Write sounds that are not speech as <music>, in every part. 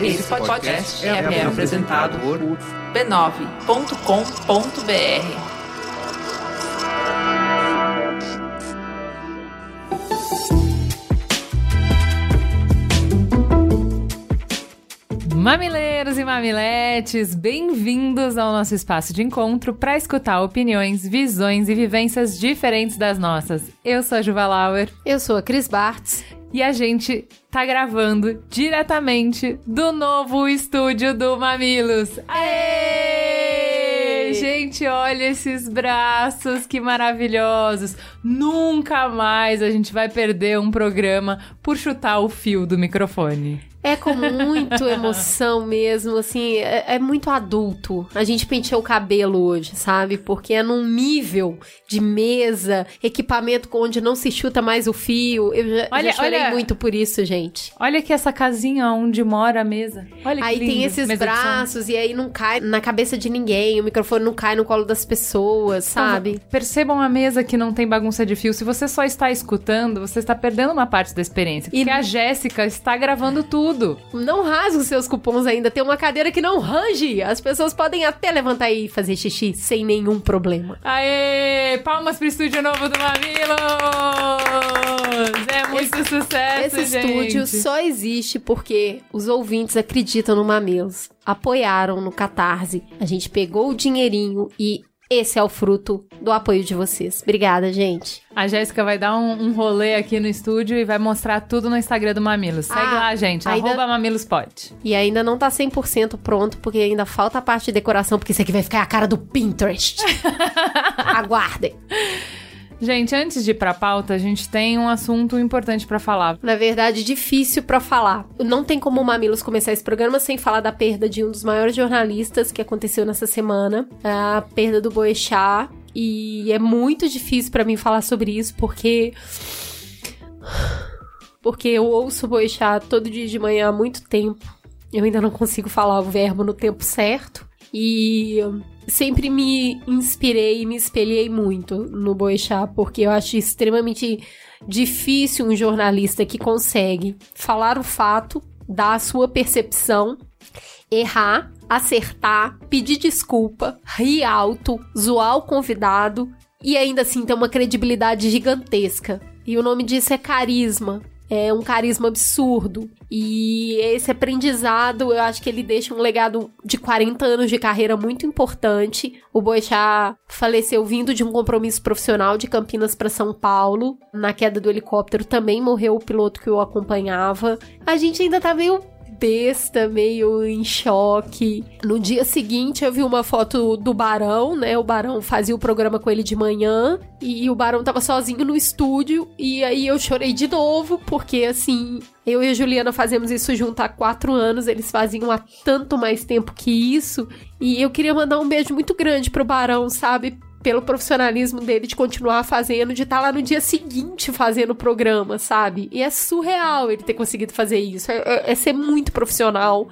Esse podcast é, é apresentado por b9.com.br. Mamileiros e mamiletes, bem-vindos ao nosso espaço de encontro para escutar opiniões, visões e vivências diferentes das nossas. Eu sou a Juva Lauer. Eu sou a Cris Bartz. E a gente tá gravando diretamente do novo estúdio do Mamilos. Aê! Gente, olha esses braços, que maravilhosos. Nunca mais a gente vai perder um programa por chutar o fio do microfone. É com muito emoção mesmo, assim, é, é, muito adulto. A gente penteou o cabelo hoje, sabe? Porque é num nível de mesa, equipamento onde não se chuta mais o fio. Eu já, olha, já chorei olha, muito por isso, gente. Olha aqui essa casinha onde mora a mesa. Olha que Aí tem esses braços e aí não cai na cabeça de ninguém, o microfone não cai no colo das pessoas, então, sabe? Então, percebam a mesa que não tem bagunça de fio. Se você só está escutando, você está perdendo uma parte da experiência. Porque e... a Jéssica está gravando tudo tudo. Não rasgue os seus cupons ainda. Tem uma cadeira que não range. As pessoas podem até levantar e fazer xixi sem nenhum problema. Aê! Palmas pro estúdio novo do Mamilos! É muito esse, sucesso, Esse gente. estúdio só existe porque os ouvintes acreditam no Mamilos. Apoiaram no Catarse. A gente pegou o dinheirinho e esse é o fruto do apoio de vocês. Obrigada, gente. A Jéssica vai dar um, um, rolê aqui no estúdio e vai mostrar tudo no Instagram do Mamilos. Segue ah, lá, gente. Ainda... Arroba MamilosPod. E ainda não tá 100% pronto, porque ainda falta a parte de decoração, porque isso aqui vai ficar a cara do Pinterest. <laughs> Aguardem. Gente, antes de ir pra pauta, a gente tem um assunto importante para falar. Na verdade, difícil para falar. Não tem como o Mamilos começar esse programa sem falar da perda de um dos maiores jornalistas que aconteceu nessa semana, a perda do Boechat. E é muito difícil para mim falar sobre isso porque porque eu ouço Boechat todo dia de manhã há muito tempo. Eu ainda não consigo falar o verbo no tempo certo. E sempre me inspirei e me espelhei muito no Boechat, porque eu acho extremamente difícil um jornalista que consegue falar o fato, dar a sua percepção, errar, acertar, pedir desculpa, rir alto, zoar o convidado e ainda assim ter uma credibilidade gigantesca. E o nome disso é carisma é um carisma absurdo. E esse aprendizado, eu acho que ele deixa um legado de 40 anos de carreira muito importante. O Boechat faleceu vindo de um compromisso profissional de Campinas para São Paulo. Na queda do helicóptero também morreu o piloto que o acompanhava. A gente ainda tá meio besta, meio em choque. No dia seguinte, eu vi uma foto do Barão, né? O Barão fazia o programa com ele de manhã e o Barão tava sozinho no estúdio. E aí eu chorei de novo, porque assim, eu e a Juliana fazemos isso junto há quatro anos, eles faziam há tanto mais tempo que isso. E eu queria mandar um beijo muito grande pro Barão, sabe? Pelo profissionalismo dele de continuar fazendo, de estar tá lá no dia seguinte fazendo o programa, sabe? E é surreal ele ter conseguido fazer isso. É, é, é ser muito profissional.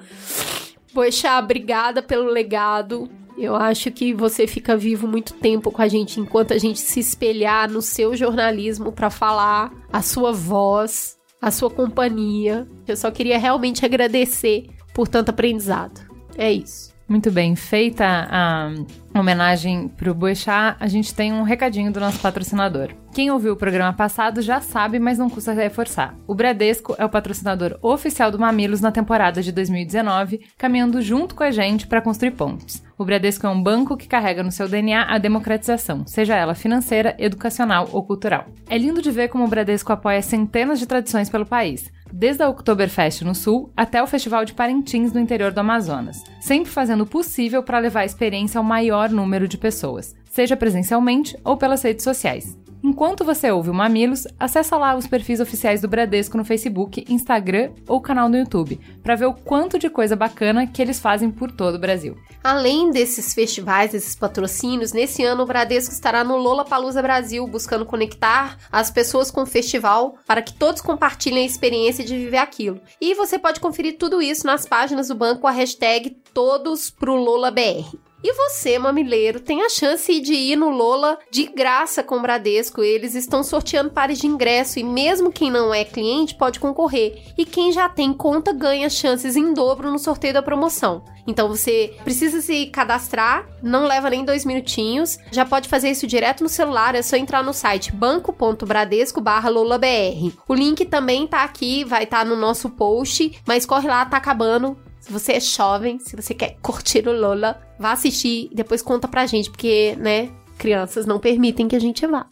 Poxa, obrigada pelo legado. Eu acho que você fica vivo muito tempo com a gente enquanto a gente se espelhar no seu jornalismo para falar a sua voz, a sua companhia. Eu só queria realmente agradecer por tanto aprendizado. É isso. Muito bem, feita a homenagem para o Boechat, a gente tem um recadinho do nosso patrocinador. Quem ouviu o programa passado já sabe, mas não custa reforçar. O Bradesco é o patrocinador oficial do Mamilos na temporada de 2019, caminhando junto com a gente para construir pontes. O Bradesco é um banco que carrega no seu DNA a democratização, seja ela financeira, educacional ou cultural. É lindo de ver como o Bradesco apoia centenas de tradições pelo país desde a Oktoberfest no sul até o Festival de Parintins no interior do Amazonas, sempre fazendo o possível para levar a experiência ao maior número de pessoas, seja presencialmente ou pelas redes sociais. Enquanto você ouve o Mamilos, acessa lá os perfis oficiais do Bradesco no Facebook, Instagram ou canal no YouTube, para ver o quanto de coisa bacana que eles fazem por todo o Brasil. Além desses festivais, desses patrocínios, nesse ano o Bradesco estará no Lola Palusa Brasil, buscando conectar as pessoas com o festival para que todos compartilhem a experiência de viver aquilo. E você pode conferir tudo isso nas páginas do banco com a hashtag Todos pro Lola BR. E você, mamileiro, tem a chance de ir no Lola de graça com o Bradesco. Eles estão sorteando pares de ingresso e mesmo quem não é cliente pode concorrer. E quem já tem conta ganha chances em dobro no sorteio da promoção. Então você precisa se cadastrar, não leva nem dois minutinhos. Já pode fazer isso direto no celular, é só entrar no site banco.bradesco/lolabr. O link também tá aqui, vai estar tá no nosso post, mas corre lá, tá acabando. Se você é jovem, se você quer curtir o Lola, vá assistir e depois conta pra gente, porque, né, crianças não permitem que a gente vá.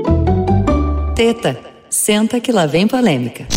Teta, senta que lá vem polêmica.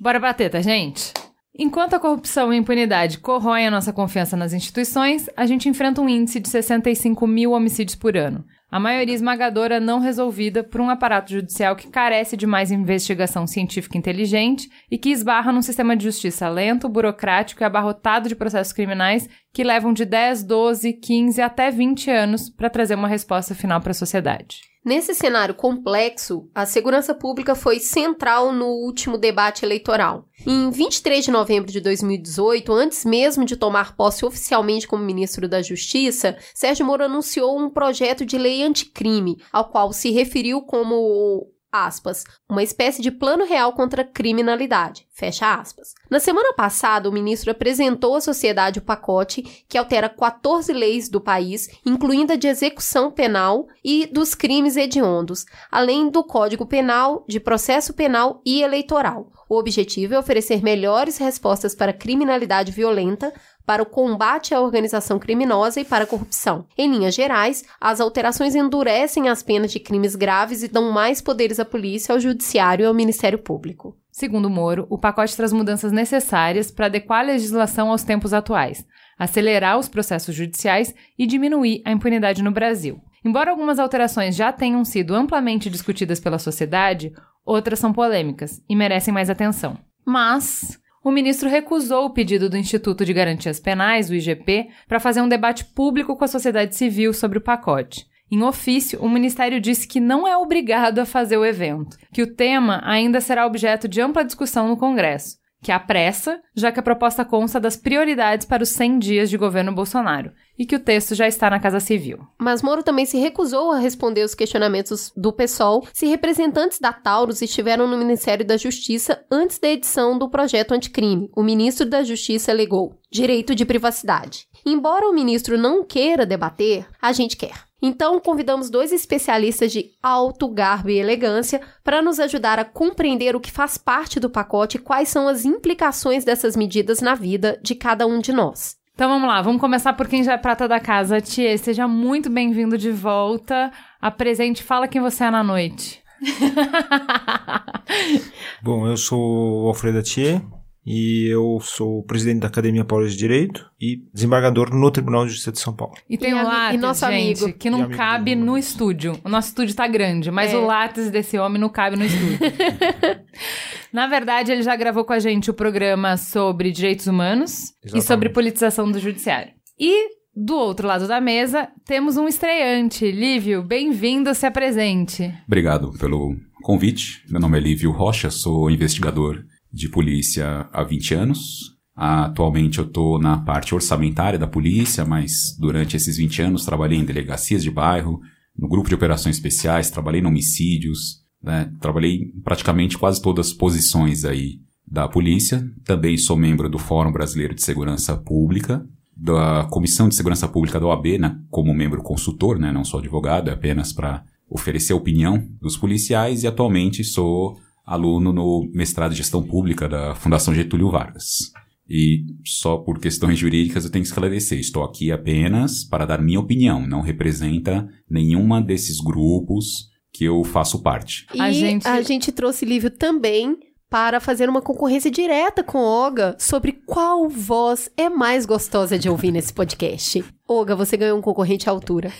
Bora pra teta, gente! Enquanto a corrupção e a impunidade corroem a nossa confiança nas instituições, a gente enfrenta um índice de 65 mil homicídios por ano. A maioria esmagadora não resolvida por um aparato judicial que carece de mais investigação científica inteligente e que esbarra num sistema de justiça lento, burocrático e abarrotado de processos criminais que levam de 10, 12, 15 até 20 anos para trazer uma resposta final para a sociedade. Nesse cenário complexo, a segurança pública foi central no último debate eleitoral. Em 23 de novembro de 2018, antes mesmo de tomar posse oficialmente como ministro da Justiça, Sérgio Moro anunciou um projeto de lei anticrime, ao qual se referiu como aspas, uma espécie de plano real contra a criminalidade, fecha aspas. Na semana passada, o ministro apresentou à sociedade o pacote que altera 14 leis do país, incluindo a de execução penal e dos crimes hediondos, além do Código Penal, de processo penal e eleitoral. O objetivo é oferecer melhores respostas para a criminalidade violenta, para o combate à organização criminosa e para a corrupção. Em linhas gerais, as alterações endurecem as penas de crimes graves e dão mais poderes à polícia, ao judiciário e ao Ministério Público. Segundo Moro, o pacote traz mudanças necessárias para adequar a legislação aos tempos atuais, acelerar os processos judiciais e diminuir a impunidade no Brasil. Embora algumas alterações já tenham sido amplamente discutidas pela sociedade, outras são polêmicas e merecem mais atenção. Mas o ministro recusou o pedido do Instituto de Garantias Penais, o IGP, para fazer um debate público com a sociedade civil sobre o pacote. Em ofício, o Ministério disse que não é obrigado a fazer o evento, que o tema ainda será objeto de ampla discussão no Congresso, que há pressa, já que a proposta consta das prioridades para os 100 dias de governo Bolsonaro e que o texto já está na Casa Civil. Mas Moro também se recusou a responder os questionamentos do PSOL se representantes da Taurus estiveram no Ministério da Justiça antes da edição do projeto anticrime. O ministro da Justiça alegou direito de privacidade. Embora o ministro não queira debater, a gente quer. Então, convidamos dois especialistas de alto garbo e elegância para nos ajudar a compreender o que faz parte do pacote e quais são as implicações dessas medidas na vida de cada um de nós. Então vamos lá, vamos começar por quem já é prata da casa. Tia, seja muito bem-vindo de volta. Apresente, fala quem você é na noite. <laughs> Bom, eu sou o Alfredo Thier, e eu sou presidente da Academia Paulista de Direito e desembargador no Tribunal de Justiça de São Paulo. E tem e o lápis, nosso gente, amigo. que não cabe no estúdio. O nosso estúdio tá grande, mas é. o lápis desse homem não cabe no estúdio. <laughs> Na verdade, ele já gravou com a gente o programa sobre direitos humanos Exatamente. e sobre politização do judiciário. E do outro lado da mesa, temos um estreante. Lívio, bem-vindo, se apresente. Obrigado pelo convite. Meu nome é Lívio Rocha, sou investigador de polícia há 20 anos. Atualmente eu estou na parte orçamentária da polícia, mas durante esses 20 anos trabalhei em delegacias de bairro, no grupo de operações especiais, trabalhei em homicídios, né? trabalhei em praticamente quase todas as posições aí da polícia. Também sou membro do Fórum Brasileiro de Segurança Pública, da Comissão de Segurança Pública da OAB, né? como membro consultor, né? não sou advogado, é apenas para oferecer a opinião dos policiais e atualmente sou aluno no mestrado de gestão pública da Fundação Getúlio Vargas. E só por questões jurídicas eu tenho que esclarecer. Estou aqui apenas para dar minha opinião, não representa nenhuma desses grupos que eu faço parte. E a gente, a gente trouxe livro também para fazer uma concorrência direta com Olga sobre qual voz é mais gostosa de ouvir nesse podcast. Olga, você ganhou um concorrente à altura.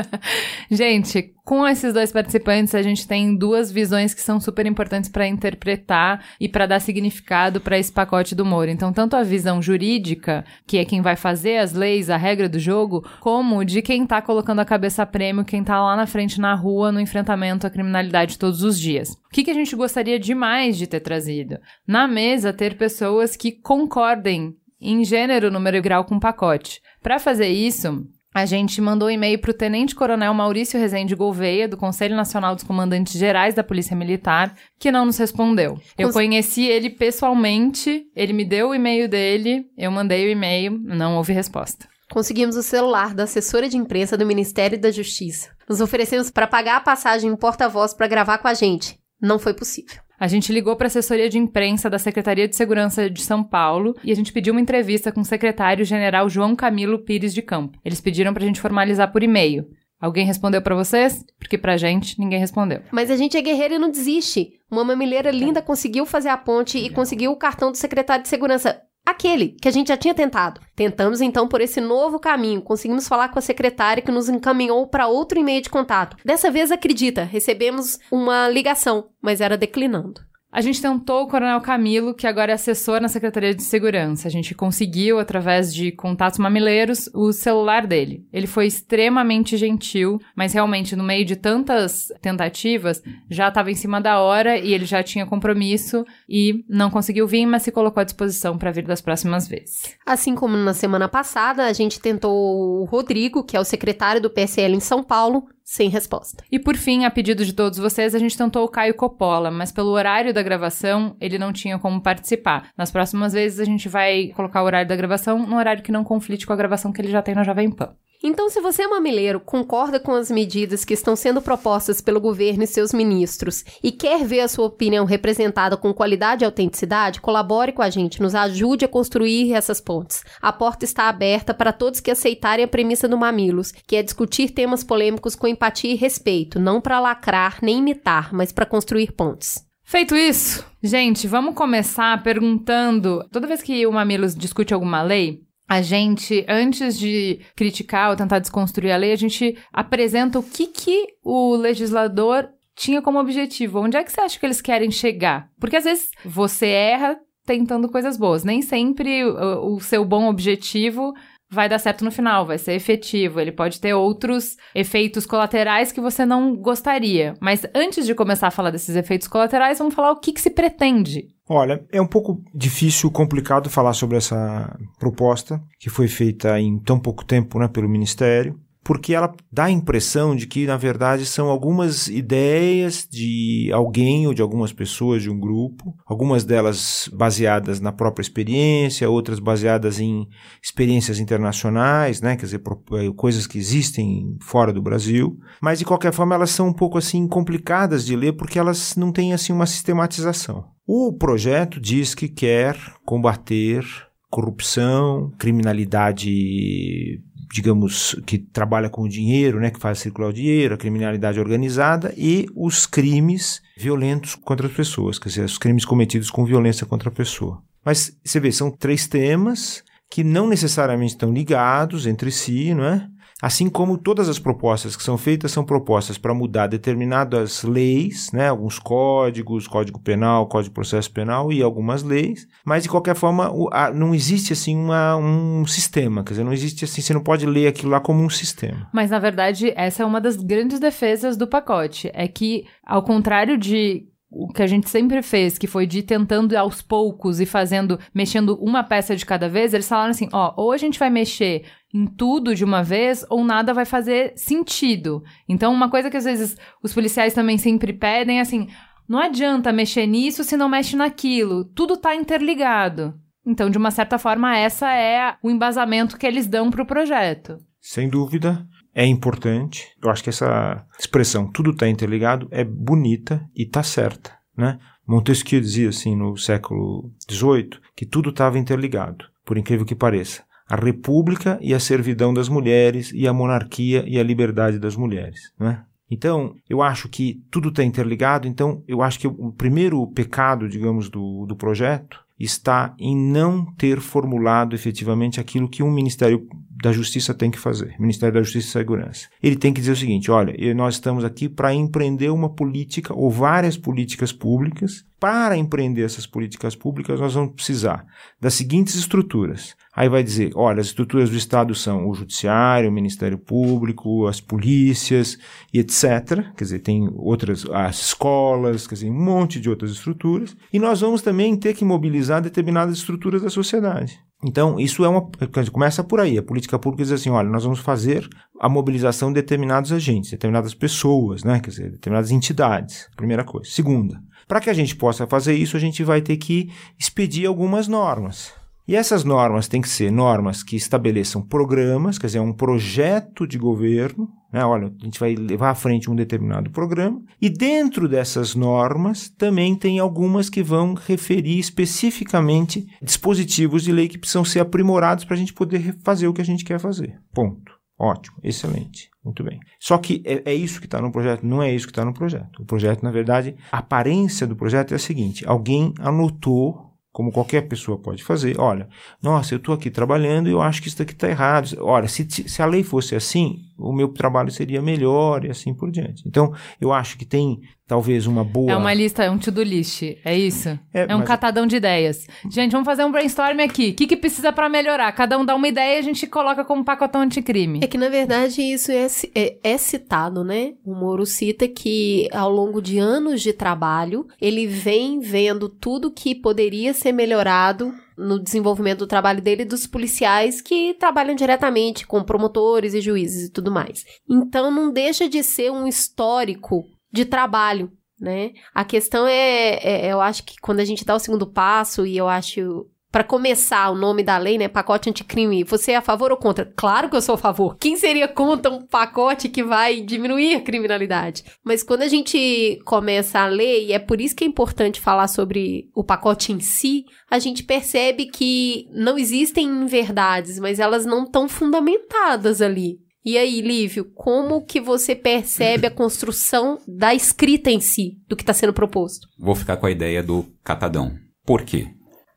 <laughs> gente, com esses dois participantes, a gente tem duas visões que são super importantes para interpretar e para dar significado para esse pacote do Moro. Então, tanto a visão jurídica, que é quem vai fazer as leis, a regra do jogo, como de quem está colocando a cabeça a prêmio, quem está lá na frente na rua no enfrentamento à criminalidade todos os dias. O que, que a gente gostaria demais de ter trazido? Na mesa, ter pessoas que concordem em gênero, número e grau com pacote. Para fazer isso, a gente mandou um e-mail para o Tenente Coronel Maurício Rezende Gouveia, do Conselho Nacional dos Comandantes Gerais da Polícia Militar, que não nos respondeu. Eu Cons- conheci ele pessoalmente, ele me deu o e-mail dele, eu mandei o e-mail, não houve resposta. Conseguimos o celular da assessora de imprensa do Ministério da Justiça. Nos oferecemos para pagar a passagem em porta-voz para gravar com a gente. Não foi possível. A gente ligou para a assessoria de imprensa da Secretaria de Segurança de São Paulo e a gente pediu uma entrevista com o secretário-general João Camilo Pires de Campo. Eles pediram para a gente formalizar por e-mail. Alguém respondeu para vocês? Porque pra gente ninguém respondeu. Mas a gente é guerreira e não desiste. Uma mamileira linda conseguiu fazer a ponte e conseguiu o cartão do secretário de segurança. Aquele que a gente já tinha tentado. Tentamos então por esse novo caminho. Conseguimos falar com a secretária que nos encaminhou para outro e-mail de contato. Dessa vez, acredita, recebemos uma ligação, mas era declinando. A gente tentou o Coronel Camilo, que agora é assessor na Secretaria de Segurança. A gente conseguiu, através de contatos mamileiros, o celular dele. Ele foi extremamente gentil, mas realmente, no meio de tantas tentativas, já estava em cima da hora e ele já tinha compromisso e não conseguiu vir, mas se colocou à disposição para vir das próximas vezes. Assim como na semana passada, a gente tentou o Rodrigo, que é o secretário do PSL em São Paulo, sem resposta. E por fim, a pedido de todos vocês, a gente tentou o Caio Coppola, mas pelo horário da gravação, ele não tinha como participar. Nas próximas vezes, a gente vai colocar o horário da gravação no horário que não conflite com a gravação que ele já tem na Jovem Pan. Então, se você é mamileiro, concorda com as medidas que estão sendo propostas pelo governo e seus ministros e quer ver a sua opinião representada com qualidade e autenticidade, colabore com a gente, nos ajude a construir essas pontes. A porta está aberta para todos que aceitarem a premissa do Mamilos, que é discutir temas polêmicos com empatia e respeito, não para lacrar nem imitar, mas para construir pontes. Feito isso, gente, vamos começar perguntando. Toda vez que o Mamilos discute alguma lei, a gente, antes de criticar ou tentar desconstruir a lei, a gente apresenta o que, que o legislador tinha como objetivo. Onde é que você acha que eles querem chegar? Porque às vezes você erra tentando coisas boas. Nem sempre o, o seu bom objetivo vai dar certo no final, vai ser efetivo. Ele pode ter outros efeitos colaterais que você não gostaria. Mas antes de começar a falar desses efeitos colaterais, vamos falar o que, que se pretende. Olha, é um pouco difícil, complicado falar sobre essa proposta que foi feita em tão pouco tempo né, pelo Ministério, porque ela dá a impressão de que, na verdade, são algumas ideias de alguém ou de algumas pessoas de um grupo, algumas delas baseadas na própria experiência, outras baseadas em experiências internacionais, né, quer dizer, eh, coisas que existem fora do Brasil, mas de qualquer forma elas são um pouco assim complicadas de ler porque elas não têm assim uma sistematização. O projeto diz que quer combater corrupção, criminalidade, digamos, que trabalha com o dinheiro, né, que faz circular o dinheiro, a criminalidade organizada e os crimes violentos contra as pessoas, quer dizer, os crimes cometidos com violência contra a pessoa. Mas você vê, são três temas que não necessariamente estão ligados entre si, não é? Assim como todas as propostas que são feitas são propostas para mudar determinadas leis, né, alguns códigos, Código Penal, Código de Processo Penal e algumas leis, mas de qualquer forma o- a- não existe assim uma- um sistema, quer dizer, não existe assim, você não pode ler aquilo lá como um sistema. Mas, na verdade, essa é uma das grandes defesas do pacote. É que, ao contrário de o que a gente sempre fez, que foi de ir tentando aos poucos e fazendo, mexendo uma peça de cada vez, eles falaram assim: ó, ou a gente vai mexer em tudo de uma vez, ou nada vai fazer sentido. Então, uma coisa que às vezes os policiais também sempre pedem é assim: não adianta mexer nisso se não mexe naquilo. Tudo tá interligado. Então, de uma certa forma, essa é o embasamento que eles dão pro projeto. Sem dúvida, é importante. Eu acho que essa expressão tudo está interligado é bonita e está certa, né? Montesquieu dizia assim no século XVIII que tudo estava interligado, por incrível que pareça. A república e a servidão das mulheres e a monarquia e a liberdade das mulheres, né? Então, eu acho que tudo está interligado. Então, eu acho que o primeiro pecado, digamos, do, do projeto está em não ter formulado efetivamente aquilo que um Ministério da Justiça tem que fazer, Ministério da Justiça e Segurança. Ele tem que dizer o seguinte: olha, nós estamos aqui para empreender uma política ou várias políticas públicas. Para empreender essas políticas públicas, nós vamos precisar das seguintes estruturas. Aí vai dizer: olha, as estruturas do Estado são o Judiciário, o Ministério Público, as polícias e etc. Quer dizer, tem outras, as escolas, quer dizer, um monte de outras estruturas. E nós vamos também ter que mobilizar determinadas estruturas da sociedade. Então, isso é uma. Começa por aí. A política pública diz assim: olha, nós vamos fazer a mobilização de determinados agentes, determinadas pessoas, né? Quer dizer, determinadas entidades. Primeira coisa. Segunda, para que a gente possa fazer isso, a gente vai ter que expedir algumas normas. E essas normas têm que ser normas que estabeleçam programas, quer dizer, um projeto de governo. Né? Olha, a gente vai levar à frente um determinado programa. E dentro dessas normas também tem algumas que vão referir especificamente dispositivos de lei que precisam ser aprimorados para a gente poder fazer o que a gente quer fazer. Ponto. Ótimo, excelente, muito bem. Só que é, é isso que está no projeto? Não é isso que está no projeto. O projeto, na verdade, a aparência do projeto é a seguinte: alguém anotou como qualquer pessoa pode fazer, olha, nossa, eu estou aqui trabalhando e eu acho que isso aqui está errado. Olha, se, se a lei fosse assim, o meu trabalho seria melhor e assim por diante. Então, eu acho que tem talvez uma boa. É uma lista, é um to-do list, é isso? É, É, um mas- catadão de ideias. Gente, vamos fazer um brainstorm aqui. O que, que precisa pra melhorar? Cada um dá uma ideia e a gente coloca como pacotão anticrime. É que, na verdade, isso é, é- é citado, né? O Moro cita que, ao longo de anos de trabalho, ele vem vendo tudo que poderia ser melhorado no desenvolvimento do trabalho dele dos policiais que trabalham diretamente com promotores e juízes e tudo mais. Então, não deixa de ser um histórico de trabalho, né? A questão é, é- eu acho que quando a gente dá o segundo passo, e eu acho Pra começar, o nome da lei, né? Pacote anticrime. Você é a favor ou contra? Claro que eu sou a favor. Quem seria contra um pacote que vai diminuir a criminalidade? Mas quando a gente começa a ler, e é por isso que é importante falar sobre o pacote em si, a gente percebe que não existem verdades, mas elas não estão fundamentadas ali. E aí, Lívio, como que você percebe a <laughs> construção da escrita em si, do que está sendo proposto? Vou ficar com a ideia do catadão. Por quê?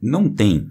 Não tem,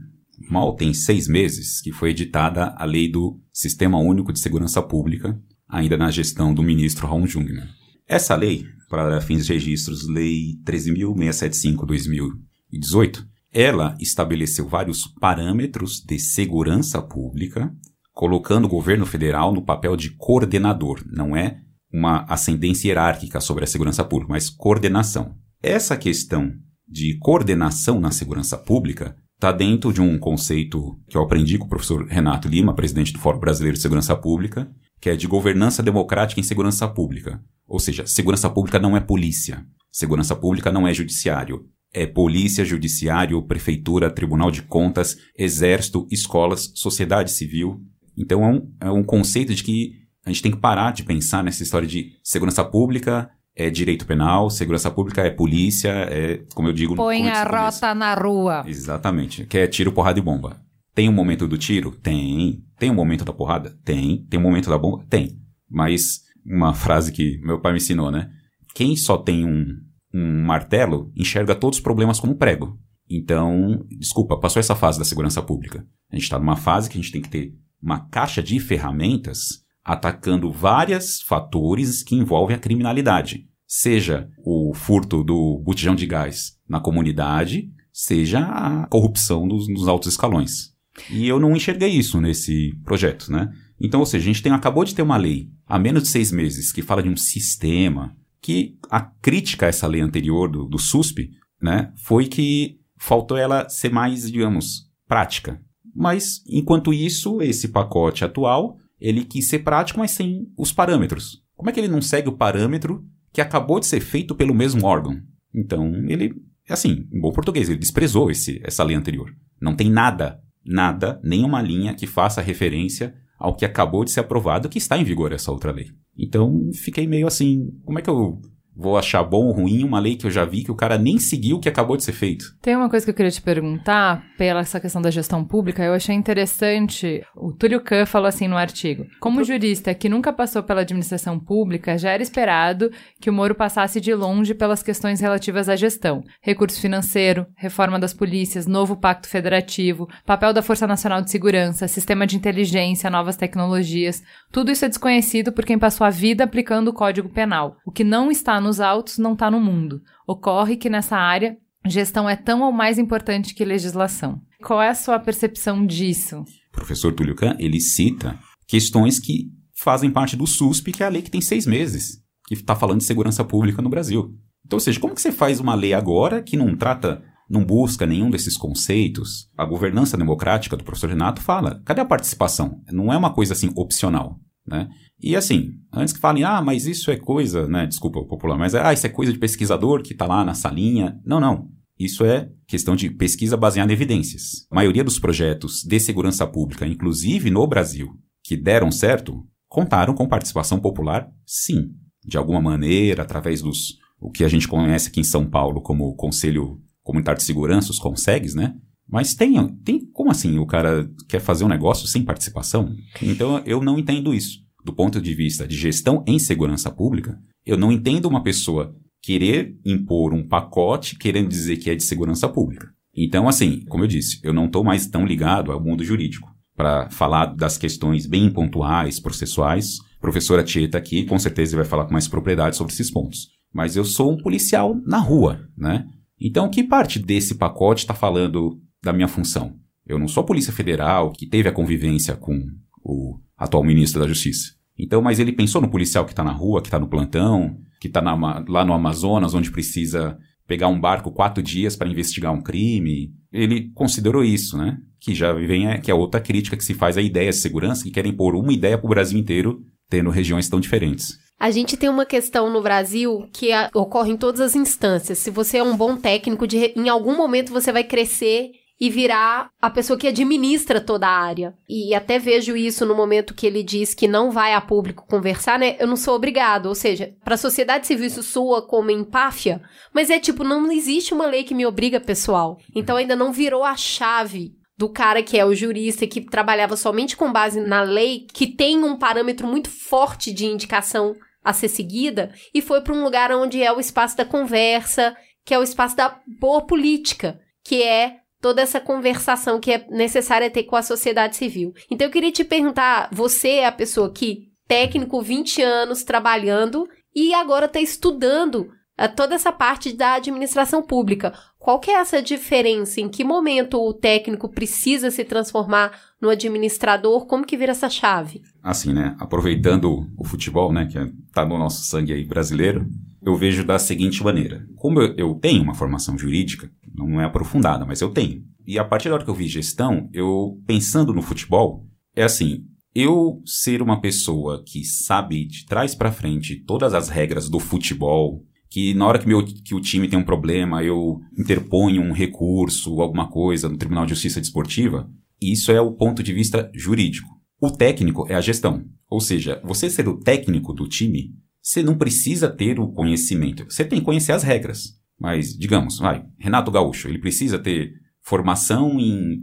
mal tem seis meses que foi editada a lei do Sistema Único de Segurança Pública, ainda na gestão do ministro Raul Jungmann. Essa lei, para fins de registros, Lei 13.675-2018, ela estabeleceu vários parâmetros de segurança pública, colocando o governo federal no papel de coordenador, não é uma ascendência hierárquica sobre a segurança pública, mas coordenação. Essa questão de coordenação na segurança pública está dentro de um conceito que eu aprendi com o professor Renato Lima, presidente do Fórum Brasileiro de Segurança Pública, que é de governança democrática em segurança pública. Ou seja, segurança pública não é polícia, segurança pública não é judiciário. É polícia, judiciário, prefeitura, tribunal de contas, exército, escolas, sociedade civil. Então é um, é um conceito de que a gente tem que parar de pensar nessa história de segurança pública é direito penal, segurança pública é polícia, é, como eu digo... Põe a rota na rua. Exatamente. Que é tiro, porrada e bomba. Tem um momento do tiro? Tem. Tem um momento da porrada? Tem. Tem um momento da bomba? Tem. Mas uma frase que meu pai me ensinou, né? Quem só tem um, um martelo enxerga todos os problemas como prego. Então, desculpa, passou essa fase da segurança pública. A gente está numa fase que a gente tem que ter uma caixa de ferramentas atacando vários fatores que envolvem a criminalidade. Seja o furto do botijão de gás na comunidade, seja a corrupção nos, nos altos escalões. E eu não enxerguei isso nesse projeto, né? Então, ou seja, a gente tem, acabou de ter uma lei há menos de seis meses que fala de um sistema que a crítica a essa lei anterior do, do SUSP, né, foi que faltou ela ser mais, digamos, prática. Mas, enquanto isso, esse pacote atual, ele quis ser prático, mas sem os parâmetros. Como é que ele não segue o parâmetro que acabou de ser feito pelo mesmo órgão? Então, ele, assim, em bom português, ele desprezou esse, essa lei anterior. Não tem nada, nada, nenhuma linha que faça referência ao que acabou de ser aprovado, que está em vigor essa outra lei. Então, fiquei meio assim, como é que eu vou achar bom ou ruim uma lei que eu já vi que o cara nem seguiu o que acabou de ser feito? Tem uma coisa que eu queria te perguntar, pela essa questão da gestão pública, eu achei interessante, o Túlio Kahn falou assim no artigo, como jurista que nunca passou pela administração pública, já era esperado que o Moro passasse de longe pelas questões relativas à gestão, recurso financeiro, reforma das polícias, novo pacto federativo, papel da Força Nacional de Segurança, sistema de inteligência, novas tecnologias, tudo isso é desconhecido por quem passou a vida aplicando o Código Penal. O que não está nos autos não está no mundo. Ocorre que nessa área Gestão é tão ou mais importante que legislação. Qual é a sua percepção disso? O professor Túlio Kahn, ele cita questões que fazem parte do SUSP, que é a lei que tem seis meses, que está falando de segurança pública no Brasil. Então, ou seja, como que você faz uma lei agora que não trata não busca nenhum desses conceitos, a governança democrática do professor Renato fala: cadê a participação? Não é uma coisa assim opcional. Né? E assim, antes que falem, ah, mas isso é coisa, né? Desculpa o popular, mas ah, isso é coisa de pesquisador que está lá na salinha. Não, não. Isso é questão de pesquisa baseada em evidências. A maioria dos projetos de segurança pública, inclusive no Brasil, que deram certo, contaram com participação popular, sim. De alguma maneira, através dos o que a gente conhece aqui em São Paulo como Conselho Comunitário de Segurança, os CONSEGs, né? Mas tem, tem. Como assim o cara quer fazer um negócio sem participação? Então eu não entendo isso. Do ponto de vista de gestão em segurança pública, eu não entendo uma pessoa querer impor um pacote querendo dizer que é de segurança pública. Então, assim, como eu disse, eu não estou mais tão ligado ao mundo jurídico para falar das questões bem pontuais, processuais. A professora Tieta aqui com certeza vai falar com mais propriedade sobre esses pontos. Mas eu sou um policial na rua, né? Então, que parte desse pacote está falando da minha função. Eu não sou a Polícia Federal que teve a convivência com o atual ministro da Justiça. Então, mas ele pensou no policial que está na rua, que está no plantão, que está lá no Amazonas, onde precisa pegar um barco quatro dias para investigar um crime. Ele considerou isso, né? Que já vem é, que é outra crítica que se faz à ideia de segurança, que querem pôr uma ideia para o Brasil inteiro, tendo regiões tão diferentes. A gente tem uma questão no Brasil que a, ocorre em todas as instâncias. Se você é um bom técnico, de, em algum momento você vai crescer e virar a pessoa que administra toda a área. E até vejo isso no momento que ele diz que não vai a público conversar, né? Eu não sou obrigado, ou seja, para a sociedade civil isso soa como empáfia, mas é tipo, não existe uma lei que me obriga, pessoal. Então ainda não virou a chave do cara que é o jurista que trabalhava somente com base na lei, que tem um parâmetro muito forte de indicação a ser seguida, e foi para um lugar onde é o espaço da conversa, que é o espaço da boa política, que é toda essa conversação que é necessária ter com a sociedade civil. Então eu queria te perguntar, você é a pessoa que técnico 20 anos trabalhando e agora está estudando uh, toda essa parte da administração pública. Qual que é essa diferença? Em que momento o técnico precisa se transformar no administrador? Como que vira essa chave? Assim, né? Aproveitando o futebol, né? Que está no nosso sangue aí brasileiro, eu vejo da seguinte maneira. Como eu, eu tenho uma formação jurídica, não é aprofundada, mas eu tenho. E a partir da hora que eu vi gestão, eu pensando no futebol, é assim, eu ser uma pessoa que sabe de trás para frente todas as regras do futebol, que na hora que, meu, que o time tem um problema, eu interponho um recurso, alguma coisa no Tribunal de Justiça Desportiva, isso é o ponto de vista jurídico. O técnico é a gestão. Ou seja, você ser o técnico do time, você não precisa ter o conhecimento. Você tem que conhecer as regras. Mas, digamos, vai, Renato Gaúcho, ele precisa ter formação em,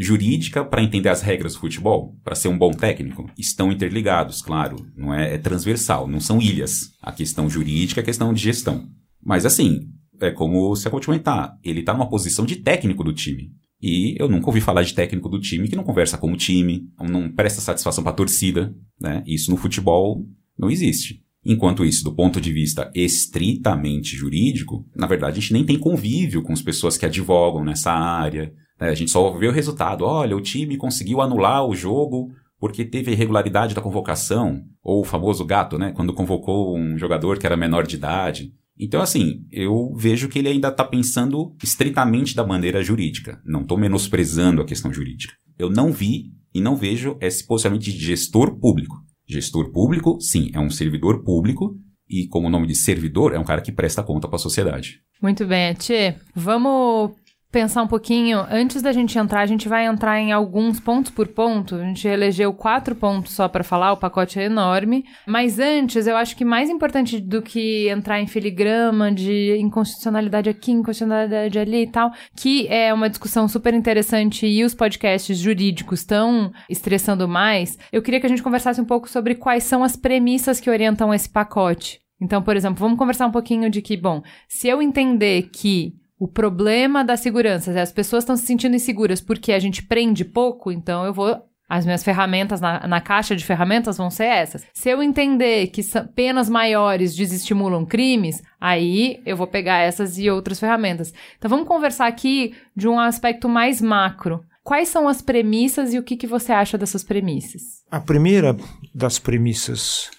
jurídica para entender as regras do futebol, para ser um bom técnico. Estão interligados, claro, não é, é transversal, não são ilhas. A questão jurídica é a questão de gestão. Mas assim, é como acabou de comentar, ele está numa posição de técnico do time. E eu nunca ouvi falar de técnico do time que não conversa com o time, não presta satisfação para a torcida, né? Isso no futebol não existe. Enquanto isso, do ponto de vista estritamente jurídico, na verdade a gente nem tem convívio com as pessoas que advogam nessa área. Né? A gente só vê o resultado. Olha, o time conseguiu anular o jogo porque teve irregularidade da convocação, ou o famoso gato, né? Quando convocou um jogador que era menor de idade. Então, assim, eu vejo que ele ainda está pensando estritamente da maneira jurídica. Não estou menosprezando a questão jurídica. Eu não vi e não vejo esse posicionamento de gestor público. Gestor público, sim, é um servidor público e, como o nome de servidor, é um cara que presta conta para a sociedade. Muito bem, Tchê. Vamos pensar um pouquinho. Antes da gente entrar, a gente vai entrar em alguns pontos por ponto. A gente elegeu quatro pontos só para falar, o pacote é enorme. Mas antes, eu acho que mais importante do que entrar em filigrama de inconstitucionalidade aqui, inconstitucionalidade ali e tal, que é uma discussão super interessante e os podcasts jurídicos estão estressando mais, eu queria que a gente conversasse um pouco sobre quais são as premissas que orientam esse pacote. Então, por exemplo, vamos conversar um pouquinho de que, bom, se eu entender que o problema da segurança, as pessoas estão se sentindo inseguras porque a gente prende pouco, então eu vou. As minhas ferramentas na, na caixa de ferramentas vão ser essas. Se eu entender que penas maiores desestimulam crimes, aí eu vou pegar essas e outras ferramentas. Então vamos conversar aqui de um aspecto mais macro. Quais são as premissas e o que, que você acha dessas premissas? A primeira das premissas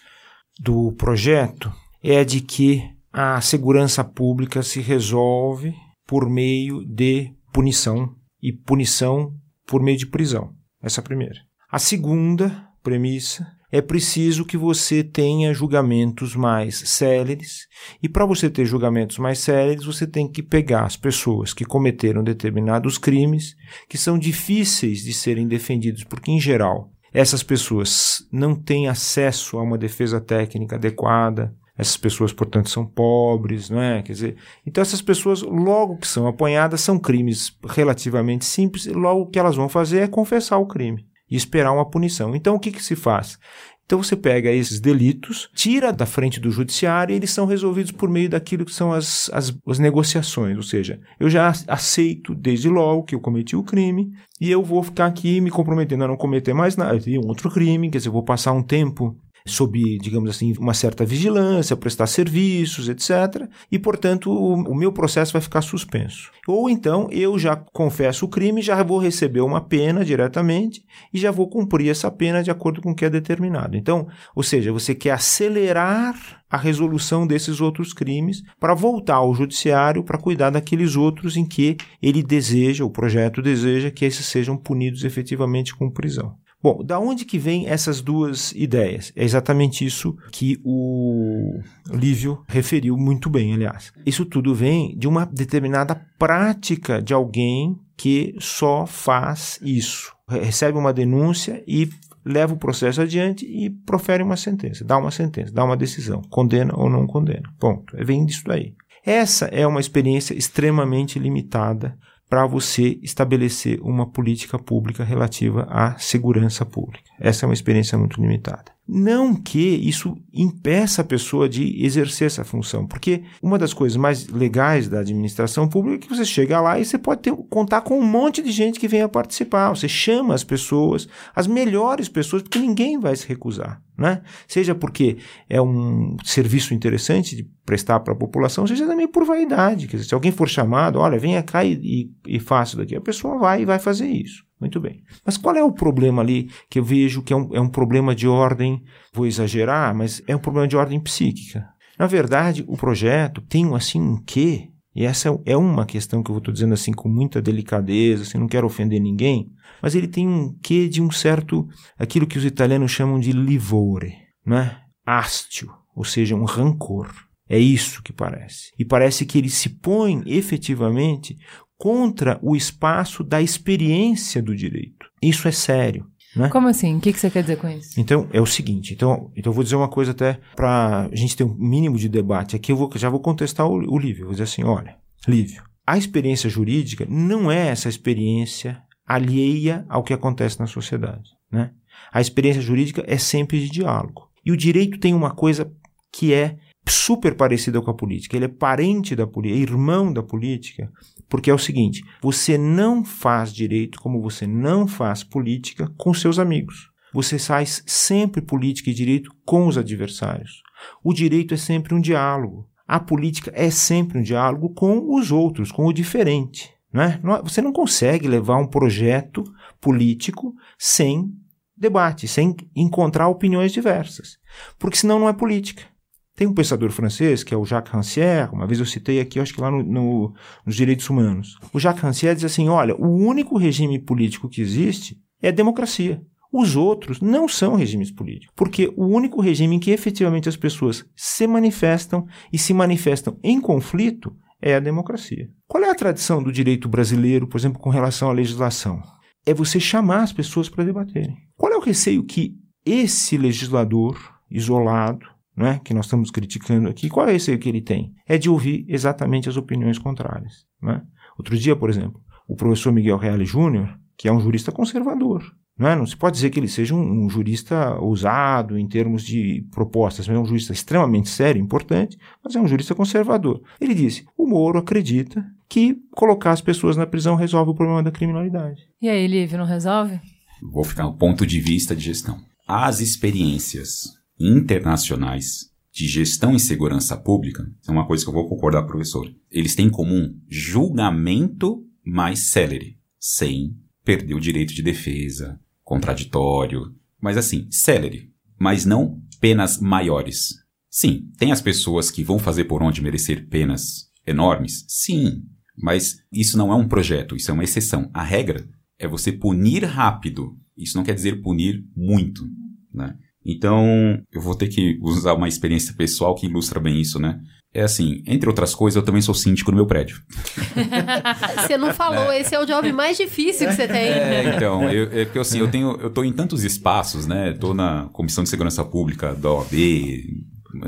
do projeto é de que a segurança pública se resolve por meio de punição e punição por meio de prisão. Essa é a primeira. A segunda premissa é preciso que você tenha julgamentos mais céleres, e para você ter julgamentos mais céleres, você tem que pegar as pessoas que cometeram determinados crimes que são difíceis de serem defendidos, porque, em geral, essas pessoas não têm acesso a uma defesa técnica adequada, essas pessoas, portanto, são pobres, não é? Quer dizer, então essas pessoas, logo que são apanhadas, são crimes relativamente simples, e logo que elas vão fazer é confessar o crime e esperar uma punição. Então o que, que se faz? Então você pega esses delitos, tira da frente do judiciário e eles são resolvidos por meio daquilo que são as, as, as, negociações. Ou seja, eu já aceito desde logo que eu cometi o crime e eu vou ficar aqui me comprometendo a não cometer mais nada. Um outro crime, quer dizer, eu vou passar um tempo sob, digamos assim, uma certa vigilância, prestar serviços, etc. E, portanto, o, o, meu processo vai ficar suspenso. Ou então eu já confesso o crime, já vou receber uma pena diretamente e já vou cumprir essa pena de acordo com o que é determinado. Então, ou seja, você quer acelerar a resolução desses outros crimes para voltar ao judiciário para cuidar daqueles outros em que ele deseja, o projeto deseja que esses sejam punidos efetivamente com prisão. Bom, da onde que vem essas duas ideias? É exatamente isso que o Lívio referiu muito bem, aliás. Isso tudo vem de uma determinada prática de alguém que só faz isso. Recebe uma denúncia e leva o processo adiante e profere uma sentença, dá uma sentença, dá uma decisão, condena ou não condena. Ponto. Vem disso daí. Essa é uma experiência extremamente limitada para você estabelecer uma política pública relativa à segurança pública. Essa é uma experiência muito limitada. Não que isso impeça a pessoa de exercer essa função, porque uma das coisas mais legais da administração pública é que você chega lá e você pode ter, contar com um monte de gente que venha participar. Você chama as pessoas, as melhores pessoas, porque ninguém vai se recusar. Né? Seja porque é um serviço interessante de prestar para a população, seja também por vaidade. Quer dizer, se alguém for chamado, olha, venha cá e, e, e faça daqui, a pessoa vai e vai fazer isso. Muito bem. Mas qual é o problema ali que eu vejo que é um, é um problema de ordem, vou exagerar, mas é um problema de ordem psíquica? Na verdade, o projeto tem assim um quê? E essa é uma questão que eu estou dizendo assim com muita delicadeza, assim, não quero ofender ninguém, mas ele tem um quê de um certo, aquilo que os italianos chamam de livore, não é? Ástio, ou seja, um rancor. É isso que parece. E parece que ele se põe efetivamente contra o espaço da experiência do direito. Isso é sério. Né? Como assim? O que, você quer dizer com isso? Então, é o seguinte. Então, então eu vou dizer uma coisa até para a gente ter um mínimo de debate. Aqui eu vou, já vou contestar o, o Lívio. Vou dizer assim, olha, Lívio, a experiência jurídica não é essa experiência alheia ao que acontece na sociedade. Né? A experiência jurídica é sempre de diálogo. E o direito tem uma coisa que é super parecida com a política. Ele é parente da política, é irmão da política, porque é o seguinte: você não faz direito como você não faz política com seus amigos. Você faz sempre política e direito com os adversários. O direito é sempre um diálogo. A política é sempre um diálogo com os outros, com o diferente. Não é? Você não consegue levar um projeto político sem debate, sem encontrar opiniões diversas. Porque senão não é política. Tem um pensador francês, que é o Jacques Rancière, uma vez eu citei aqui, acho que lá no, no, nos Direitos Humanos. O Jacques Rancière diz assim: olha, o único regime político que existe é a democracia. Os outros não são regimes políticos, porque o único regime em que efetivamente as pessoas se manifestam e se manifestam em conflito é a democracia. Qual é a tradição do direito brasileiro, por exemplo, com relação à legislação? É você chamar as pessoas para debaterem. Qual é o receio que esse legislador isolado, é? que nós estamos criticando aqui, qual é esse que ele tem? É de ouvir exatamente as opiniões contrárias. É? Outro dia, por exemplo, o professor Miguel Reale Júnior, que é um jurista conservador, não, é? não se pode dizer que ele seja um, um, jurista ousado em termos de propostas, mas é um jurista extremamente sério, importante, mas é um jurista conservador. Ele disse: o Moro acredita que colocar as pessoas na prisão resolve o problema da criminalidade. E aí, Lívio, não resolve? Vou ficar no ponto de vista de gestão. As experiências internacionais de gestão e segurança pública, é uma coisa que eu vou concordar, professor. Eles têm em comum julgamento mais célere, sem perder o direito de defesa, contraditório, mas assim, célere, mas não penas maiores. Sim, tem as pessoas que vão fazer por onde merecer penas enormes? Sim, Mas isso não é um projeto, isso é uma exceção. A regra é você punir rápido. Isso não quer dizer punir muito, né? Então, eu vou ter que usar uma experiência pessoal que ilustra bem isso, né? É assim, entre outras coisas, eu também sou síndico no meu prédio. <laughs> Você não falou, esse é o job mais difícil que você tem. É, então, eu, é porque assim, eu tenho, eu tô em tantos espaços, né? Tô na Comissão de Segurança Pública da OAB,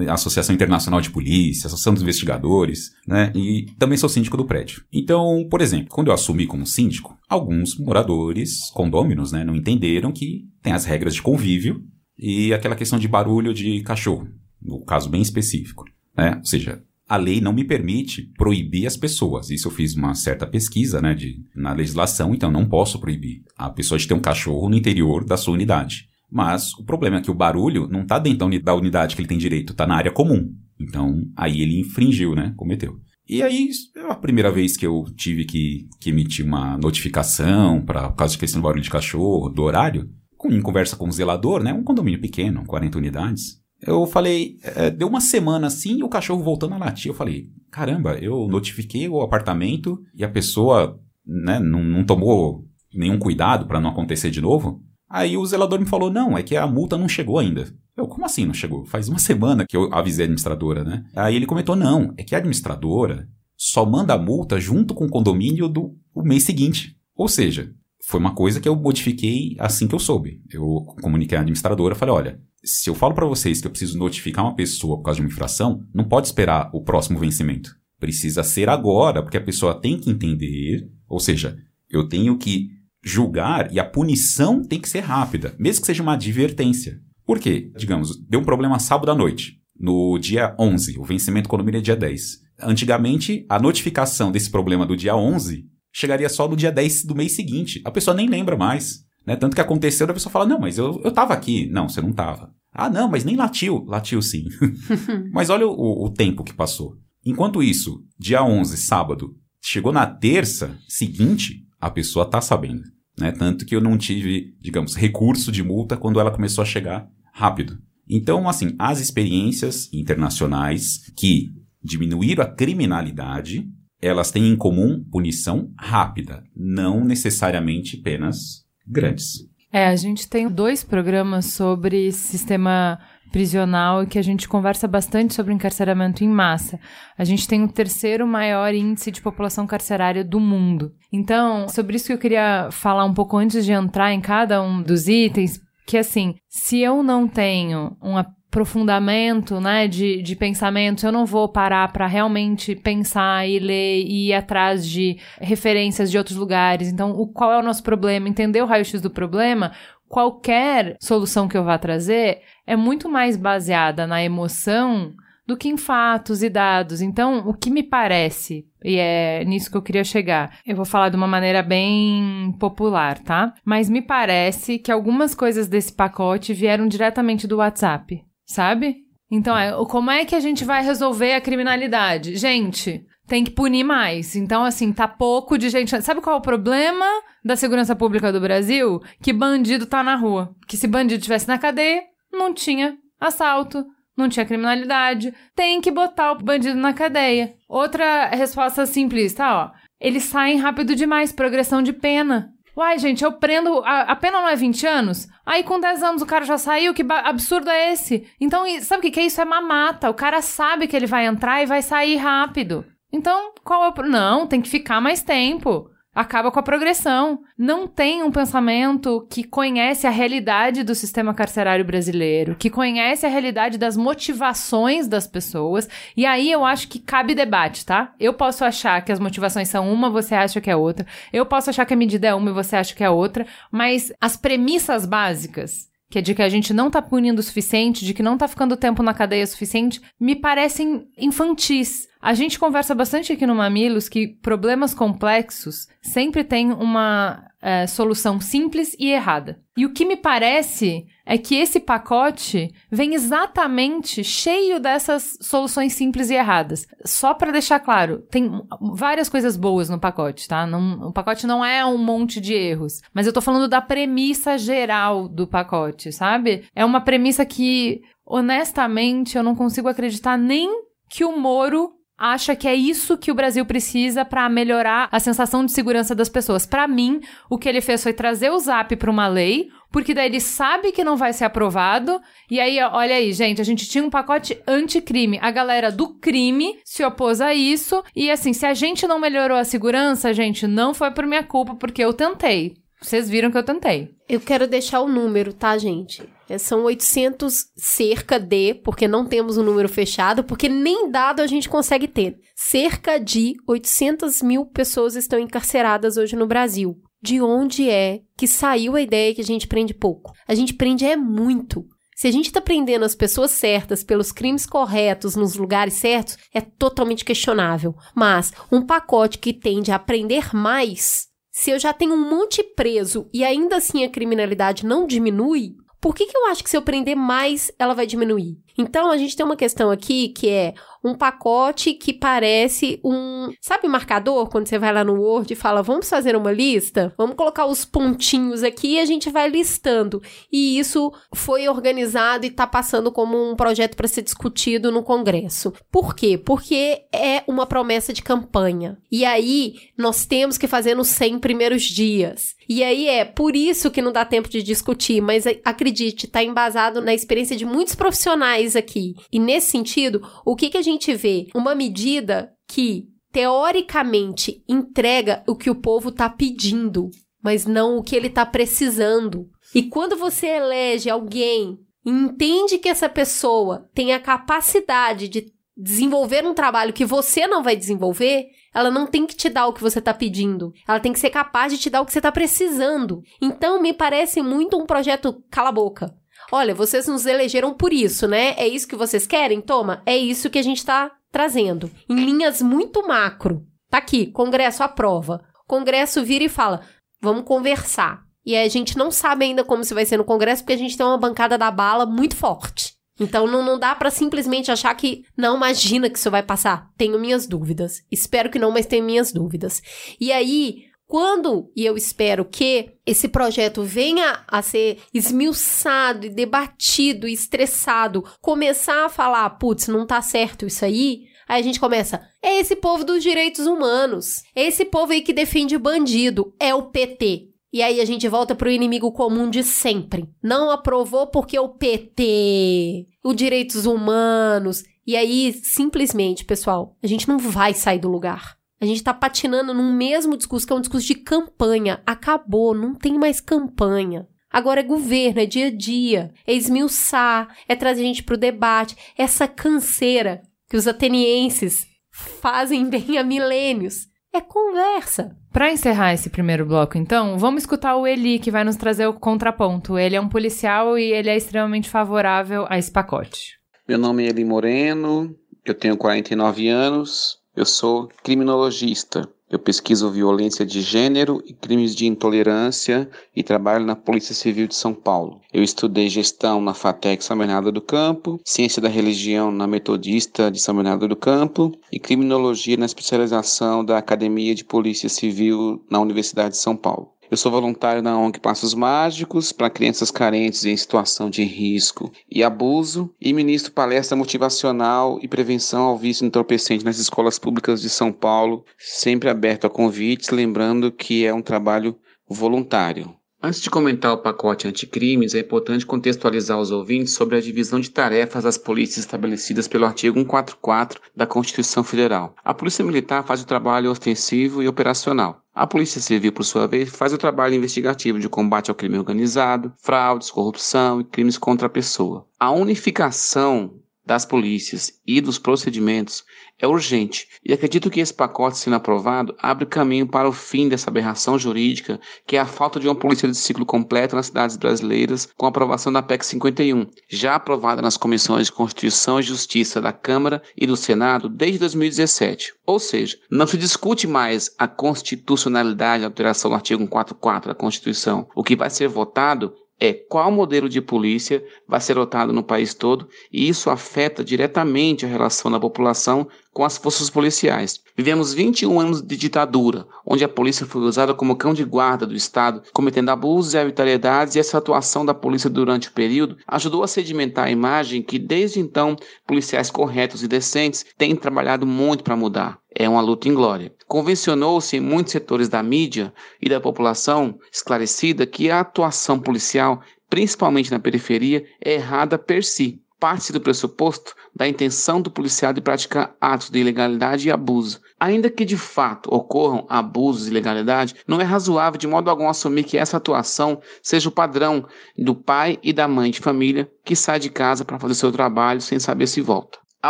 Associação Internacional de Polícia, Associação dos Investigadores, né? E também sou síndico do prédio. Então, por exemplo, quando eu assumi como síndico, alguns moradores, condôminos, né, não entenderam que tem as regras de convívio e aquela questão de barulho de cachorro, no caso bem específico, né? Ou seja, a lei não me permite proibir as pessoas. Isso eu fiz uma certa pesquisa, né, de, na legislação, então não posso proibir a pessoa de ter um cachorro no interior da sua unidade. Mas o problema é que o barulho não está dentro da unidade que ele tem direito, está na área comum. Então, aí ele infringiu, né? Cometeu. E aí, é a primeira vez que eu tive que, que emitir uma notificação para causa de questão do barulho de cachorro, do horário, em conversa com o zelador, né? Um condomínio pequeno, 40 unidades. Eu falei, é, deu uma semana assim e o cachorro voltando a latir. Eu falei, caramba, eu notifiquei o apartamento e a pessoa né, não, não tomou nenhum cuidado para não acontecer de novo. Aí o zelador me falou: não, é que a multa não chegou ainda. Eu, como assim não chegou? Faz uma <laughs> semana que eu avisei a administradora, né? Aí ele comentou: não, é que a administradora só manda a multa junto com o condomínio do o mês seguinte. Ou seja, foi uma coisa que eu modifiquei assim que eu soube. Eu comuniquei à administradora, falei: olha, se eu falo para vocês que eu preciso notificar uma pessoa por causa de uma infração, não pode esperar o próximo vencimento. Precisa ser agora, porque a pessoa tem que entender, ou seja, eu tenho que julgar e a punição tem que ser rápida, mesmo que seja uma advertência. Por quê? Digamos, deu um problema sábado à noite, no dia 11, o vencimento condomínio é dia 10. Antigamente, a notificação desse problema do dia 11 chegaria só no dia 10 do mês seguinte. A pessoa nem lembra mais. Né? Tanto que aconteceu, a pessoa fala, não, mas eu, eu tava aqui. Não, você não tava. Ah, não, mas nem latiu. Latiu sim. <laughs> <laughs> mas olha o, o tempo que passou. Enquanto isso, dia 11, sábado, chegou na terça seguinte, a pessoa tá sabendo. Né? Tanto que eu não tive, digamos, recurso de multa quando ela começou a chegar rápido. Então, assim, as experiências internacionais que diminuíram a criminalidade, elas têm em comum punição rápida, não necessariamente penas grandes. É, a gente tem dois programas sobre sistema prisional que a gente conversa bastante sobre encarceramento em massa. A gente tem o terceiro maior índice de população carcerária do mundo. Então, sobre isso que eu queria falar um pouco antes de entrar em cada um dos itens, que assim, se eu não tenho um aprofundamento, né, de, de pensamento, eu não vou parar para realmente pensar e ler e ir atrás de referências de outros lugares. Então, o, qual é o nosso problema? Entender o raio-x do problema, qualquer solução que eu vá trazer é muito mais baseada na emoção do que em fatos e dados. Então, o que me parece, e é nisso que eu queria chegar, eu vou falar de uma maneira bem popular, tá? Mas me parece que algumas coisas desse pacote vieram diretamente do WhatsApp, sabe? Então, é, como é que a gente vai resolver a criminalidade? Gente, tem que punir mais. Então, assim, tá pouco de gente. Sabe qual é o problema da segurança pública do Brasil? Que bandido tá na rua. Que se bandido tivesse na cadeia, não tinha assalto, não tinha criminalidade. Tem que botar o bandido na cadeia. Outra resposta simples, tá? Ó. Eles saem rápido demais, progressão de pena. Uai, gente, eu prendo. A, a, pena não é 20 anos? Aí com 10 anos o cara já saiu? Que absurdo é esse? Então, sabe o que, que é isso? É mamata. O cara sabe que ele vai entrar e vai sair rápido. Então, qual é o. Não, tem que ficar mais tempo. Acaba com a progressão. Não tem um pensamento que conhece a realidade do sistema carcerário brasileiro, que conhece a realidade das motivações das pessoas. E aí eu acho que cabe debate, tá? Eu posso achar que as motivações são uma, você acha que é outra. Eu posso achar que a medida é uma e você acha que é outra. Mas as premissas básicas que é de que a gente não tá punindo o suficiente, de que não tá ficando tempo na cadeia o suficiente, me parecem infantis. A gente conversa bastante aqui no Mamilos que problemas complexos sempre têm uma é, solução simples e errada. E o que me parece é que esse pacote vem exatamente cheio dessas soluções simples e erradas. Só para deixar claro, tem várias coisas boas no pacote, tá? Não, o pacote não é um monte de erros, mas eu tô falando da premissa geral do pacote, sabe? É uma premissa que, honestamente, eu não consigo acreditar nem que o Moro acha que é isso que o Brasil precisa para melhorar a sensação de segurança das pessoas. Para mim, o que ele fez foi trazer o Zap para uma lei, porque daí ele sabe que não vai ser aprovado. E aí, olha aí, gente, a gente tinha um pacote anticrime. A galera do crime se opôs a isso. E assim, se a gente não melhorou a segurança, gente, não foi por minha culpa, porque eu tentei. Vocês viram que eu tentei. Eu quero deixar o número, tá, gente? É, são 800 cerca de, porque não temos um número fechado, porque nem dado a gente consegue ter. Cerca de 800 mil pessoas estão encarceradas hoje no Brasil. De onde é que saiu a ideia que a gente prende pouco? A gente prende é muito. Se a gente está prendendo as pessoas certas pelos crimes corretos nos lugares certos, é totalmente questionável. Mas um pacote que tende a prender mais se eu já tenho um monte preso e ainda assim a criminalidade não diminui, por que, que eu acho que se eu prender mais, ela vai diminuir? Então, a gente tem uma questão aqui que é um pacote que parece um. Sabe marcador? Quando você vai lá no Word e fala, vamos fazer uma lista? Vamos colocar os pontinhos aqui e a gente vai listando. E isso foi organizado e está passando como um projeto para ser discutido no Congresso. Por quê? Porque é uma promessa de campanha. E aí, nós temos que fazer nos 100 primeiros dias. E aí é por isso que não dá tempo de discutir, mas acredite, está embasado na experiência de muitos profissionais aqui. E nesse sentido, o que, que a gente vê uma medida que teoricamente entrega o que o povo está pedindo, mas não o que ele está precisando. E quando você elege alguém e entende que essa pessoa tem a capacidade de desenvolver um trabalho que você não vai desenvolver, ela não tem que te dar o que você está pedindo. Ela tem que ser capaz de te dar o que você está precisando. Então, me parece muito um projeto cala-boca. Olha, vocês nos elegeram por isso, né? É isso que vocês querem? Toma, é isso que a gente está trazendo. Em linhas muito macro. Tá aqui, Congresso aprova. Congresso vira e fala: vamos conversar. E a gente não sabe ainda como se vai ser no Congresso, porque a gente tem uma bancada da bala muito forte. Então não, não dá para simplesmente achar que não imagina que isso vai passar. Tenho minhas dúvidas. Espero que não, mas tenho minhas dúvidas. E aí, quando, e eu espero que esse projeto venha a ser esmiuçado e debatido e estressado, começar a falar, putz, não tá certo isso aí, Aí a gente começa, é esse povo dos direitos humanos, é esse povo aí que defende bandido, é o PT. E aí a gente volta pro inimigo comum de sempre. Não aprovou porque o PT, os direitos humanos. E aí, simplesmente, pessoal, a gente não vai sair do lugar. A gente tá patinando num mesmo discurso, que é um discurso de campanha. Acabou, não tem mais campanha. Agora é governo, é dia a dia, é esmiuçar, é trazer a gente pro debate. Essa canseira que os atenienses fazem <laughs> bem há milênios. É conversa. Para encerrar esse primeiro bloco, então, vamos escutar o Eli, que vai nos trazer o contraponto. Ele é um policial e ele é extremamente favorável a esse pacote. Meu nome é Eli Moreno, eu tenho 49 anos, eu sou criminologista. Eu pesquiso violência de gênero e crimes de intolerância e trabalho na Polícia Civil de São Paulo. Eu estudei gestão na FATEC São Bernardo do Campo, ciência da religião na Metodista de São Bernardo do Campo e criminologia na especialização da Academia de Polícia Civil na Universidade de São Paulo. Eu sou voluntário na ONG Passos Mágicos para crianças carentes em situação de risco e abuso e ministro palestra motivacional e prevenção ao vício entorpecente nas escolas públicas de São Paulo, sempre aberto a convites, lembrando que é um trabalho voluntário. Antes de comentar o pacote anticrimes, é importante contextualizar os ouvintes sobre a divisão de tarefas das polícias estabelecidas pelo artigo 144 da Constituição Federal. A Polícia Militar faz o trabalho ostensivo e operacional. A Polícia Civil, por sua vez, faz o trabalho investigativo de combate ao crime organizado, fraudes, corrupção e crimes contra a pessoa. A unificação das polícias e dos procedimentos é urgente e acredito que esse pacote sendo aprovado abre caminho para o fim dessa aberração jurídica que é a falta de uma polícia de ciclo completo nas cidades brasileiras com a aprovação da PEC 51, já aprovada nas comissões de Constituição e Justiça da Câmara e do Senado desde 2017. Ou seja, não se discute mais a constitucionalidade da alteração do artigo 144 da Constituição. O que vai ser votado é qual modelo de polícia vai ser adotado no país todo e isso afeta diretamente a relação da população com as forças policiais. Vivemos 21 anos de ditadura, onde a polícia foi usada como cão de guarda do Estado, cometendo abusos e arbitrariedades, e essa atuação da polícia durante o período ajudou a sedimentar a imagem que, desde então, policiais corretos e decentes têm trabalhado muito para mudar. É uma luta em glória. Convencionou-se em muitos setores da mídia e da população esclarecida que a atuação policial, principalmente na periferia, é errada per si parte do pressuposto da intenção do policial de praticar atos de ilegalidade e abuso. Ainda que de fato ocorram abusos e ilegalidade, não é razoável de modo algum assumir que essa atuação seja o padrão do pai e da mãe de família que sai de casa para fazer seu trabalho sem saber se volta. A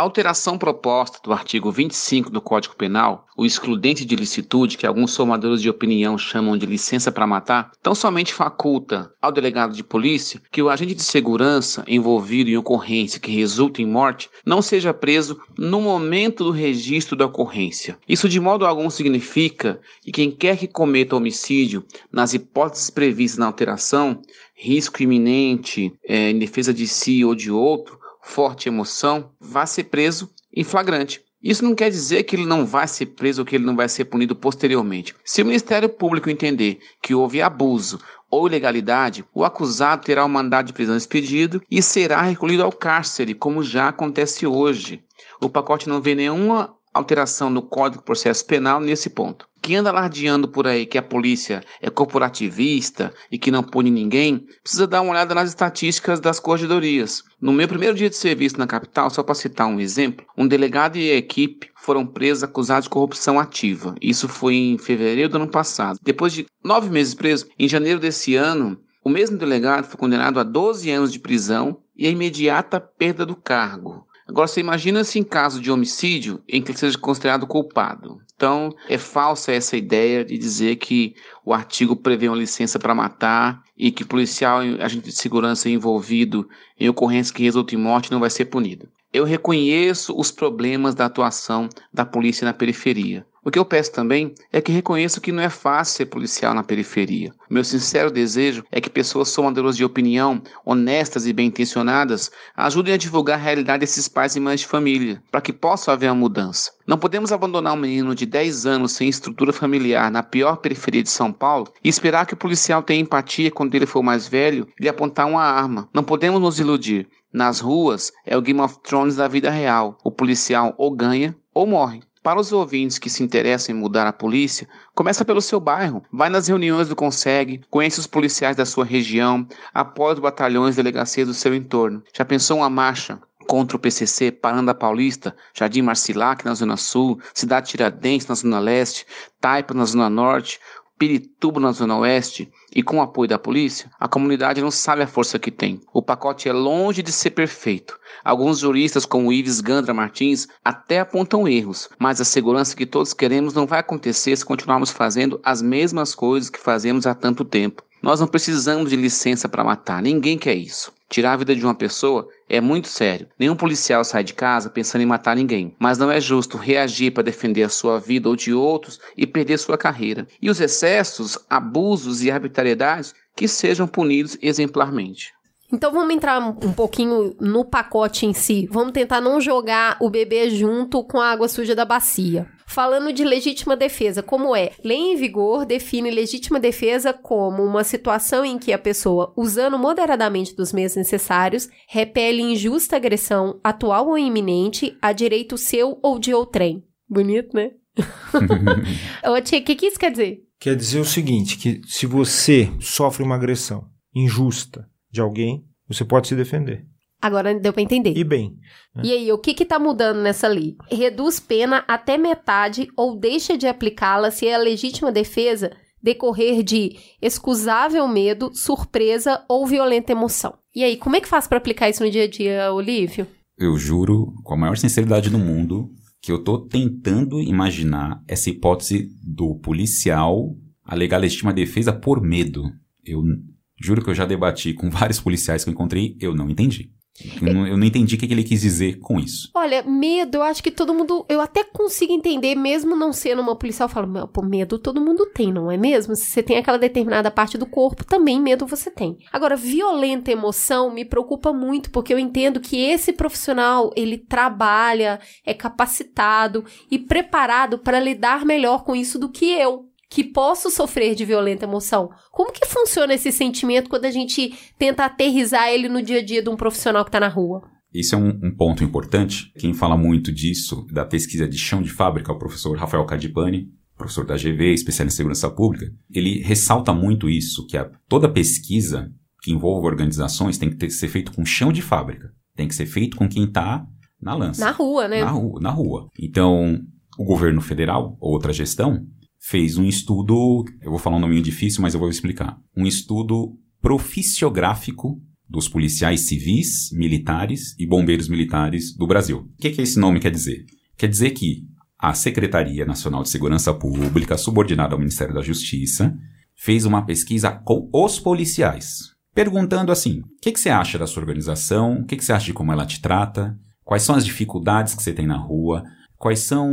alteração proposta do artigo 25 do Código Penal, o excludente de licitude, que alguns formadores de opinião chamam de licença para matar, tão somente faculta ao delegado de polícia que o agente de segurança envolvido em ocorrência que resulta em morte não seja preso no momento do registro da ocorrência. Isso de modo algum significa que quem quer que cometa homicídio, nas hipóteses previstas na alteração, risco iminente é, em defesa de si ou de outro, forte emoção, vá ser preso em flagrante. Isso não quer dizer que ele não vai ser preso ou que ele não vai ser punido posteriormente. Se o Ministério Público entender que houve abuso ou ilegalidade, o acusado terá o mandado de prisão expedido e será recolhido ao cárcere, como já acontece hoje. O pacote não vê nenhuma alteração no Código de Processo Penal nesse ponto. Quem anda alardeando por aí que a polícia é corporativista e que não pune ninguém, precisa dar uma olhada nas estatísticas das corregedorias. No meu primeiro dia de serviço na capital, só para citar um exemplo, um delegado e a equipe foram presos acusados de corrupção ativa. Isso foi em fevereiro do ano passado. Depois de nove meses preso, em janeiro desse ano, o mesmo delegado foi condenado a 12 anos de prisão e a imediata perda do cargo. Agora, você imagina se em caso de homicídio em que ele seja considerado culpado. Então, é falsa essa ideia de dizer que o artigo prevê uma licença para matar e que policial, agente de segurança envolvido em ocorrência que resulta em morte não vai ser punido. Eu reconheço os problemas da atuação da polícia na periferia. O que eu peço também é que reconheça que não é fácil ser policial na periferia. Meu sincero desejo é que pessoas somadoras de opinião, honestas e bem intencionadas, ajudem a divulgar a realidade desses pais e mães de família, para que possa haver uma mudança. Não podemos abandonar um menino de 10 anos sem estrutura familiar na pior periferia de São Paulo e esperar que o policial tenha empatia quando ele for mais velho e lhe apontar uma arma. Não podemos nos iludir. Nas ruas é o Game of Thrones da vida real. O policial ou ganha ou morre. Para os ouvintes que se interessam em mudar a polícia, começa pelo seu bairro. Vai nas reuniões do Conseg, conhece os policiais da sua região, apoia os batalhões e delegacias do seu entorno. Já pensou uma marcha contra o PCC, Paranda Paulista, Jardim Marcilac na Zona Sul, Cidade Tiradentes na Zona Leste, Taipa na Zona Norte, Pirituba na Zona Oeste e com o apoio da polícia, a comunidade não sabe a força que tem. O pacote é longe de ser perfeito. Alguns juristas, como Ives Gandra Martins, até apontam erros, mas a segurança que todos queremos não vai acontecer se continuarmos fazendo as mesmas coisas que fazemos há tanto tempo. Nós não precisamos de licença para matar, ninguém quer isso. Tirar a vida de uma pessoa é muito sério. Nenhum policial sai de casa pensando em matar ninguém, mas não é justo reagir para defender a sua vida ou de outros e perder sua carreira. E os excessos, abusos e arbitrariedades que sejam punidos exemplarmente. Então vamos entrar um pouquinho no pacote em si. Vamos tentar não jogar o bebê junto com a água suja da bacia. Falando de legítima defesa, como é? Lei em vigor define legítima defesa como uma situação em que a pessoa, usando moderadamente dos meios necessários, repele injusta agressão, atual ou iminente, a direito seu ou de outrem. Bonito, né? <laughs> Ô, Tia, o que, que isso quer dizer? Quer dizer o seguinte, que se você sofre uma agressão injusta de alguém, você pode se defender. Agora deu para entender. E bem. Né? E aí, o que que tá mudando nessa lei? Reduz pena até metade ou deixa de aplicá-la se é a legítima defesa decorrer de excusável medo, surpresa ou violenta emoção. E aí, como é que faz para aplicar isso no dia a dia, Olívio? Eu juro, com a maior sinceridade do mundo, que eu tô tentando imaginar essa hipótese do policial alegar legítima defesa por medo. Eu Juro que eu já debati com vários policiais que eu encontrei, eu não entendi. Eu não, eu não entendi o que ele quis dizer com isso. Olha, medo, eu acho que todo mundo. Eu até consigo entender, mesmo não sendo uma policial, eu falo, "Meu, pô, medo todo mundo tem, não é mesmo? Se você tem aquela determinada parte do corpo, também medo você tem. Agora, violenta emoção me preocupa muito, porque eu entendo que esse profissional, ele trabalha, é capacitado e preparado para lidar melhor com isso do que eu. Que posso sofrer de violenta emoção. Como que funciona esse sentimento quando a gente tenta aterrizar ele no dia a dia de um profissional que tá na rua? Isso é um, um ponto importante. Quem fala muito disso, da pesquisa de chão de fábrica, é o professor Rafael Cadipani, professor da GV, especialista em segurança pública. Ele ressalta muito isso, que a, toda pesquisa que envolve organizações tem que ter, ser feito com chão de fábrica. Tem que ser feito com quem está na lança. Na rua, né? Na rua, na rua. Então, o governo federal, ou outra gestão, fez um estudo, eu vou falar um nome difícil, mas eu vou explicar. Um estudo proficiográfico dos policiais civis, militares e bombeiros militares do Brasil. O que, que esse nome quer dizer? Quer dizer que a Secretaria Nacional de Segurança Pública, subordinada ao Ministério da Justiça, fez uma pesquisa com os policiais, perguntando assim: o que, que você acha da sua organização? O que, que você acha de como ela te trata? Quais são as dificuldades que você tem na rua? Quais são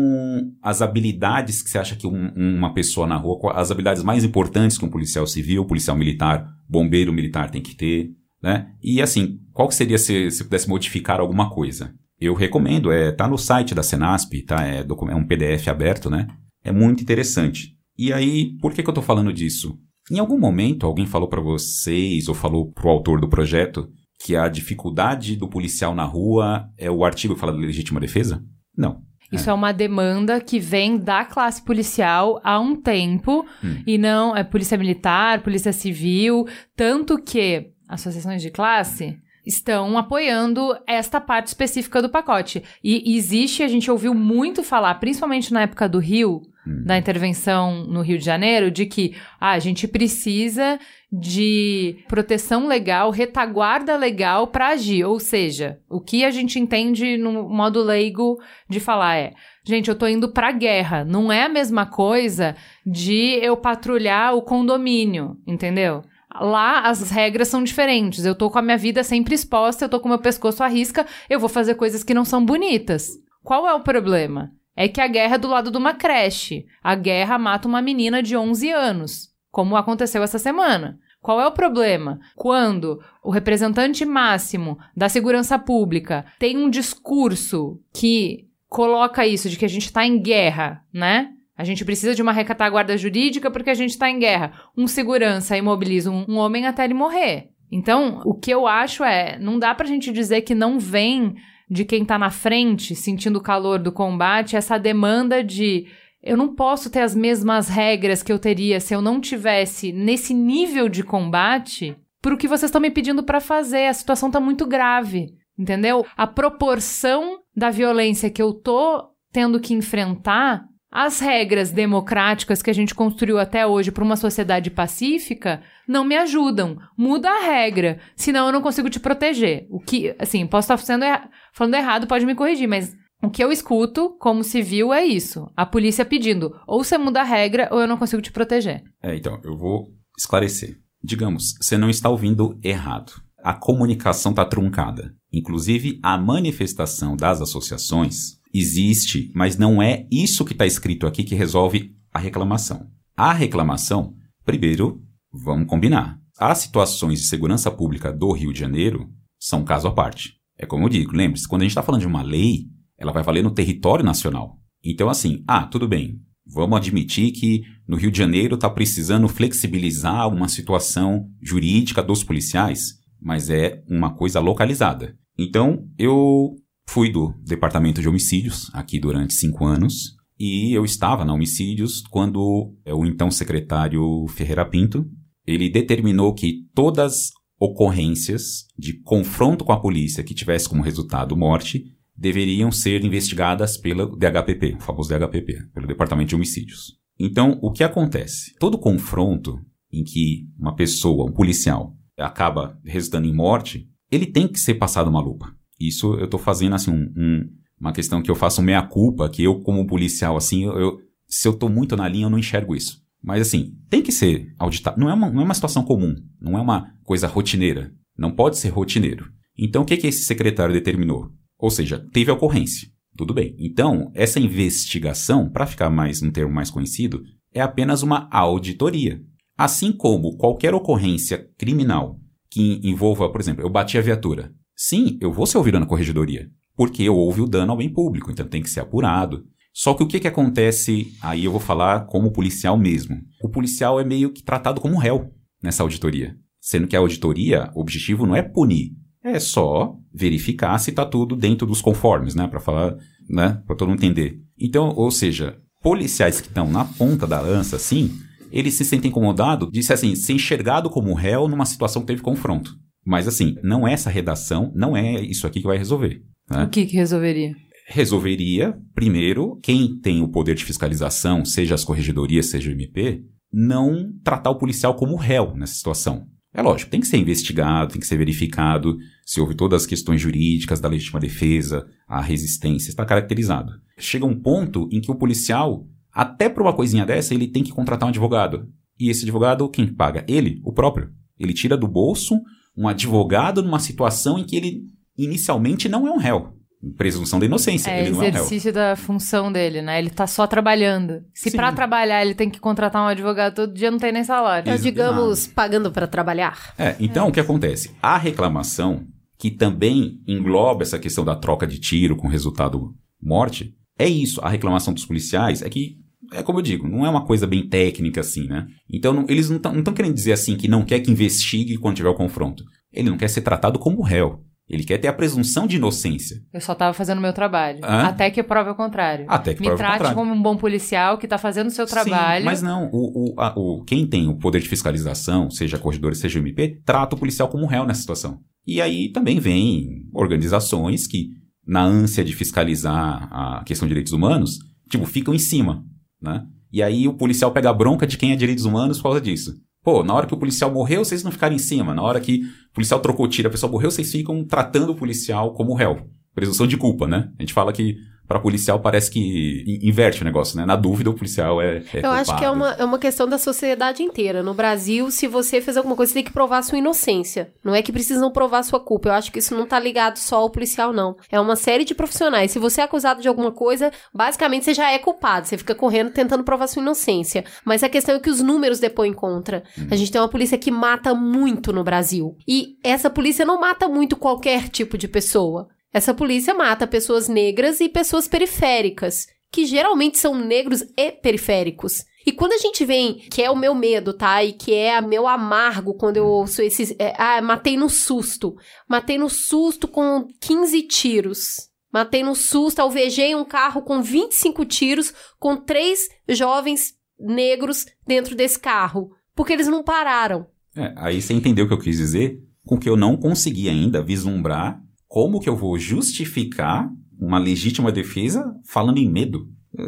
as habilidades que você acha que um- uma pessoa na rua, as habilidades mais importantes que um policial civil, policial militar, bombeiro militar tem que ter, né? E assim, qual seria se, se pudesse modificar alguma coisa? Eu recomendo, é, tá no site da Senasp, tá? É, é um PDF aberto, né? É muito interessante. E aí, por que, que eu tô falando disso? Em algum momento, alguém falou pra vocês, ou falou pro autor do projeto, que a dificuldade do policial na rua é o artigo que fala da legítima defesa? Não. Isso é. uma demanda que vem da classe policial há um tempo Hum. e não é polícia militar, polícia civil, tanto que associações de classe estão apoiando esta parte específica do pacote. E existe, a gente ouviu muito falar, principalmente na época do Rio, Hum. da intervenção no Rio de Janeiro, de que ah, a gente precisa de proteção legal, retaguarda legal para agir. Ou seja, o que a gente entende no modo leigo de falar é: gente, eu tô indo pra guerra. Não é a mesma coisa de eu patrulhar o condomínio, entendeu? Lá as regras são diferentes. Eu tô com a minha vida sempre exposta, eu tô com meu pescoço à risca, eu vou fazer coisas que não são bonitas. Qual é o problema? É que a guerra é do lado de uma creche. A guerra mata uma menina de 11 anos, como aconteceu essa semana. Qual é o problema? Quando o representante máximo da segurança pública tem um discurso que coloca isso de que a gente está em guerra, né? A gente precisa de uma recataguarda jurídica porque a gente está em guerra. Um segurança imobiliza um, homem até ele morrer. Então, o que eu acho é, não dá pra gente dizer que não vem de quem tá na frente, sentindo o calor do combate, essa demanda de eu não posso ter as mesmas regras que eu teria se eu não tivesse nesse nível de combate pro que vocês estão me pedindo pra fazer. A situação tá muito grave, entendeu? A proporção da violência que eu tô tendo que enfrentar, as regras democráticas que a gente construiu até hoje para uma sociedade pacífica não me ajudam. Muda a regra, senão eu não consigo te proteger. O que, assim, posso estar sendo falando errado, pode me corrigir, mas o que eu escuto como civil é isso. A polícia pedindo, ou você muda a regra ou eu não consigo te proteger. É, então, eu vou esclarecer. Digamos, você não está ouvindo errado. A comunicação está truncada. Inclusive, a manifestação das associações existe, mas não é isso que está escrito aqui que resolve a reclamação. A reclamação, primeiro, vamos combinar. As situações de segurança pública do Rio de Janeiro são caso à parte. É como eu digo, lembre-se, quando a gente está falando de uma lei, ela vai valer no território nacional. Então, assim, ah, tudo bem, vamos admitir que no Rio de Janeiro está precisando flexibilizar uma situação jurídica dos policiais, mas é uma coisa localizada. Então, eu fui do departamento de homicídios aqui durante cinco anos e eu estava na homicídios quando o então secretário Ferreira Pinto ele determinou que todas ocorrências de confronto com a polícia que tivesse como resultado morte deveriam ser investigadas pelo DHPP, o famoso DHPP, pelo Departamento de Homicídios. Então, o que acontece? Todo confronto em que uma pessoa, um policial, acaba resultando em morte, ele tem que ser passado uma lupa. Isso eu estou fazendo assim um, um, uma questão que eu faço meia culpa, que eu como policial assim, eu, eu, se eu estou muito na linha eu não enxergo isso. Mas assim, tem que ser auditado. Não é, uma, não é uma situação comum, não é uma coisa rotineira. Não pode ser rotineiro. Então, o que, que esse secretário determinou? Ou seja, teve ocorrência. Tudo bem. Então, essa investigação, para ficar mais um termo mais conhecido, é apenas uma auditoria. Assim como qualquer ocorrência criminal que envolva, por exemplo, eu bati a viatura. Sim, eu vou ser ouvido na corregedoria, porque houve o dano ao bem público, então tem que ser apurado. Só que o que, que acontece, aí eu vou falar como policial mesmo. O policial é meio que tratado como réu nessa auditoria. Sendo que a auditoria, o objetivo não é punir, é só verificar se está tudo dentro dos conformes, né? Para falar, né? Para todo mundo entender. Então, ou seja, policiais que estão na ponta da lança, assim, eles se sentem incomodados de assim, ser enxergado como réu numa situação que teve confronto. Mas assim, não é essa redação, não é isso aqui que vai resolver. Né? O que, que resolveria? Resolveria, primeiro, quem tem o poder de fiscalização, seja as corregedorias, seja o MP, não tratar o policial como réu nessa situação. É lógico, tem que ser investigado, tem que ser verificado se houve todas as questões jurídicas da legítima defesa, a resistência, está caracterizado. Chega um ponto em que o policial, até por uma coisinha dessa, ele tem que contratar um advogado. E esse advogado, quem paga? Ele, o próprio. Ele tira do bolso um advogado numa situação em que ele inicialmente não é um réu presunção da inocência. É ele não é exercício réu. da função dele, né? Ele tá só trabalhando. Se pra trabalhar ele tem que contratar um advogado todo dia, não tem nem salário. Então, digamos, pagando pra trabalhar. É, então o que acontece? A reclamação, que também engloba essa questão da troca de tiro com resultado morte, é isso. A reclamação dos policiais é que, é como eu digo, não é uma coisa bem técnica assim, né? Então não- eles não estão querendo dizer assim que não quer que investigue quando tiver o confronto. Ele não quer ser tratado como réu. Ele quer ter a presunção de inocência. Eu só tava fazendo o meu trabalho. Hã? Até que prove o contrário. Até que Me prove o trate contrário. como um bom policial que tá fazendo o seu trabalho. Sim, mas não, o, o, a- o- quem tem o poder de fiscalização, seja corredor, seja o MP, trata o policial como réu nessa situação. E aí também vem organizações que, na ânsia de fiscalizar a questão de direitos humanos, tipo, ficam em cima, né? E aí o policial pega a bronca de quem é direitos humanos por causa disso. Pô, na hora que o policial morreu, vocês não ficaram em cima. Na hora que o policial trocou tiro, a pessoa morreu, vocês ficam tratando o policial como réu. Presunção de culpa, né? A gente fala que para policial parece que in- inverte o negócio, né? Na dúvida, o policial é, é Eu acho que é culpado. uma, é uma questão da sociedade inteira. No Brasil, se você fez alguma coisa, você tem que provar a sua inocência. Não é que precisam provar sua culpa. Eu acho que isso não tá ligado só ao policial, não. É uma série de profissionais. Se você é acusado de alguma coisa, basicamente você já é culpado. Você fica correndo tentando provar sua inocência. Mas a questão é que os números depõem contra. A gente tem uma polícia que mata muito no Brasil. E essa polícia não mata muito qualquer tipo de pessoa. Essa polícia mata pessoas negras e pessoas periféricas, que geralmente são negros e periféricos. E quando a gente vem, que é o meu medo, tá? E que é meu amargo quando eu ouço esses. é, ah, matei no susto. Matei no susto com 15 tiros. Matei no susto, alvejei um carro com 25 tiros, com três jovens negros dentro desse carro. Porque eles não pararam. É, aí você entendeu o que eu quis dizer? Com que eu não consegui ainda vislumbrar como que eu vou justificar uma legítima defesa falando em medo.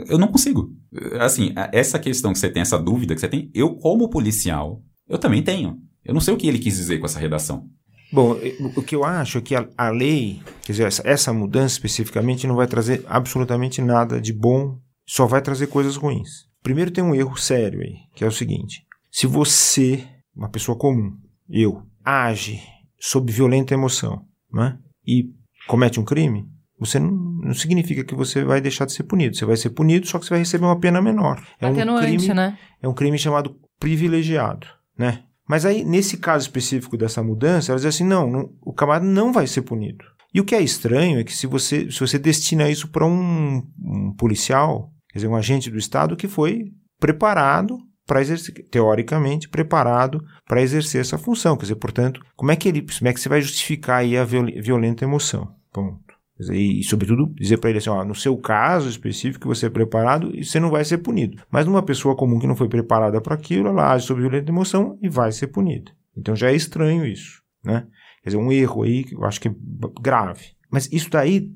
Eu não consigo. Assim, essa questão que você tem, essa dúvida que você tem, eu como policial, eu também tenho. Eu não sei o que ele quis dizer com essa redação. Bom, o o que eu acho é que a, a lei, quer dizer, essa, essa mudança especificamente não vai trazer absolutamente nada de bom, só vai trazer coisas ruins. Primeiro tem um erro sério aí, que é o seguinte: se você, uma pessoa comum, eu, age sob violenta emoção, né, e comete um crime, você não, não significa que você vai deixar de ser punido. Você vai ser punido, só que você vai receber uma pena menor. É um crime né? é um crime chamado privilegiado, né? Mas aí, nesse caso específico dessa mudança, elas dizem assim, não, não, o camarada não vai ser punido. E o que é estranho é que se você, se você destina isso para um, um policial, quer dizer, um agente do Estado que foi preparado para exercer, teoricamente preparado para exercer essa função, quer dizer, portanto, como é que ele, como é que você vai justificar aí a viol- violenta emoção? Ponto. Dizer, E, sobretudo, dizer para ele assim: ó, no seu caso específico, você é preparado e você não vai ser punido. Mas numa pessoa comum que não foi preparada para aquilo, ela age sob violenta emoção e vai ser punida. Então já é estranho isso, né? Quer dizer, um erro aí que eu acho que é grave. Mas isso daí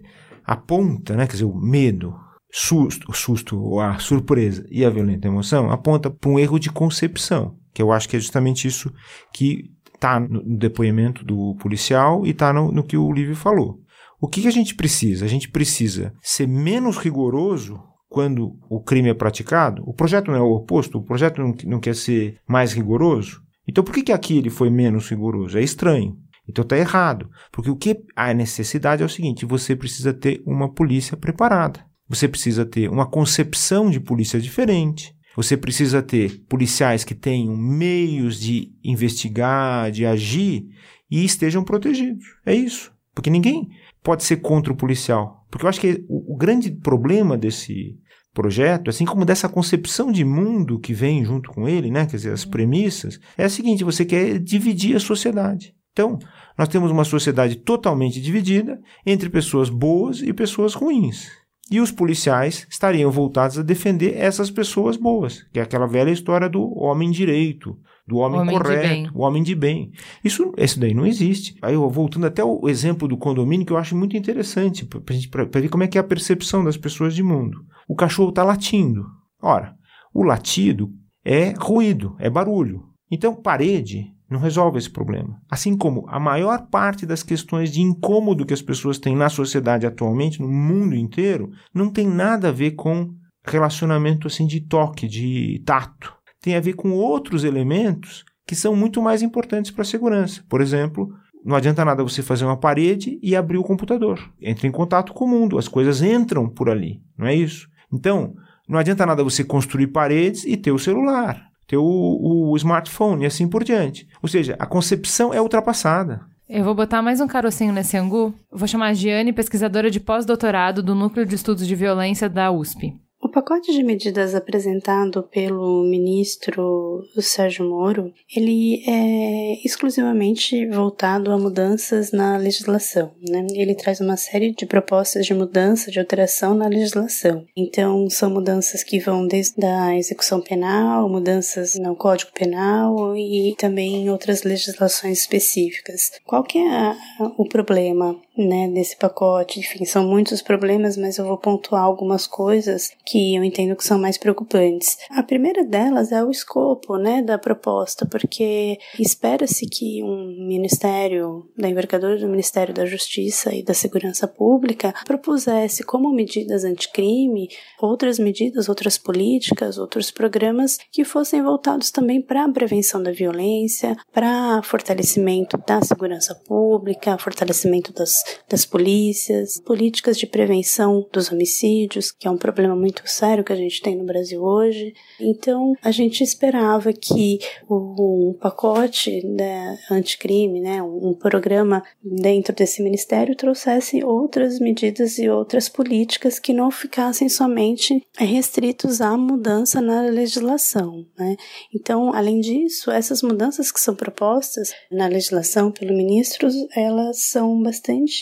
aponta, né? Quer dizer, o medo, susto, susto, a surpresa e a violenta emoção aponta para um erro de concepção, que eu acho que é justamente isso que está no no depoimento do policial e está no, no que o Lívio falou. O que, que a gente precisa? A gente precisa ser menos rigoroso quando o crime é praticado. O projeto não é o oposto, o projeto não, não quer ser mais rigoroso. Então por que, que aqui ele foi menos rigoroso? É estranho. Então está errado. Porque o que a necessidade é o seguinte: você precisa ter uma polícia preparada. Você precisa ter uma concepção de polícia diferente. Você precisa ter policiais que tenham meios de investigar, de agir e estejam protegidos. É isso. Porque ninguém pode ser contra o policial. Porque eu acho que o, o grande problema desse projeto, assim como dessa concepção de mundo que vem junto com ele, né, quer dizer, as premissas, é a seguinte: você quer dividir a sociedade. Então, nós temos uma sociedade totalmente dividida entre pessoas boas e pessoas ruins. E os policiais estariam voltados a defender essas pessoas boas, que é aquela velha história do homem direito, do homem, Homem correto, o homem de bem. Isso, isso daí não existe. Aí, eu, voltando até o exemplo do condomínio, que eu acho muito interessante, para ver como é que é a percepção das pessoas de mundo. O cachorro está latindo. Ora, o latido é ruído, é barulho. Então, parede não resolve esse problema. Assim como a maior parte das questões de incômodo que as pessoas têm na sociedade atualmente, no mundo inteiro, não tem nada a ver com relacionamento assim de toque, de tato. Tem a ver com outros elementos que são muito mais importantes para a segurança. Por exemplo, não adianta nada você fazer uma parede e abrir o computador. Entra em contato com o mundo, as coisas entram por ali, não é isso? Então, não adianta nada você construir paredes e ter o celular, ter o, o smartphone e assim por diante. Ou seja, a concepção é ultrapassada. Eu vou botar mais um carocinho nesse angu. Vou chamar a Giane, pesquisadora de pós-doutorado do Núcleo de Estudos de Violência da USP. Pacote de medidas apresentado pelo ministro Sérgio Moro, ele é exclusivamente voltado a mudanças na legislação, né? Ele traz uma série de propostas de mudança, de alteração na legislação. Então, são mudanças que vão desde a execução penal, mudanças no Código Penal e também em outras legislações específicas. Qual que é a- o problema, né, desse pacote? Enfim, são muitos problemas, mas eu vou pontuar algumas coisas que eu entendo que são mais preocupantes. A primeira delas é o escopo, né, da proposta, porque espera-se que um ministério, da envergadura do Ministério da Justiça e da Segurança Pública, propusesse como medidas anticrime outras medidas, outras políticas, outros programas que fossem voltados também para a prevenção da violência, para fortalecimento da segurança pública, fortalecimento das, das polícias, políticas de prevenção dos homicídios, que é um problema muito sério que a gente tem no Brasil hoje. Então, a gente esperava que um pacote né, anticrime, né, um programa dentro desse ministério trouxesse outras medidas e outras políticas que não ficassem somente restritos à mudança na legislação. Né? Então, além disso, essas mudanças que são propostas na legislação pelo ministro, elas são bastante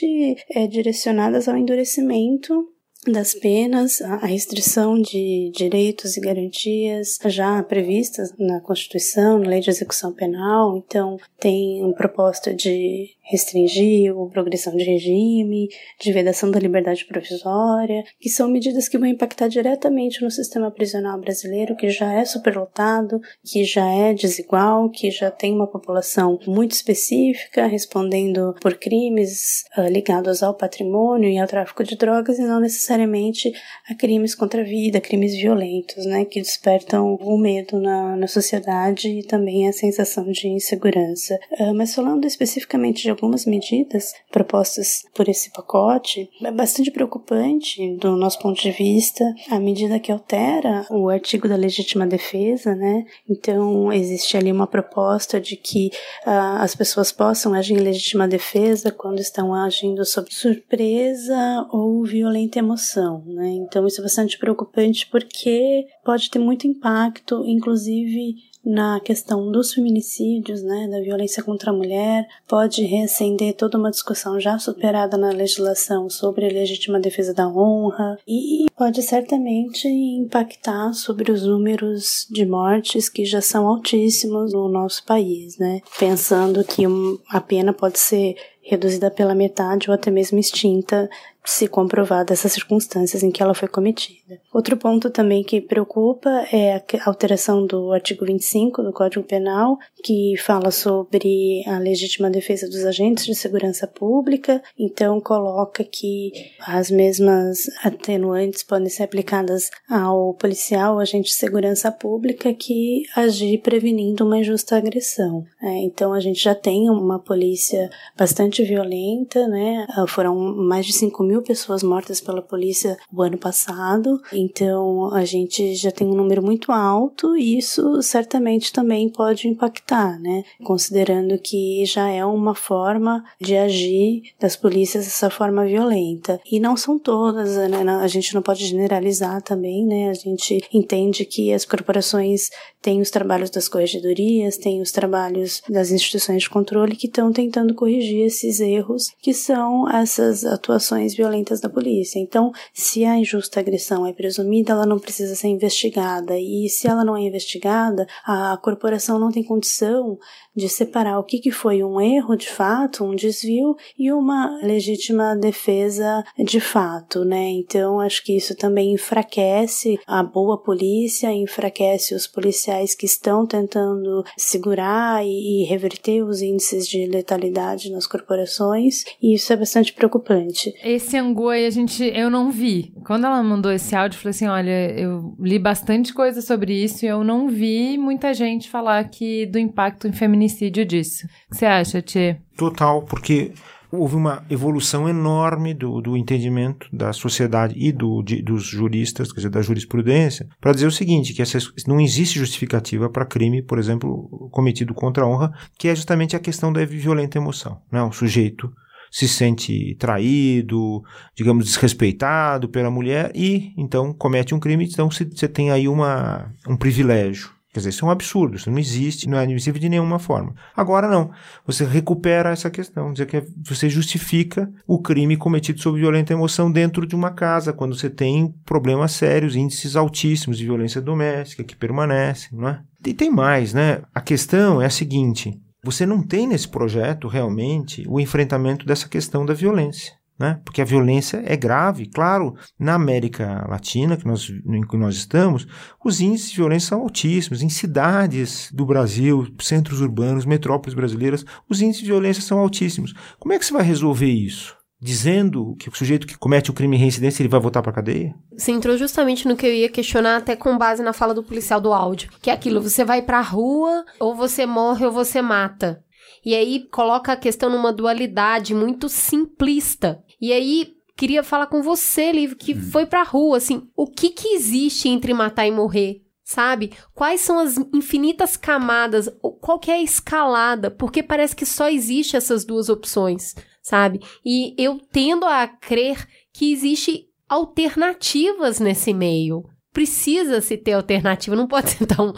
é, direcionadas ao endurecimento das penas, a restrição de direitos e garantias já previstas na Constituição, na Lei de Execução Penal. Então, tem uma proposta de restringir a progressão de regime, de vedação da liberdade provisória, que são medidas que vão impactar diretamente no sistema prisional brasileiro, que já é superlotado, que já é desigual, que já tem uma população muito específica, respondendo por crimes uh, ligados ao patrimônio e ao tráfico de drogas, e não necessariamente a crimes contra a vida, crimes violentos, né, que despertam o medo na, na sociedade e também a sensação de insegurança. Uh, mas falando especificamente de algumas medidas propostas por esse pacote, é bastante preocupante do nosso ponto de vista a medida que altera o artigo da legítima defesa, né? Então existe ali uma proposta de que uh, as pessoas possam agir em legítima defesa quando estão agindo sob surpresa ou violenta emoção, né? Então isso é bastante preocupante porque pode ter muito impacto, inclusive na questão dos feminicídios, né, da violência contra a mulher, pode reacender toda uma discussão já superada na legislação sobre a legítima defesa da honra e pode certamente impactar sobre os números de mortes que já são altíssimos no nosso país, né, pensando que a pena pode ser reduzida pela metade ou até mesmo extinta se comprovar dessas circunstâncias em que ela foi cometida. Outro ponto também que preocupa é a alteração do artigo 25 do Código Penal, que fala sobre a legítima defesa dos agentes de segurança pública, então coloca que as mesmas atenuantes podem ser aplicadas ao policial, agente de segurança pública, que agir prevenindo uma injusta agressão. É, então a gente já tem uma polícia bastante violenta, né? Foram mais de 5 mil pessoas mortas pela polícia o ano passado, então a gente já tem um número muito alto e isso certamente também pode impactar, né? Considerando que já é uma forma de agir das polícias dessa forma violenta. E não são todas, né? A gente não pode generalizar também, né? A gente entende que as corporações têm os trabalhos das corregedorias, têm os trabalhos das instituições de controle que estão tentando corrigir esses erros que são essas atuações violentas da polícia. Então, se a injusta agressão é presumida, ela não precisa ser investigada. E se ela não é investigada, a corporação não tem condição de separar o que, que foi um erro de fato, um desvio e uma legítima defesa de fato, né? Então acho que isso também enfraquece a boa polícia, enfraquece os policiais que estão tentando segurar e, e reverter os índices de letalidade nas corporações e isso é bastante preocupante. Esse angu aí a gente eu não vi. Quando ela mandou esse áudio, eu falei assim, olha, eu li bastante coisa sobre isso e eu não vi muita gente falar que do impacto em feminicídio feminicídio disso. O que você acha, Tchê? Total, porque houve uma evolução enorme do, do entendimento da sociedade e do, de, dos juristas, quer dizer, da jurisprudência, para dizer o seguinte, que essa, não existe justificativa para crime, por exemplo, cometido contra a honra, que é justamente a questão da violenta emoção. Né? O sujeito se sente traído, digamos, desrespeitado pela mulher e, então, comete um crime, então você tem aí uma, um privilégio. Quer dizer, isso é um absurdo, isso não existe, não é admissível de nenhuma forma. Agora não, você recupera essa questão, dizer que você justifica o crime cometido sob violenta emoção dentro de uma casa, quando você tem problemas sérios, índices altíssimos de violência doméstica que permanecem, não é? E tem mais, né? A questão é a seguinte, você não tem nesse projeto realmente o enfrentamento dessa questão da violência né? Porque a violência é grave. Claro, na América Latina, que nós, em que nós estamos, os índices de violência são altíssimos. Em cidades do Brasil, centros urbanos, metrópoles brasileiras, os índices de violência são altíssimos. Como é que você vai resolver isso? Dizendo que o sujeito que comete o crime em reincidência ele vai voltar para cadeia? Você entrou justamente no que eu ia questionar, até com base na fala do policial do áudio. Que é aquilo, você vai pra rua, ou você morre ou você mata. E aí coloca a questão numa dualidade muito simplista. E aí, queria falar com você, Liv, que hum. foi pra rua, assim, o que que existe entre matar e morrer? Sabe? Quais são as infinitas camadas? Qual que é a escalada? Porque parece que só existe essas duas opções, sabe? E eu tendo a crer que existe alternativas nesse meio. Precisa se ter alternativa, não pode <laughs> ser um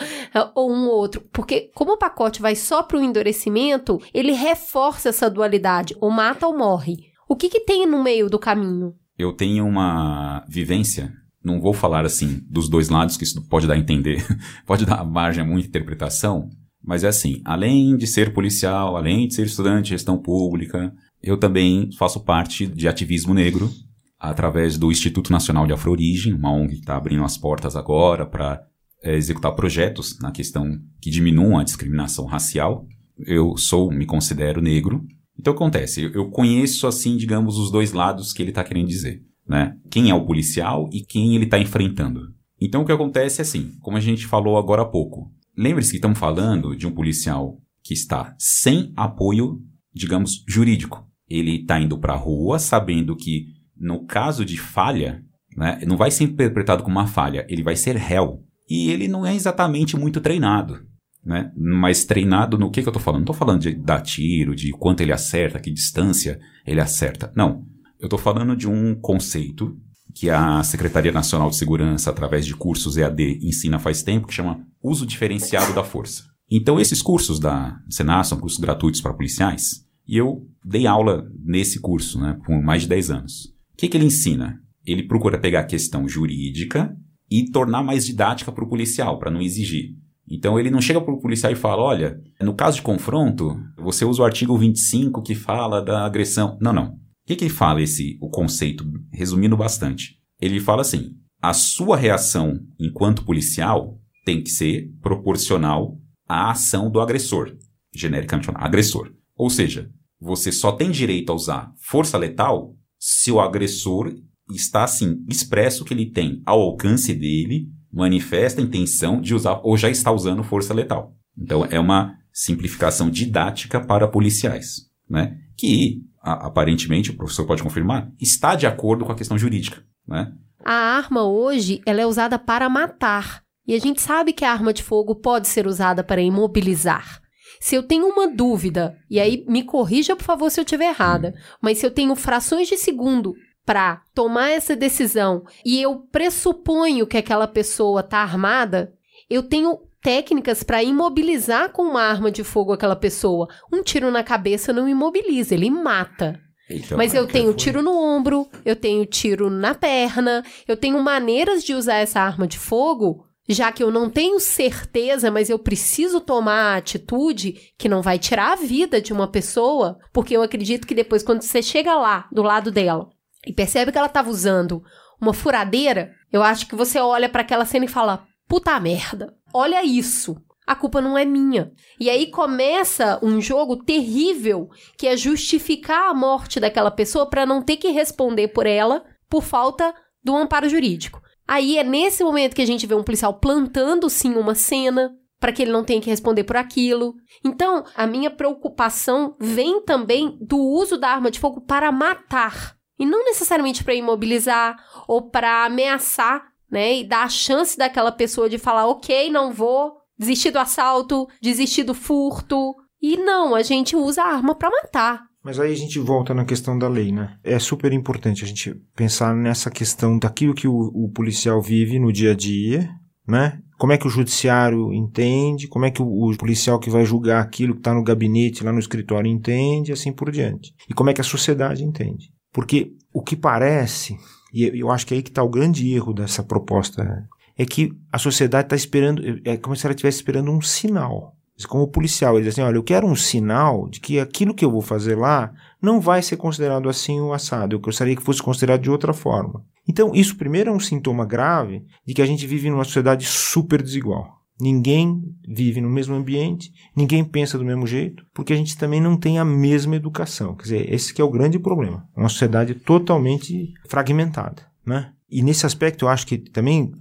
ou um ou outro, porque como o pacote vai só para o endurecimento, ele reforça essa dualidade, ou mata ou morre. O que, que tem no meio do caminho? Eu tenho uma vivência, não vou falar assim dos dois lados, que isso pode dar a entender, <laughs> pode dar margem a muita interpretação, mas é assim, além de ser policial, além de ser estudante de gestão pública, eu também faço parte de ativismo negro através do Instituto Nacional de Afro-Origem, uma ONG que está abrindo as portas agora para é, executar projetos na questão que diminuam a discriminação racial. Eu sou, me considero negro, então acontece, eu conheço assim, digamos, os dois lados que ele está querendo dizer, né? Quem é o policial e quem ele está enfrentando. Então o que acontece é assim, como a gente falou agora há pouco. Lembre-se que estamos falando de um policial que está sem apoio, digamos, jurídico. Ele está indo para a rua sabendo que no caso de falha, né, não vai ser interpretado como uma falha, ele vai ser réu. E ele não é exatamente muito treinado né? Mas treinado no que, que eu tô falando? Não tô falando de dar tiro, de quanto ele acerta, que distância ele acerta. Não. Eu tô falando de um conceito que a Secretaria Nacional de Segurança, através de cursos EAD, ensina faz tempo, que chama uso diferenciado da força. Então, esses cursos da Senar são cursos gratuitos para policiais, e eu dei aula nesse curso, né, por mais de 10 anos. O que, que ele ensina? Ele procura pegar a questão jurídica e tornar mais didática para o policial, para não exigir. Então ele não chega para o policial e fala: olha, no caso de confronto, você usa o artigo 25 que fala da agressão. Não, não. que, que ele fala esse o conceito, resumindo bastante? Ele fala assim: a sua reação enquanto policial tem que ser proporcional à ação do agressor, genericamente agressor. Ou seja, você só tem direito a usar força letal se o agressor está assim expresso que ele tem ao alcance dele manifesta a intenção de usar ou já está usando força letal. Então é uma simplificação didática para policiais, né? Que a, aparentemente o professor pode confirmar está de acordo com a questão jurídica, né? A arma hoje ela é usada para matar e a gente sabe que a arma de fogo pode ser usada para imobilizar. Se eu tenho uma dúvida, e aí me corrija por favor se eu estiver errada, mas se eu tenho frações de segundo para tomar essa decisão e eu pressuponho que aquela pessoa está armada, eu tenho técnicas para imobilizar com uma arma de fogo aquela pessoa. Um tiro na cabeça não imobiliza, ele mata. Então, Mas eu tenho foi- tiro no ombro, eu tenho tiro na perna, eu tenho maneiras de usar essa arma de fogo, já que eu não tenho certeza, mas eu preciso tomar a atitude que não vai tirar a vida de uma pessoa, porque eu acredito que depois, quando você chega lá, do lado dela, e percebe que ela estava usando uma furadeira, eu acho que você olha para aquela cena e fala: puta merda, olha isso. A culpa não é minha. E aí começa um jogo terrível que é justificar a morte daquela pessoa para não ter que responder por ela por falta do amparo jurídico. Aí é nesse momento que a gente vê um policial plantando sim uma cena para que ele não tenha que responder por aquilo. Então, a minha preocupação vem também do uso da arma de fogo para matar e não necessariamente para imobilizar ou para ameaçar, né, e dar a chance daquela pessoa de falar, ok, não vou, desistir do assalto, desistir do furto. E não, a gente usa a arma para matar. Mas aí a gente volta na questão da lei, né? É super importante a gente pensar nessa questão daquilo que o, o policial vive no dia a dia, né? Como é que o judiciário entende, como é que o, o policial que vai julgar aquilo que está no gabinete, lá no escritório, entende, e assim por diante. E como é que a sociedade entende. Porque o que parece, e eu- acho que é aí que está o grande erro dessa proposta, é que a sociedade está esperando, é como se ela estivesse esperando um sinal. Como policial, ele diz assim: olha, eu quero um sinal de que aquilo que eu vou fazer lá não vai ser considerado assim o assado. Eu gostaria que fosse considerado de outra forma. Então, isso primeiro é um sintoma grave de que a gente vive numa sociedade super desigual. Ninguém vive no mesmo ambiente, ninguém pensa do mesmo jeito, porque a gente também não tem a mesma educação. Quer dizer, esse que é o grande problema. Uma sociedade totalmente fragmentada, né? E nesse aspecto eu acho que também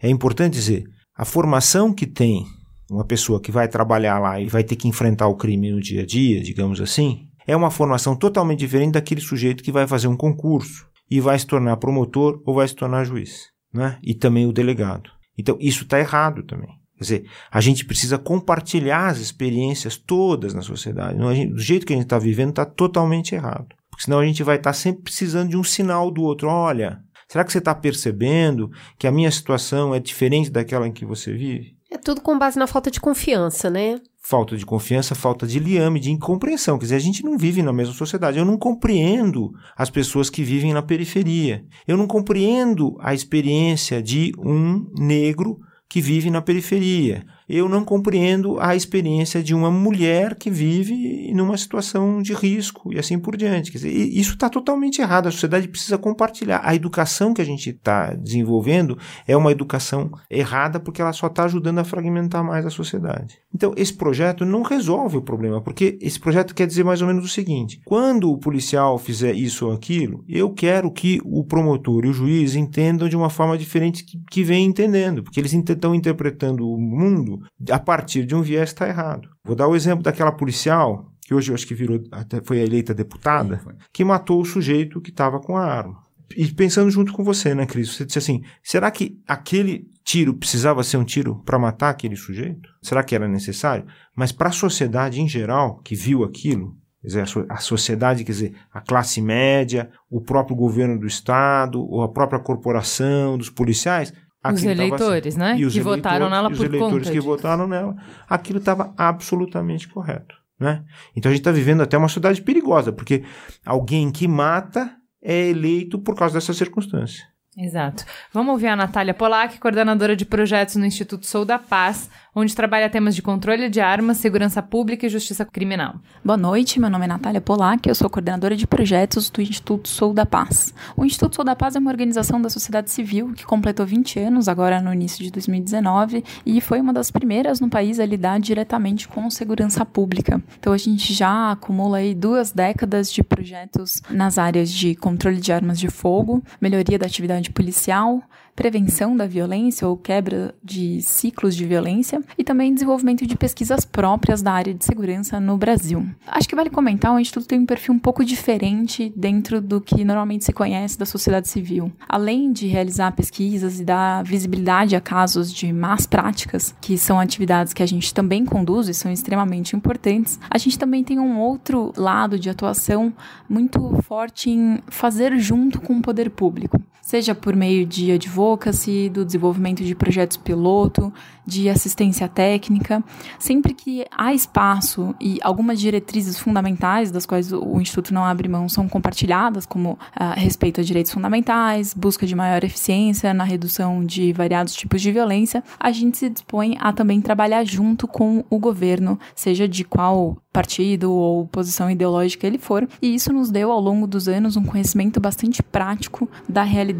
é importante dizer, a formação que tem uma pessoa que vai trabalhar lá e vai ter que enfrentar o crime no dia a dia, digamos assim, é uma formação totalmente diferente daquele sujeito que vai fazer um concurso e vai se tornar promotor ou vai se tornar juiz, né? E também o delegado. Então, isso está errado também. Quer dizer, a gente precisa compartilhar as experiências todas na sociedade. Do jeito que a gente está vivendo está totalmente errado. Porque senão a gente vai estar sempre precisando de um sinal do outro. Olha, será que você está percebendo que a minha situação é diferente daquela em que você vive? Tudo com base na falta de confiança, né? falta de confiança, falta de liame, de incompreensão. Quer dizer, a gente não vive na mesma sociedade. Eu não compreendo as pessoas que vivem na periferia. Eu não compreendo a experiência de um negro que vive na periferia. Eu não compreendo a experiência de uma mulher que vive numa situação de risco e assim por diante. Quer dizer, isso está totalmente errado. A sociedade precisa compartilhar. A educação que a gente está desenvolvendo é uma educação errada porque ela só está ajudando a fragmentar mais a sociedade. Então, esse projeto não resolve o problema, porque esse projeto quer dizer mais ou menos o seguinte: quando o policial fizer isso ou aquilo, eu quero que o promotor e o juiz entendam de uma forma diferente que, que vem entendendo, porque eles estão interpretando o mundo a partir de um viés está errado. Vou dar o exemplo daquela policial que hoje eu acho que virou até foi eleita deputada, Sim, que matou o sujeito que estava com a arma. E pensando junto com você, né, Cris? Você disse assim: será que aquele tiro precisava ser um tiro para matar aquele sujeito? Será que era necessário? Mas para a sociedade em geral que viu aquilo, quer dizer, a sociedade, quer dizer, a classe média, o próprio governo do estado, ou a própria corporação, dos policiais. Os tava eleitores, assim. né? E os que votaram eleitores- nela e os por eleitores conta que disso. votaram nela, aquilo estava absolutamente correto. Né? Então a gente está vivendo até uma sociedade perigosa, porque alguém que mata é eleito por causa dessa circunstância. Exato. Vamos ouvir a Natália Polak, coordenadora de projetos no Instituto Sou da Paz, onde trabalha temas de controle de armas, segurança pública e justiça criminal. Boa noite, meu nome é Natália Polac, eu sou coordenadora de projetos do Instituto Sou da Paz. O Instituto Sou da Paz é uma organização da sociedade civil que completou 20 anos agora no início de 2019 e foi uma das primeiras no país a lidar diretamente com segurança pública. Então a gente já acumula aí duas décadas de projetos nas áreas de controle de armas de fogo, melhoria da atividade policial, prevenção da violência ou quebra de ciclos de violência e também desenvolvimento de pesquisas próprias da área de segurança no Brasil. Acho que vale comentar, o Instituto tem um perfil um pouco diferente dentro do que normalmente se conhece da sociedade civil. Além de realizar pesquisas e dar visibilidade a casos de más práticas, que são atividades que a gente também conduz e são extremamente importantes, a gente também tem um outro lado de atuação muito forte em fazer junto com o poder público seja por meio de advocacy, do desenvolvimento de projetos piloto, de assistência técnica, sempre que há espaço e algumas diretrizes fundamentais das quais o Instituto não abre mão são compartilhadas, como ah, respeito a direitos fundamentais, busca de maior eficiência na redução de variados tipos de violência, a gente se dispõe a também trabalhar junto com o governo, seja de qual partido ou posição ideológica ele for, e isso nos deu ao longo dos anos um conhecimento bastante prático da realidade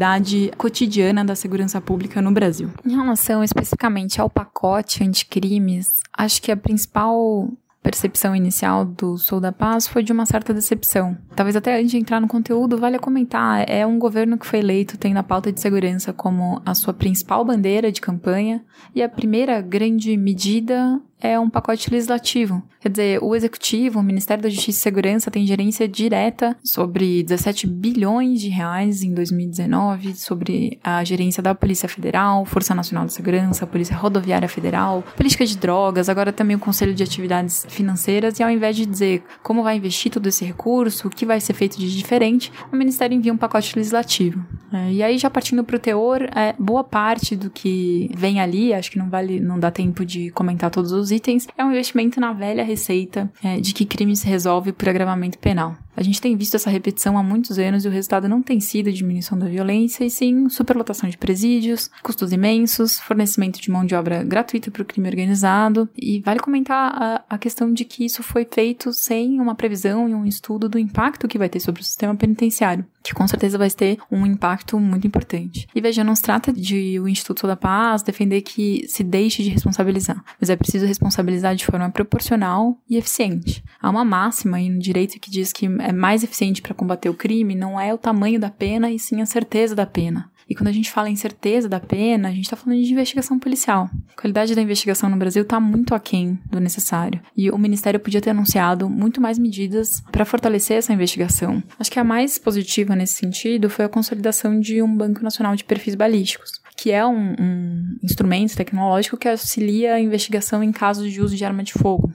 cotidiana da segurança pública no Brasil. Em relação especificamente ao pacote anticrimes, acho que a principal percepção inicial do Sou da Paz foi de uma certa decepção. Talvez até antes de entrar no conteúdo, vale a comentar, é um governo que foi eleito tendo a pauta de segurança como a sua principal bandeira de campanha, e a primeira grande medida é um pacote legislativo. Quer dizer, o Executivo, o Ministério da Justiça e Segurança, tem gerência direta sobre 17 bilhões de reais em 2019, sobre a gerência da Polícia Federal, Força Nacional de Segurança, Polícia Rodoviária Federal, política de drogas, agora também o Conselho de Atividades Financeiras, e ao invés de dizer como vai investir todo esse recurso, o que vai ser feito de diferente, o Ministério envia um pacote legislativo. É, e aí, já partindo para o teor, é, boa parte do que vem ali, acho que não vale, não dá tempo de comentar todos os itens, é um investimento na velha receita é, de que crime se resolve por agravamento penal. A gente tem visto essa repetição há muitos anos e o resultado não tem sido diminuição da violência, e sim superlotação de presídios, custos imensos, fornecimento de mão de obra gratuita para o crime organizado. E vale comentar a, a questão de que isso foi feito sem uma previsão e um estudo do impacto que vai ter sobre o sistema penitenciário, que com certeza vai ter um impacto muito importante. E veja, não se trata de o Instituto da Paz defender que se deixe de responsabilizar, mas é preciso responsabilizar de forma proporcional e eficiente. Há uma máxima aí no direito que diz que é mais eficiente para combater o crime não é o tamanho da pena, e sim a certeza da pena. E quando a gente fala em certeza da pena, a gente está falando de investigação policial. A qualidade da investigação no Brasil está muito aquém do necessário. E o Ministério podia ter anunciado muito mais medidas para fortalecer essa investigação. Acho que a mais positiva nesse sentido foi a consolidação de um Banco Nacional de Perfis Balísticos que é um, um, instrumento tecnológico que auxilia a investigação em casos de uso de arma de fogo.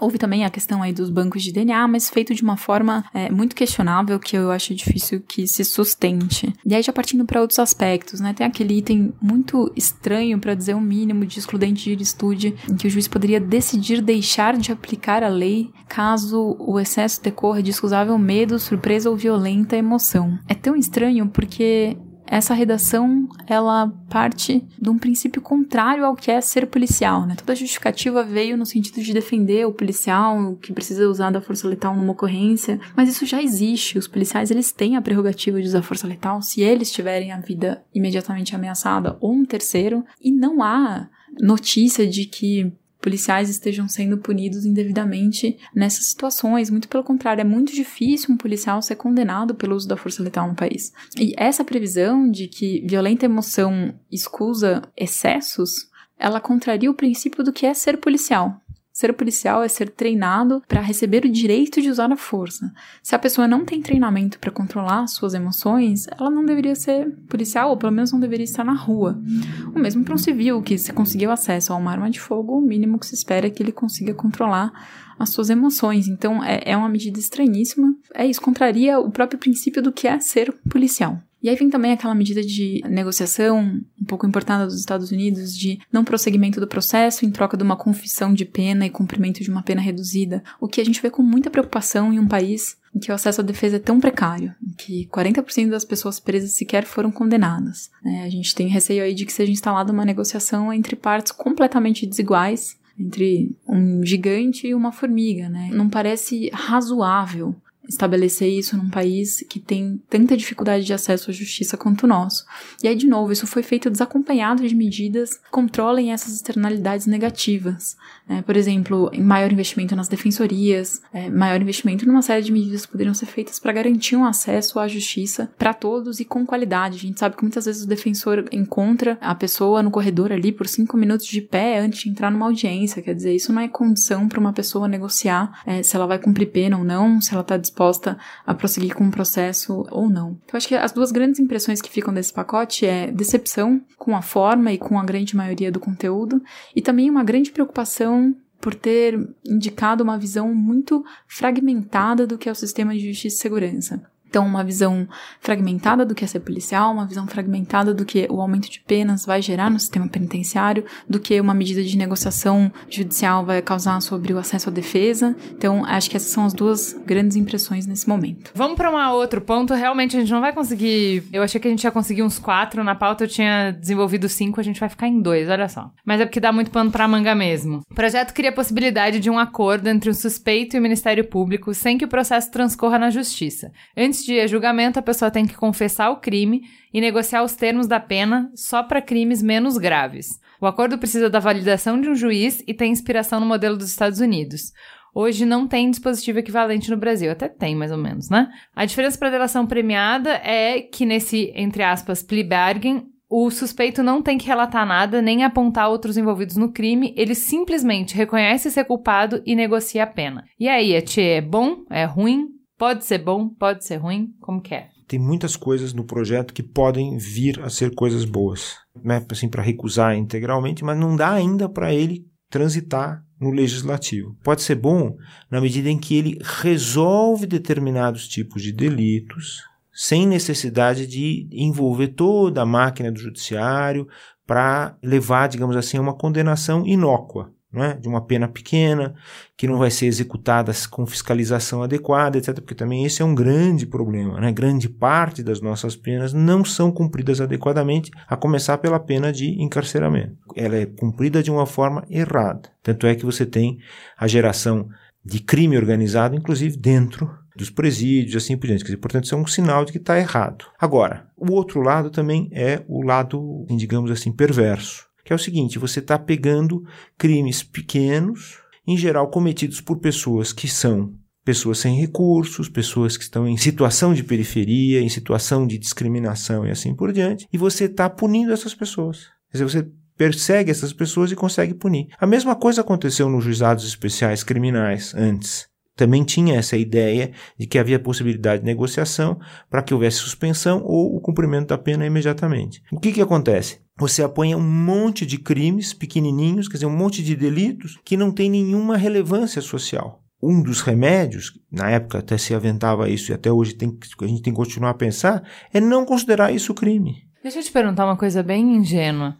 Houve também a questão aí dos bancos de DNA, mas feito de uma forma é, muito questionável que eu acho difícil que se sustente. E aí já partindo para outros aspectos, né? Tem aquele item muito estranho, para dizer o mínimo, de excludente de ilicitude, em que o juiz poderia decidir deixar de aplicar a lei caso o excesso decorra de excusável medo, surpresa ou violenta emoção. É tão estranho porque essa redação ela parte de um princípio contrário ao que é ser policial, né? Toda justificativa veio no sentido de defender o policial que precisa usar da força letal numa ocorrência, mas isso já existe. Os policiais eles têm a prerrogativa de usar força letal se eles tiverem a vida imediatamente ameaçada ou um terceiro, e não há notícia de que policiais estejam sendo punidos indevidamente nessas situações. Muito pelo contrário, é muito difícil um policial ser condenado pelo uso da força letal no país. E essa previsão de que violenta emoção escusa excessos, ela contraria o princípio do que é ser policial. Ser policial é ser treinado para receber o direito de usar a força. Se a pessoa não tem treinamento para controlar suas emoções, ela não deveria ser policial, ou pelo menos não deveria estar na rua. O mesmo para um civil que se conseguiu acesso a uma arma de fogo, o mínimo que se espera é que ele consiga controlar as suas emoções. Então é, é uma medida estranhíssima. É isso, contraria o próprio princípio do que é ser policial. E aí vem também aquela medida de negociação um pouco importada dos Estados Unidos de não prosseguimento do processo em troca de uma confissão de pena e cumprimento de uma pena reduzida, o que a gente vê com muita preocupação em um país em que o acesso à defesa é tão precário, em que 40% das pessoas presas sequer foram condenadas. É, a gente tem receio aí de que seja instalada uma negociação entre partes completamente desiguais, entre um gigante e uma formiga, né? Não parece razoável estabelecer isso num país que tem tanta dificuldade de acesso à justiça quanto o nosso. E aí, de novo, isso foi feito desacompanhado de medidas que controlem essas externalidades negativas. Né? Por exemplo, maior investimento nas defensorias, é, maior investimento numa série de medidas que poderiam ser feitas para garantir um acesso à justiça para todos e com qualidade. A gente sabe que muitas vezes o defensor encontra a pessoa no corredor ali por cinco minutos de pé antes de entrar numa audiência. Quer dizer, isso não é condição para uma pessoa negociar é, se ela vai cumprir pena ou não, se ela está disposta a prosseguir com o processo ou não. Então, acho que as duas grandes impressões que ficam desse pacote é decepção com a forma e com a grande maioria do conteúdo, e também uma grande preocupação por ter indicado uma visão muito fragmentada do que é o sistema de justiça e segurança. Então, uma visão fragmentada do que é ser policial, uma visão fragmentada do que o aumento de penas vai gerar no sistema penitenciário, do que uma medida de negociação judicial vai causar sobre o acesso à defesa. Então, acho que essas são as duas grandes impressões nesse momento. Vamos para um outro ponto. Realmente, a gente não vai conseguir. Eu achei que a gente ia conseguir uns quatro. Na pauta eu tinha desenvolvido cinco, a gente vai ficar em dois, olha só. Mas é porque dá muito pano para manga mesmo. O projeto cria a possibilidade de um acordo entre o suspeito e o Ministério Público sem que o processo transcorra na justiça. Antes antes de julgamento, a pessoa tem que confessar o crime e negociar os termos da pena só para crimes menos graves. O acordo precisa da validação de um juiz e tem inspiração no modelo dos Estados Unidos. Hoje não tem dispositivo equivalente no Brasil, até tem mais ou menos, né? A diferença para delação premiada é que nesse, entre aspas, plea bargain, o suspeito não tem que relatar nada nem apontar outros envolvidos no crime, ele simplesmente reconhece ser culpado e negocia a pena. E aí, é bom? É ruim? Pode ser bom, pode ser ruim, como que é? Tem muitas coisas no projeto que podem vir a ser coisas boas, né? Assim, para recusar integralmente, mas não dá ainda para ele transitar no legislativo. Pode ser bom na medida em que ele resolve determinados tipos de delitos sem necessidade de envolver toda a máquina do judiciário para levar, digamos assim, a uma condenação inócua é? de uma pena pequena, que não vai ser executada com fiscalização adequada, etc. Porque também esse é um grande problema. Né? Grande parte das nossas penas não são cumpridas adequadamente, a começar pela pena de encarceramento. Ela é cumprida de uma forma errada. Tanto é que você tem a geração de crime organizado, inclusive dentro dos presídios, assim por diante. Dizer, portanto, isso é um sinal de que está errado. Agora, o outro lado também é o lado, digamos assim, perverso que é o seguinte: você está pegando crimes pequenos, em geral cometidos por pessoas que são pessoas sem recursos, pessoas que estão em situação de periferia, em situação de discriminação e assim por diante, e você está punindo essas pessoas. Quer dizer, você persegue essas pessoas e consegue punir. A mesma coisa aconteceu nos juizados especiais criminais antes. Também tinha essa ideia de que havia possibilidade de negociação para que houvesse suspensão ou o cumprimento da pena imediatamente. O que, que acontece? você apanha um monte de crimes pequenininhos, quer dizer, um monte de delitos que não tem nenhuma relevância social. Um dos remédios, na época até se aventava isso e até hoje tem, a gente tem que continuar a pensar, é não considerar isso crime. Deixa eu te perguntar uma coisa bem ingênua.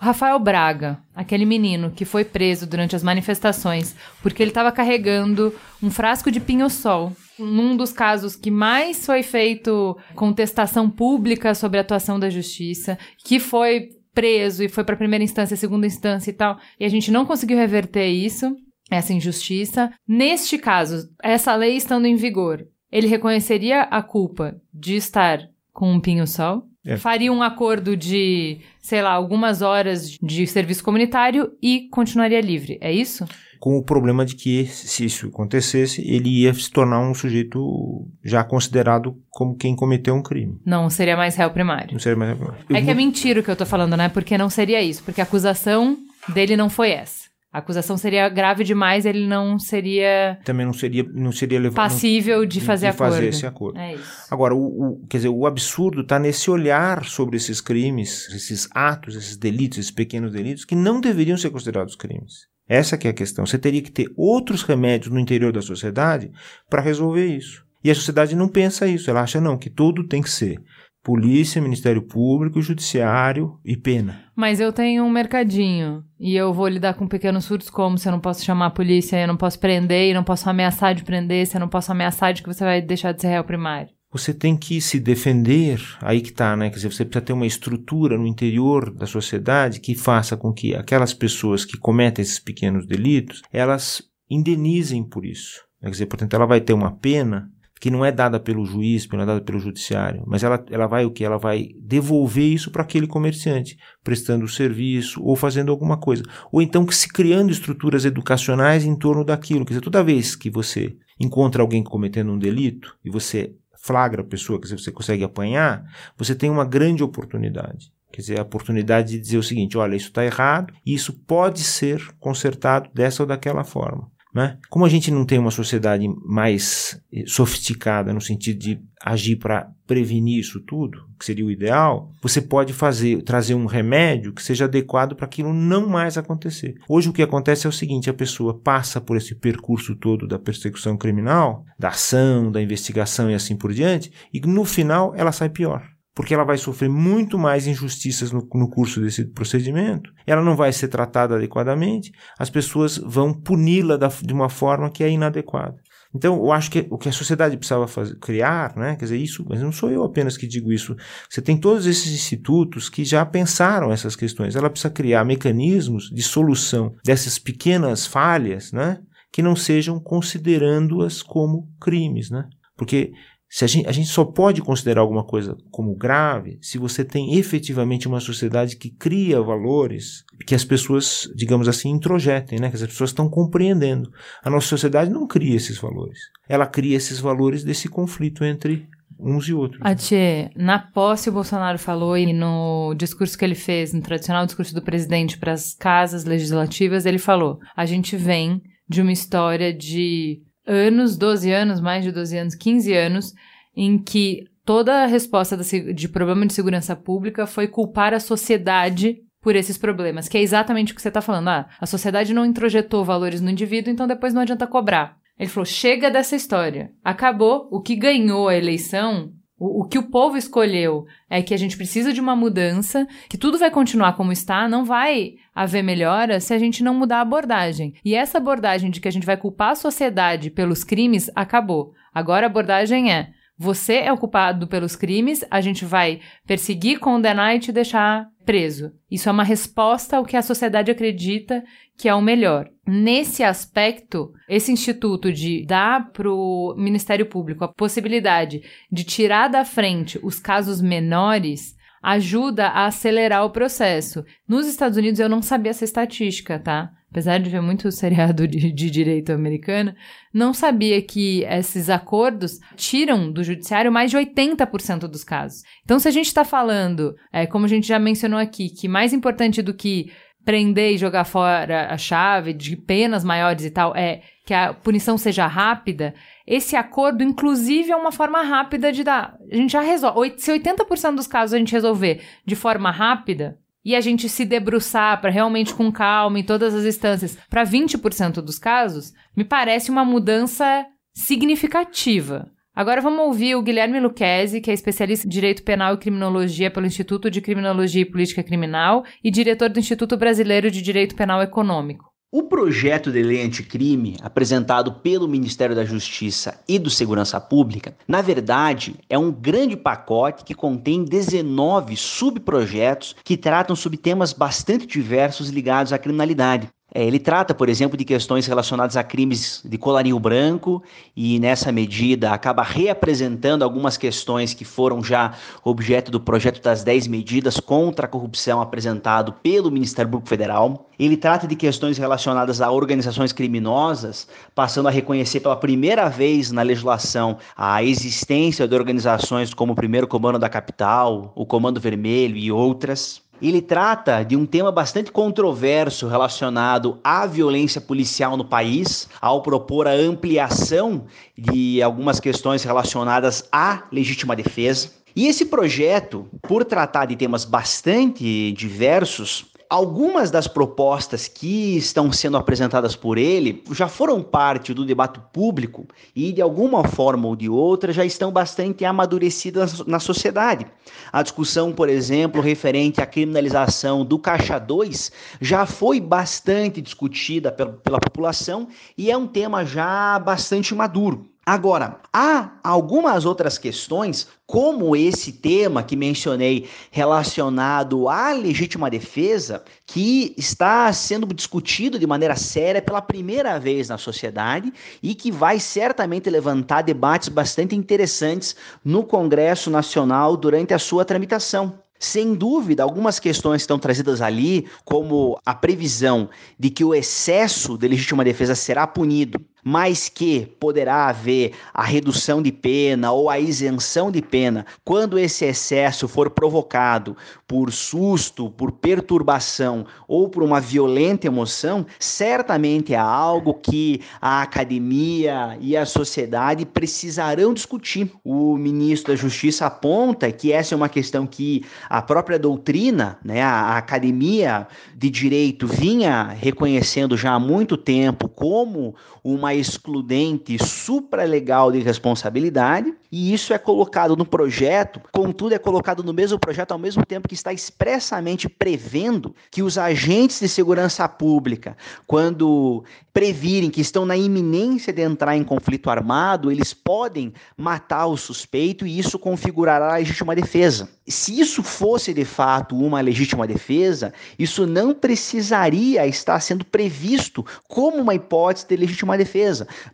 Rafael Braga, aquele menino que foi preso durante as manifestações porque ele estava carregando um frasco de pinho-sol num dos casos que mais foi feito contestação pública sobre a atuação da justiça, que foi preso e foi para primeira instância, segunda instância e tal, e a gente não conseguiu reverter isso, essa injustiça. Neste caso, essa lei estando em vigor, ele reconheceria a culpa de estar com um pinho-sol? É. Faria um acordo de, sei lá, algumas horas de serviço comunitário e continuaria livre. É isso? Com o problema de que, se isso acontecesse, ele ia se tornar um sujeito já considerado como quem cometeu um crime. Não seria mais réu primário. Não seria mais réu primário. É que é mentira o que eu tô falando, né? Porque não seria isso. Porque a acusação dele não foi essa. A acusação seria grave demais, ele não seria. Também não seria, não seria levado, passível de fazer de acordo. fazer esse acordo. É. Agora, o, o, quer dizer, o absurdo está nesse olhar sobre esses crimes, esses atos, esses delitos, esses pequenos delitos, que não deveriam ser considerados crimes. Essa que é a questão. Você teria que ter outros remédios no interior da sociedade para resolver isso. E a sociedade não pensa isso. Ela acha, não, que tudo tem que ser polícia, Ministério Público, Judiciário e pena. Mas eu tenho um mercadinho e eu vou lidar com pequenos surtos como se eu não posso chamar a polícia, eu não posso prender, e não posso ameaçar de prender, se eu não posso ameaçar de que você vai deixar de ser réu primário. Você tem que se defender, aí que tá, né? Quer dizer, você precisa ter uma estrutura no interior da sociedade que faça com que aquelas pessoas que cometem esses pequenos delitos, elas indenizem por isso. Quer dizer, portanto, ela vai ter uma pena que não é dada pelo juiz, não é dada pelo judiciário, mas ela, ela vai o que? Ela vai devolver isso para aquele comerciante, prestando o serviço ou fazendo alguma coisa. Ou então que se criando estruturas educacionais em torno daquilo. Quer dizer, toda vez que você encontra alguém cometendo um delito e você flagra a pessoa, quer dizer, você consegue apanhar, você tem uma grande oportunidade. Quer dizer, a oportunidade de dizer o seguinte: olha, isso está errado e isso pode ser consertado dessa ou daquela forma. Né? Como a gente não tem uma sociedade mais eh, sofisticada no sentido de agir para prevenir isso tudo, que seria o ideal, você pode fazer trazer um remédio que seja adequado para aquilo não mais acontecer. Hoje o que acontece é o seguinte: a pessoa passa por esse percurso todo da persecução criminal, da ação, da investigação e assim por diante, e no final ela sai pior porque ela vai sofrer muito mais injustiças no, no, curso desse procedimento, ela não vai ser tratada adequadamente, as pessoas vão puni-la de uma forma que é inadequada. Então, eu acho que o que a sociedade precisava fazer, criar, né, quer dizer, isso, mas não sou eu apenas que digo isso, você tem todos esses institutos que já pensaram essas questões, ela precisa criar mecanismos de solução dessas pequenas falhas, né, que não sejam considerando-as como crimes, né, porque se a gente, a gente só pode considerar alguma coisa como grave se você tem efetivamente uma sociedade que cria valores que as pessoas, digamos assim, introjetem, né? que as pessoas estão compreendendo. A nossa sociedade não cria esses valores. Ela cria esses valores desse conflito entre uns e outros. Atê, na posse o Bolsonaro falou e no discurso que ele fez, no tradicional discurso do presidente para as casas legislativas, ele falou: a gente vem de uma história de anos, 12 anos, mais de 12 anos, 15 anos, em que toda a resposta de problema de segurança pública foi culpar a sociedade por esses problemas, que é exatamente o que você está falando. Ah, a sociedade não introjetou valores no indivíduo, então depois não adianta cobrar. Ele falou: chega dessa história. Acabou. O que ganhou a eleição o, o, que o povo escolheu é que a gente precisa de uma mudança, que tudo vai continuar como está, não vai haver melhora se a gente não mudar a abordagem. E essa abordagem de que a gente vai culpar a sociedade pelos crimes acabou. Agora a abordagem é: você é o culpado pelos crimes, a gente vai perseguir, condenar e te deixar preso. Isso é uma resposta ao que a sociedade acredita que é o melhor. Nesse aspecto, esse instituto de dar para o Ministério Público a possibilidade de tirar da frente os casos menores ajuda a acelerar o processo. Nos Estados Unidos eu não sabia essa estatística, tá? Apesar de ver muito <laughs> seriado de, de direito americano, não sabia que esses acordos tiram do judiciário mais de 80% dos casos. Então, se a gente está falando, é, como a gente já mencionou aqui, que mais importante do que prender e jogar fora a chave de penas maiores e tal é que a punição seja rápida, esse acordo, inclusive, é uma forma rápida de dar. A gente já resolve. Se 80% dos casos a gente resolver de forma rápida e a gente se debruçar para realmente com calma em todas as instâncias para 20% dos casos, me parece uma mudança significativa. Agora vamos ouvir o Guilherme Luquezzi, que é especialista em Direito Penal e Criminologia pelo Instituto de Criminologia e Política Criminal e diretor do Instituto Brasileiro de Direito Penal Econômico. O projeto de lei anticrime, apresentado pelo Ministério da Justiça e do Segurança Pública, na verdade, é um grande pacote que contém 19 subprojetos que tratam sobre temas bastante diversos ligados à criminalidade. É, ele trata, por exemplo, de questões relacionadas a crimes de colarinho branco e, nessa medida, acaba reapresentando algumas questões que foram já objeto do projeto das 10 medidas contra a corrupção apresentado pelo Ministério Público Federal. Ele trata de questões relacionadas a organizações criminosas, passando a reconhecer pela primeira vez na legislação a existência de organizações como o Primeiro Comando da Capital, o Comando Vermelho e outras. Ele trata de um tema bastante controverso relacionado à violência policial no país, ao propor a ampliação de algumas questões relacionadas à legítima defesa. E esse projeto, por tratar de temas bastante diversos, Algumas das propostas que estão sendo apresentadas por ele já foram parte do debate público e, de alguma forma ou de outra, já estão bastante amadurecidas na sociedade. A discussão, por exemplo, referente à criminalização do Caixa 2 já foi bastante discutida pela, população e é um tema já bastante maduro. Agora, há algumas outras questões, como esse tema que mencionei relacionado à legítima defesa, que está sendo discutido de maneira séria pela primeira vez na sociedade e que vai certamente levantar debates bastante interessantes no Congresso Nacional durante a sua tramitação. Sem dúvida, algumas questões estão trazidas ali, como a previsão de que o excesso de legítima defesa será punido mas que poderá haver a redução de pena ou a isenção de pena quando esse excesso for provocado por susto, por perturbação ou por uma violenta emoção, certamente é algo que a academia e a sociedade precisarão discutir. O ministro da Justiça aponta que essa é uma questão que a própria doutrina, né, a academia de direito vinha reconhecendo já há muito tempo como uma excludente supralegal de responsabilidade, e isso é colocado no projeto, contudo, é colocado no mesmo projeto ao mesmo tempo que está expressamente prevendo que os agentes de segurança pública, quando previrem que estão na iminência de entrar em conflito armado, eles podem matar o suspeito e isso configurará a legítima defesa. Se isso fosse de fato uma legítima defesa, isso não precisaria estar sendo previsto como uma hipótese de legítima defesa.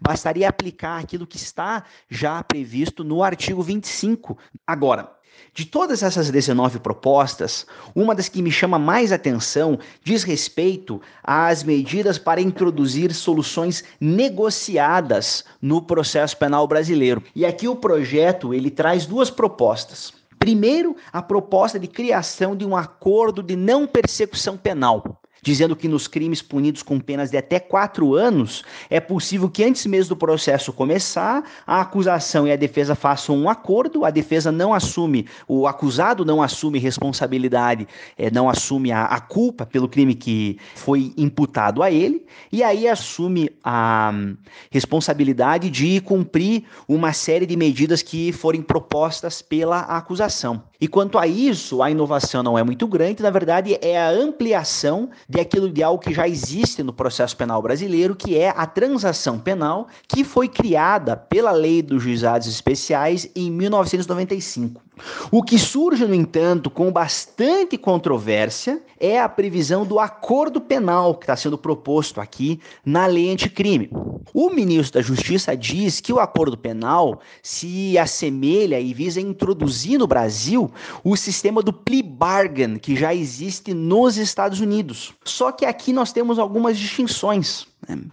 Bastaria aplicar aquilo que está já previsto no artigo 25. Agora, de todas essas 19 propostas, uma das que me chama mais atenção diz respeito às medidas para introduzir soluções negociadas no processo penal brasileiro. E aqui o projeto ele traz duas propostas. Primeiro, a proposta de criação de um acordo de não persecução penal dizendo que nos crimes punidos com penas de até quatro anos, é possível que antes mesmo do processo começar, a acusação e a defesa façam um acordo, a defesa não assume, o acusado não assume responsabilidade, é, não assume a, a culpa pelo crime que foi imputado a ele, e aí assume a um, responsabilidade de cumprir uma série de medidas que forem propostas pela acusação. E quanto a isso, a inovação não é muito grande, na verdade é a ampliação de aquilo de algo que já existe no processo penal brasileiro, que é a transação penal, que foi criada pela Lei dos Juizados Especiais em 1995. O que surge, no entanto, com bastante controvérsia é a previsão do acordo penal que está sendo proposto aqui na lei anticrime. O ministro da Justiça diz que o acordo penal se assemelha e visa introduzir no Brasil o sistema do plea bargain que já existe nos Estados Unidos. Só que aqui nós temos algumas distinções.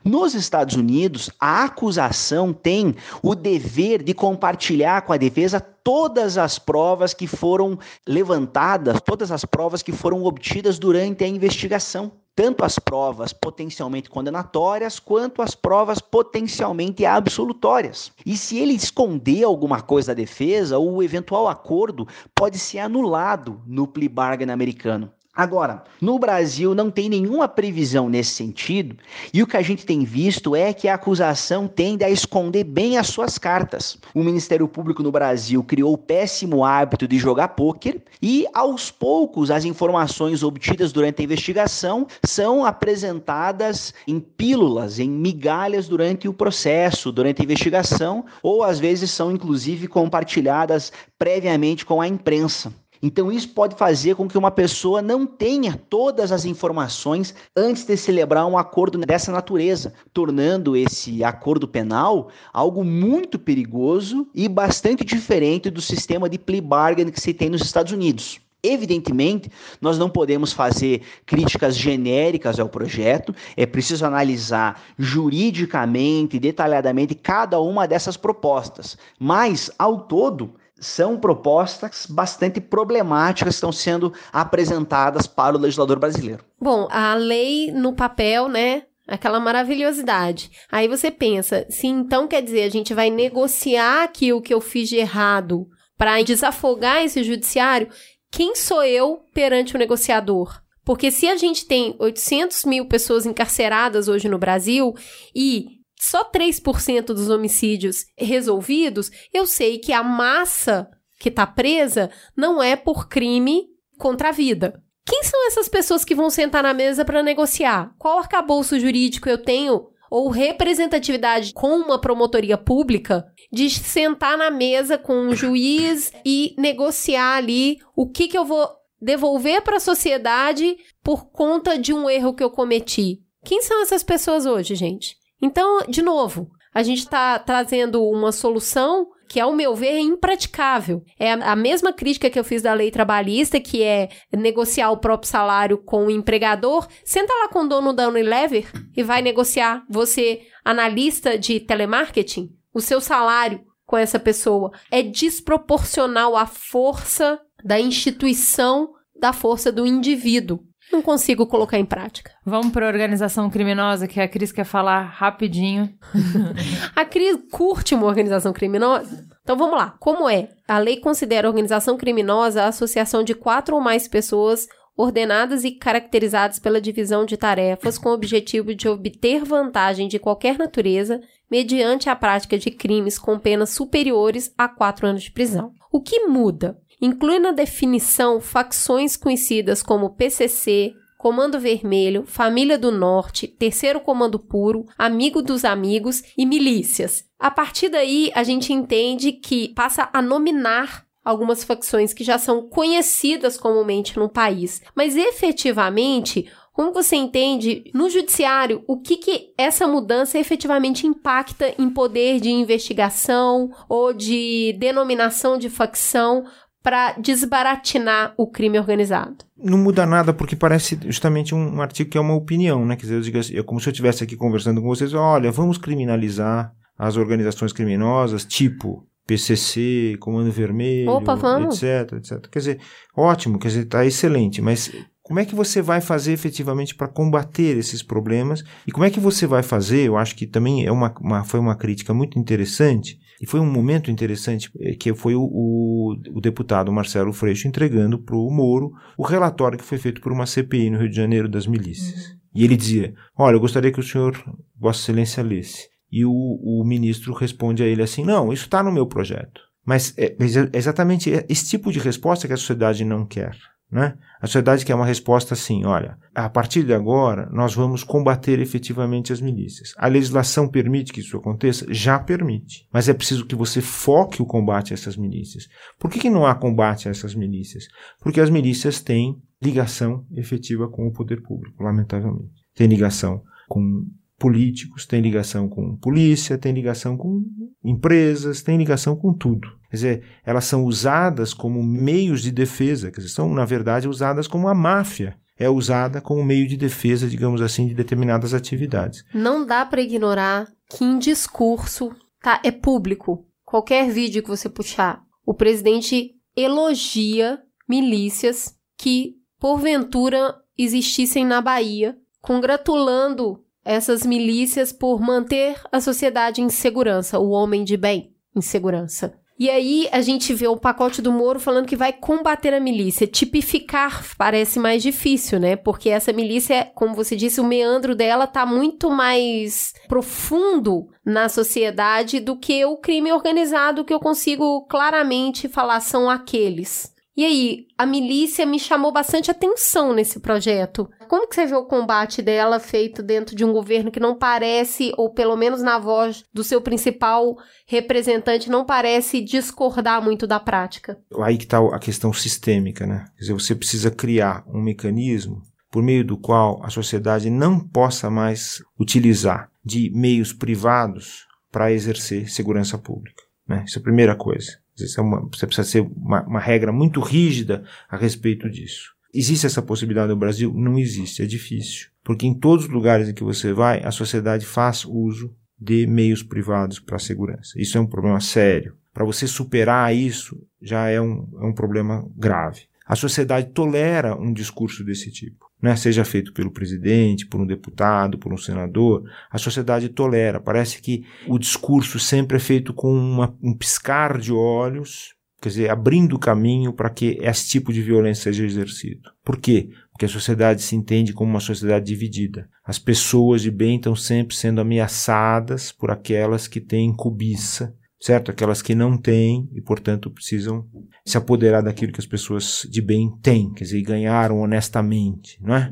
Nos Estados Unidos, a acusação tem o dever de compartilhar com a defesa todas as provas que foram levantadas, todas as provas que foram obtidas durante a investigação. Tanto as provas potencialmente condenatórias quanto as provas potencialmente absolutórias. E se ele esconder alguma coisa da defesa, o eventual acordo pode ser anulado no plea bargain americano. Agora, no Brasil não tem nenhuma previsão nesse sentido, e o que a gente tem visto é que a acusação tende a esconder bem as suas cartas. O Ministério Público no Brasil criou o péssimo hábito de jogar pôquer, e aos poucos as informações obtidas durante a investigação são apresentadas em pílulas, em migalhas durante o processo, durante a investigação, ou às vezes são inclusive compartilhadas previamente com a imprensa. Então, isso pode fazer com que uma pessoa não tenha todas as informações antes de celebrar um acordo dessa natureza, tornando esse acordo penal algo muito perigoso e bastante diferente do sistema de plea bargain que se tem nos Estados Unidos. Evidentemente, nós não podemos fazer críticas genéricas ao projeto, é preciso analisar juridicamente, detalhadamente cada uma dessas propostas. Mas, ao todo, são propostas bastante problemáticas que estão sendo apresentadas para o legislador brasileiro. Bom, a lei no papel, né? Aquela maravilhosidade. Aí você pensa, se então quer dizer a gente vai negociar aqui o que eu fiz de errado para desafogar esse judiciário, quem sou eu perante o negociador? Porque se a gente tem 800 mil pessoas encarceradas hoje no Brasil e só 3% dos homicídios resolvidos, eu sei que a massa que está presa não é por crime contra a vida. Quem são essas pessoas que vão sentar na mesa para negociar? Qual arcabouço jurídico eu tenho ou representatividade com uma promotoria pública de sentar na mesa com um juiz e negociar ali o que, que eu vou devolver para a sociedade por conta de um erro que eu cometi. Quem são essas pessoas hoje, gente? Então, de novo, a gente está trazendo uma solução que, ao meu ver, é impraticável. É a mesma crítica que eu fiz da lei trabalhista, que é negociar o próprio salário com o empregador. Senta lá com o dono da Unilever e vai negociar. Você, analista de telemarketing, o seu salário com essa pessoa é desproporcional à força da instituição da força do indivíduo não consigo colocar em prática. Vamos para a organização criminosa, que a Cris quer falar rapidinho. <laughs> a Cris curte uma organização criminosa? Então vamos lá. Como é? A lei considera organização criminosa a associação de quatro ou mais pessoas ordenadas e caracterizadas pela divisão de tarefas com o objetivo de obter vantagem de qualquer natureza mediante a prática de crimes com penas superiores a quatro anos de prisão. O que muda? Inclui na definição facções conhecidas como PCC, Comando Vermelho, Família do Norte, Terceiro Comando Puro, Amigo dos Amigos e milícias. A partir daí, a gente entende que passa a nominar algumas facções que já são conhecidas comumente no país, mas efetivamente como você entende no judiciário o que, que essa mudança efetivamente impacta em poder de investigação ou de denominação de facção para desbaratinar o crime organizado. Não muda nada porque parece justamente um, um artigo que é uma opinião, né? Quer dizer, eu digo assim, é como se eu estivesse aqui conversando com vocês, olha, vamos criminalizar as organizações criminosas, tipo PCC, Comando Vermelho, Opa, etc, etc. Quer dizer, ótimo, quer dizer, está excelente, mas como é que você vai fazer efetivamente para combater esses problemas? E como é que você vai fazer? Eu acho que também é uma, uma foi uma crítica muito interessante e foi um momento interessante eh, que foi o, o, o deputado Marcelo Freixo entregando para o Moro o relatório que foi feito por uma CPI no Rio de Janeiro das milícias. Uhum. E ele dizia: Olha, eu gostaria que o senhor, Vossa Excelência, lesse. E o, o ministro responde a ele assim: Não, isso está no meu projeto. Mas é, é exatamente esse tipo de resposta que a sociedade não quer. Né? A sociedade quer uma resposta assim: olha, a partir de agora nós vamos combater efetivamente as milícias. A legislação permite que isso aconteça? Já permite. Mas é preciso que você foque o combate a essas milícias. Por que, que não há combate a essas milícias? Porque as milícias têm ligação efetiva com o poder público, lamentavelmente. Tem ligação com políticos, tem ligação com polícia, tem ligação com empresas, tem ligação com tudo. Quer dizer, elas são usadas como meios de defesa, quer dizer, são, na verdade, usadas como a máfia é usada como meio de defesa, digamos assim, de determinadas atividades. Não dá para ignorar que em discurso, tá, é público. Qualquer vídeo que você puxar, o presidente elogia milícias que porventura existissem na Bahia, congratulando essas milícias por manter a sociedade em segurança, o homem de bem em segurança. E aí a gente vê o pacote do Moro falando que vai combater a milícia. Tipificar parece mais difícil, né? Porque essa milícia, como você disse, o meandro dela tá muito mais profundo na sociedade do que o crime organizado que eu consigo claramente falar são aqueles. E aí, a milícia me chamou bastante atenção nesse projeto. Como que você vê o combate dela feito dentro de um governo que não parece, ou pelo menos na voz do seu principal representante, não parece discordar muito da prática? Aí que está a questão sistêmica, né? Quer dizer, você precisa criar um mecanismo por meio do qual a sociedade não possa mais utilizar de meios privados para exercer segurança pública. Né? Isso é a primeira coisa. Isso é uma, você precisa ser uma, uma regra muito rígida a respeito disso. Existe essa possibilidade no Brasil? Não existe, é difícil. Porque em todos os lugares em que você vai, a sociedade faz uso de meios privados para a segurança. Isso é um problema sério. Para você superar isso, já é um, é um problema grave. A sociedade tolera um discurso desse tipo né, seja feito pelo presidente, por um deputado, por um senador, a sociedade tolera. Parece que o discurso sempre é feito com uma, um piscar de olhos, quer dizer, abrindo caminho para que esse tipo de violência seja exercido. Por quê? Porque a sociedade se entende como uma sociedade dividida. As pessoas de bem estão sempre sendo ameaçadas por aquelas que têm cobiça, certo? Aquelas que não têm e, portanto, precisam se apoderar daquilo que as pessoas de bem têm, quer dizer, ganharam honestamente, não é?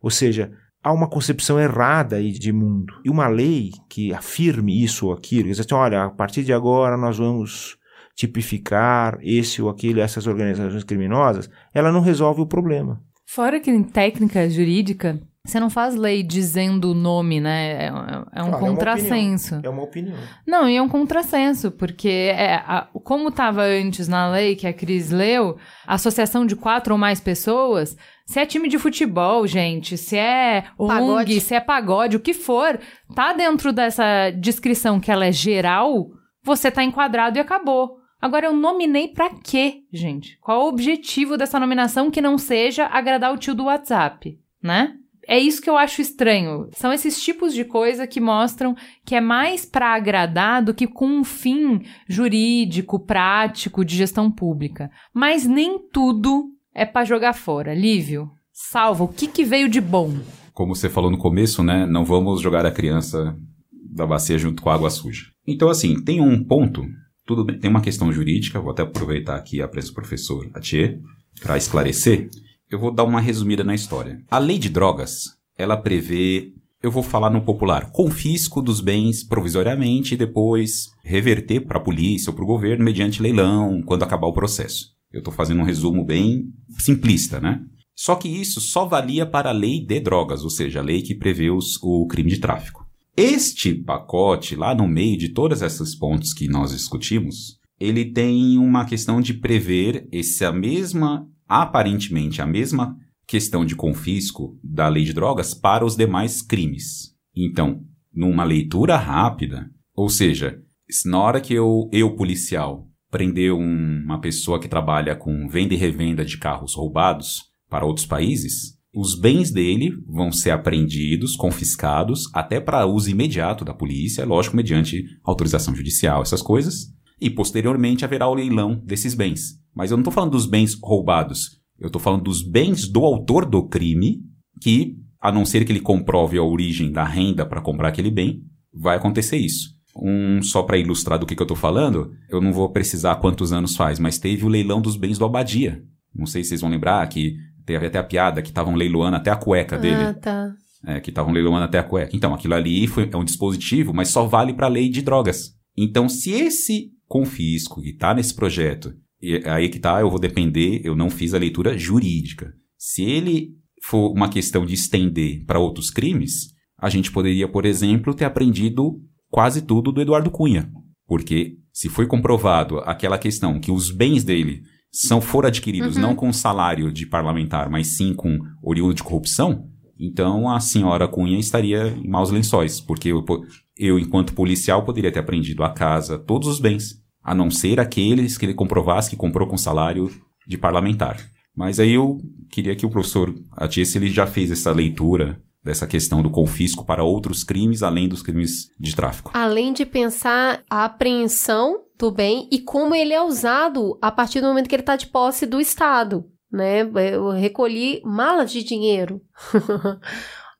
Ou seja, há uma concepção errada aí de mundo. E uma lei que afirme isso ou aquilo, dizer, assim, olha, a partir de agora nós vamos tipificar esse ou aquele, essas organizações criminosas, ela não resolve o problema. Fora que em técnica jurídica, você não faz lei dizendo o nome, né? É, é um Claro, contrassenso. É uma opinião. Não, e é um contrassenso, porque é, a- como estava antes na lei que a Cris leu, associação de quatro ou mais pessoas, se é time de futebol, gente, se é ONG, Pagode. se é pagode, o que for, tá dentro dessa descrição que ela é geral, você tá enquadrado e acabou. Agora, eu nominei pra quê, gente? Qual o objetivo dessa nominação que não seja agradar o tio do WhatsApp, né? É isso que eu acho estranho. São esses tipos de coisa que mostram que é mais pra agradar do que com um fim jurídico, prático, de gestão pública. Mas nem tudo é pra jogar fora. Lívio, salva, o que, que veio de bom? Como você falou no começo, né? Não vamos jogar a criança da bacia junto com a água suja. Então, assim, tem um ponto, tudo bem, tem uma questão jurídica, vou até aproveitar aqui a presença do professor Atier para esclarecer. Eu vou dar uma resumida na história. A lei de drogas, ela prevê, eu vou falar no popular, confisco dos bens provisoriamente e depois reverter para a polícia ou para o governo mediante leilão quando acabar o processo. Eu estou fazendo um resumo bem simplista, né? Só que isso só valia para a lei de drogas, ou seja, a lei que prevê os- o crime de tráfico. Este pacote, lá no meio de todos esses pontos que nós discutimos, ele tem uma questão de prever essa mesma, aparentemente, a mesma questão de confisco da lei de drogas para os demais crimes. Então, numa leitura rápida, ou seja, se na hora que eu, eu policial, prender um- uma pessoa que trabalha com venda e revenda de carros roubados para outros países, os bens dele vão ser apreendidos, confiscados, até para uso imediato da polícia, lógico, mediante autorização judicial, essas coisas. E posteriormente haverá o leilão desses bens. Mas eu não estou falando dos bens roubados, eu estou falando dos bens do autor do crime, que, a não ser que ele comprove a origem da renda para comprar aquele bem, vai acontecer isso. Um, só para ilustrar do que, que eu estou falando, eu não vou precisar quantos anos faz, mas teve o leilão dos bens do Abadia. Não sei se vocês vão lembrar que teve até a piada que estavam leiloando até a cueca dele. Ah, tá. É, que estavam leiloando até a cueca. Então, aquilo ali foi, é um dispositivo, mas só vale para a lei de drogas. Então, se esse confisco que está nesse projeto, e aí que tá, eu vou depender, eu não fiz a leitura jurídica. Se ele for uma questão de estender para outros crimes, a gente poderia, por exemplo, ter aprendido quase tudo do Eduardo Cunha. Porque se foi comprovado aquela questão que os bens dele são foram adquiridos Uhum. não com salário de parlamentar, mas sim com oriundo de corrupção, então a senhora Cunha estaria em maus lençóis, porque eu, eu, enquanto policial, poderia ter apreendido a casa todos os bens, a não ser aqueles que ele comprovasse que comprou com salário de parlamentar. Mas aí eu queria que o professor Atias, ele já fez essa leitura dessa questão do confisco para outros crimes, além dos crimes de tráfico. Além de pensar a apreensão do bem e como ele é usado a partir do momento que ele está de posse do Estado, né? Eu recolhi malas de dinheiro, <laughs>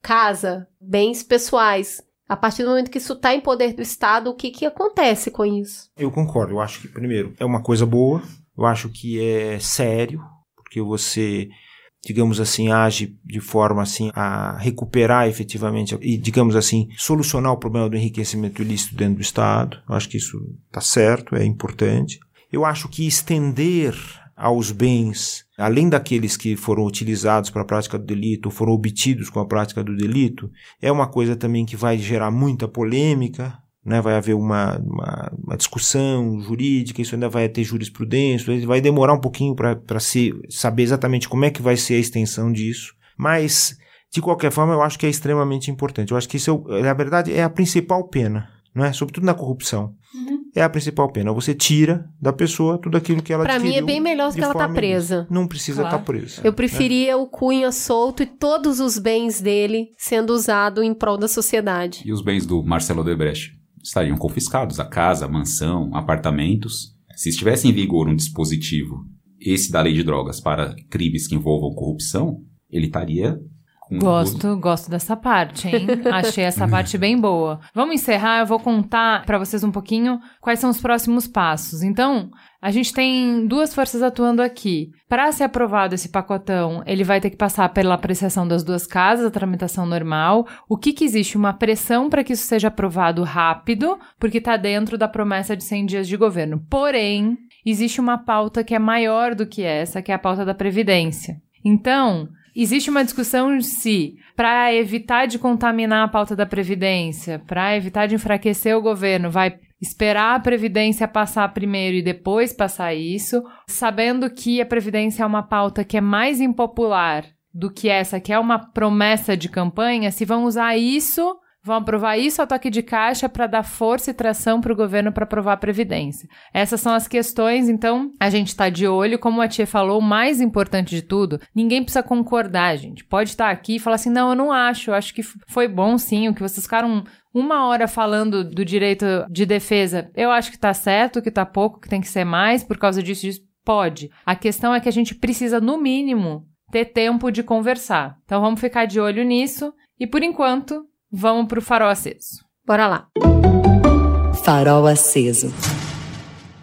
casa, bens pessoais. A partir do momento que isso está em poder do Estado, o que, que acontece com isso? Eu concordo. Eu acho que, primeiro, é uma coisa boa. Eu acho que é sério, porque você, digamos assim, age de forma assim a recuperar efetivamente e, digamos assim, solucionar o problema do enriquecimento ilícito dentro do Estado. Eu acho que isso está certo, é importante. Eu acho que estender aos bens, além daqueles que foram utilizados para a prática do delito ou foram obtidos com a prática do delito, é uma coisa também que vai gerar muita polêmica, né? vai haver uma, uma, uma discussão jurídica, isso ainda vai ter jurisprudência, vai demorar um pouquinho para se saber exatamente como é que vai ser a extensão disso, mas de qualquer forma eu acho que é extremamente importante. Eu acho que isso, é, na verdade, é a principal pena, não é? Sobretudo na corrupção. É a principal pena. Você tira da pessoa tudo aquilo que ela Para mim é bem melhor do que ela tá presa. Não precisa estar Claro. presa. Eu preferia o Cunha solto e todos os bens dele sendo usado em prol da sociedade. E os bens do Marcelo Odebrecht estariam confiscados, a casa, a mansão, apartamentos. Se estivesse em vigor um dispositivo, esse da lei de drogas, para crimes que envolvam corrupção, ele estaria Gosto, gosto dessa parte, hein? Achei essa <laughs> parte bem boa. Vamos encerrar, eu vou contar pra vocês um pouquinho quais são os próximos passos. Então, a gente tem duas forças atuando aqui. Para ser aprovado esse pacotão, ele vai ter que passar pela apreciação das duas casas, a tramitação normal. O que que existe? Uma pressão para que isso seja aprovado rápido, porque está dentro da promessa de 100 dias de governo. Porém, existe uma pauta que é maior do que essa, que é a pauta da Previdência. Então, existe uma discussão se, para evitar de contaminar a pauta da Previdência, para evitar de enfraquecer o governo, vai esperar a Previdência passar primeiro e depois passar isso, sabendo que a Previdência é uma pauta que é mais impopular do que essa, que é uma promessa de campanha, se vão usar isso Vão aprovar isso a toque de caixa para dar força e tração para o governo para aprovar a Previdência. Essas são as questões, então a gente está de olho. Como a Tia falou, o mais importante de tudo, ninguém precisa concordar, gente. Pode estar aqui e falar assim: não, eu não acho, eu acho que foi bom sim, o que vocês ficaram uma hora falando do direito de defesa. Eu acho que está certo, que está pouco, que tem que ser mais por causa disso, disso. Pode. A questão é que a gente precisa, no mínimo, ter tempo de conversar. Então vamos ficar de olho nisso. E por enquanto, Vamos pro farol aceso. Bora lá. Farol aceso.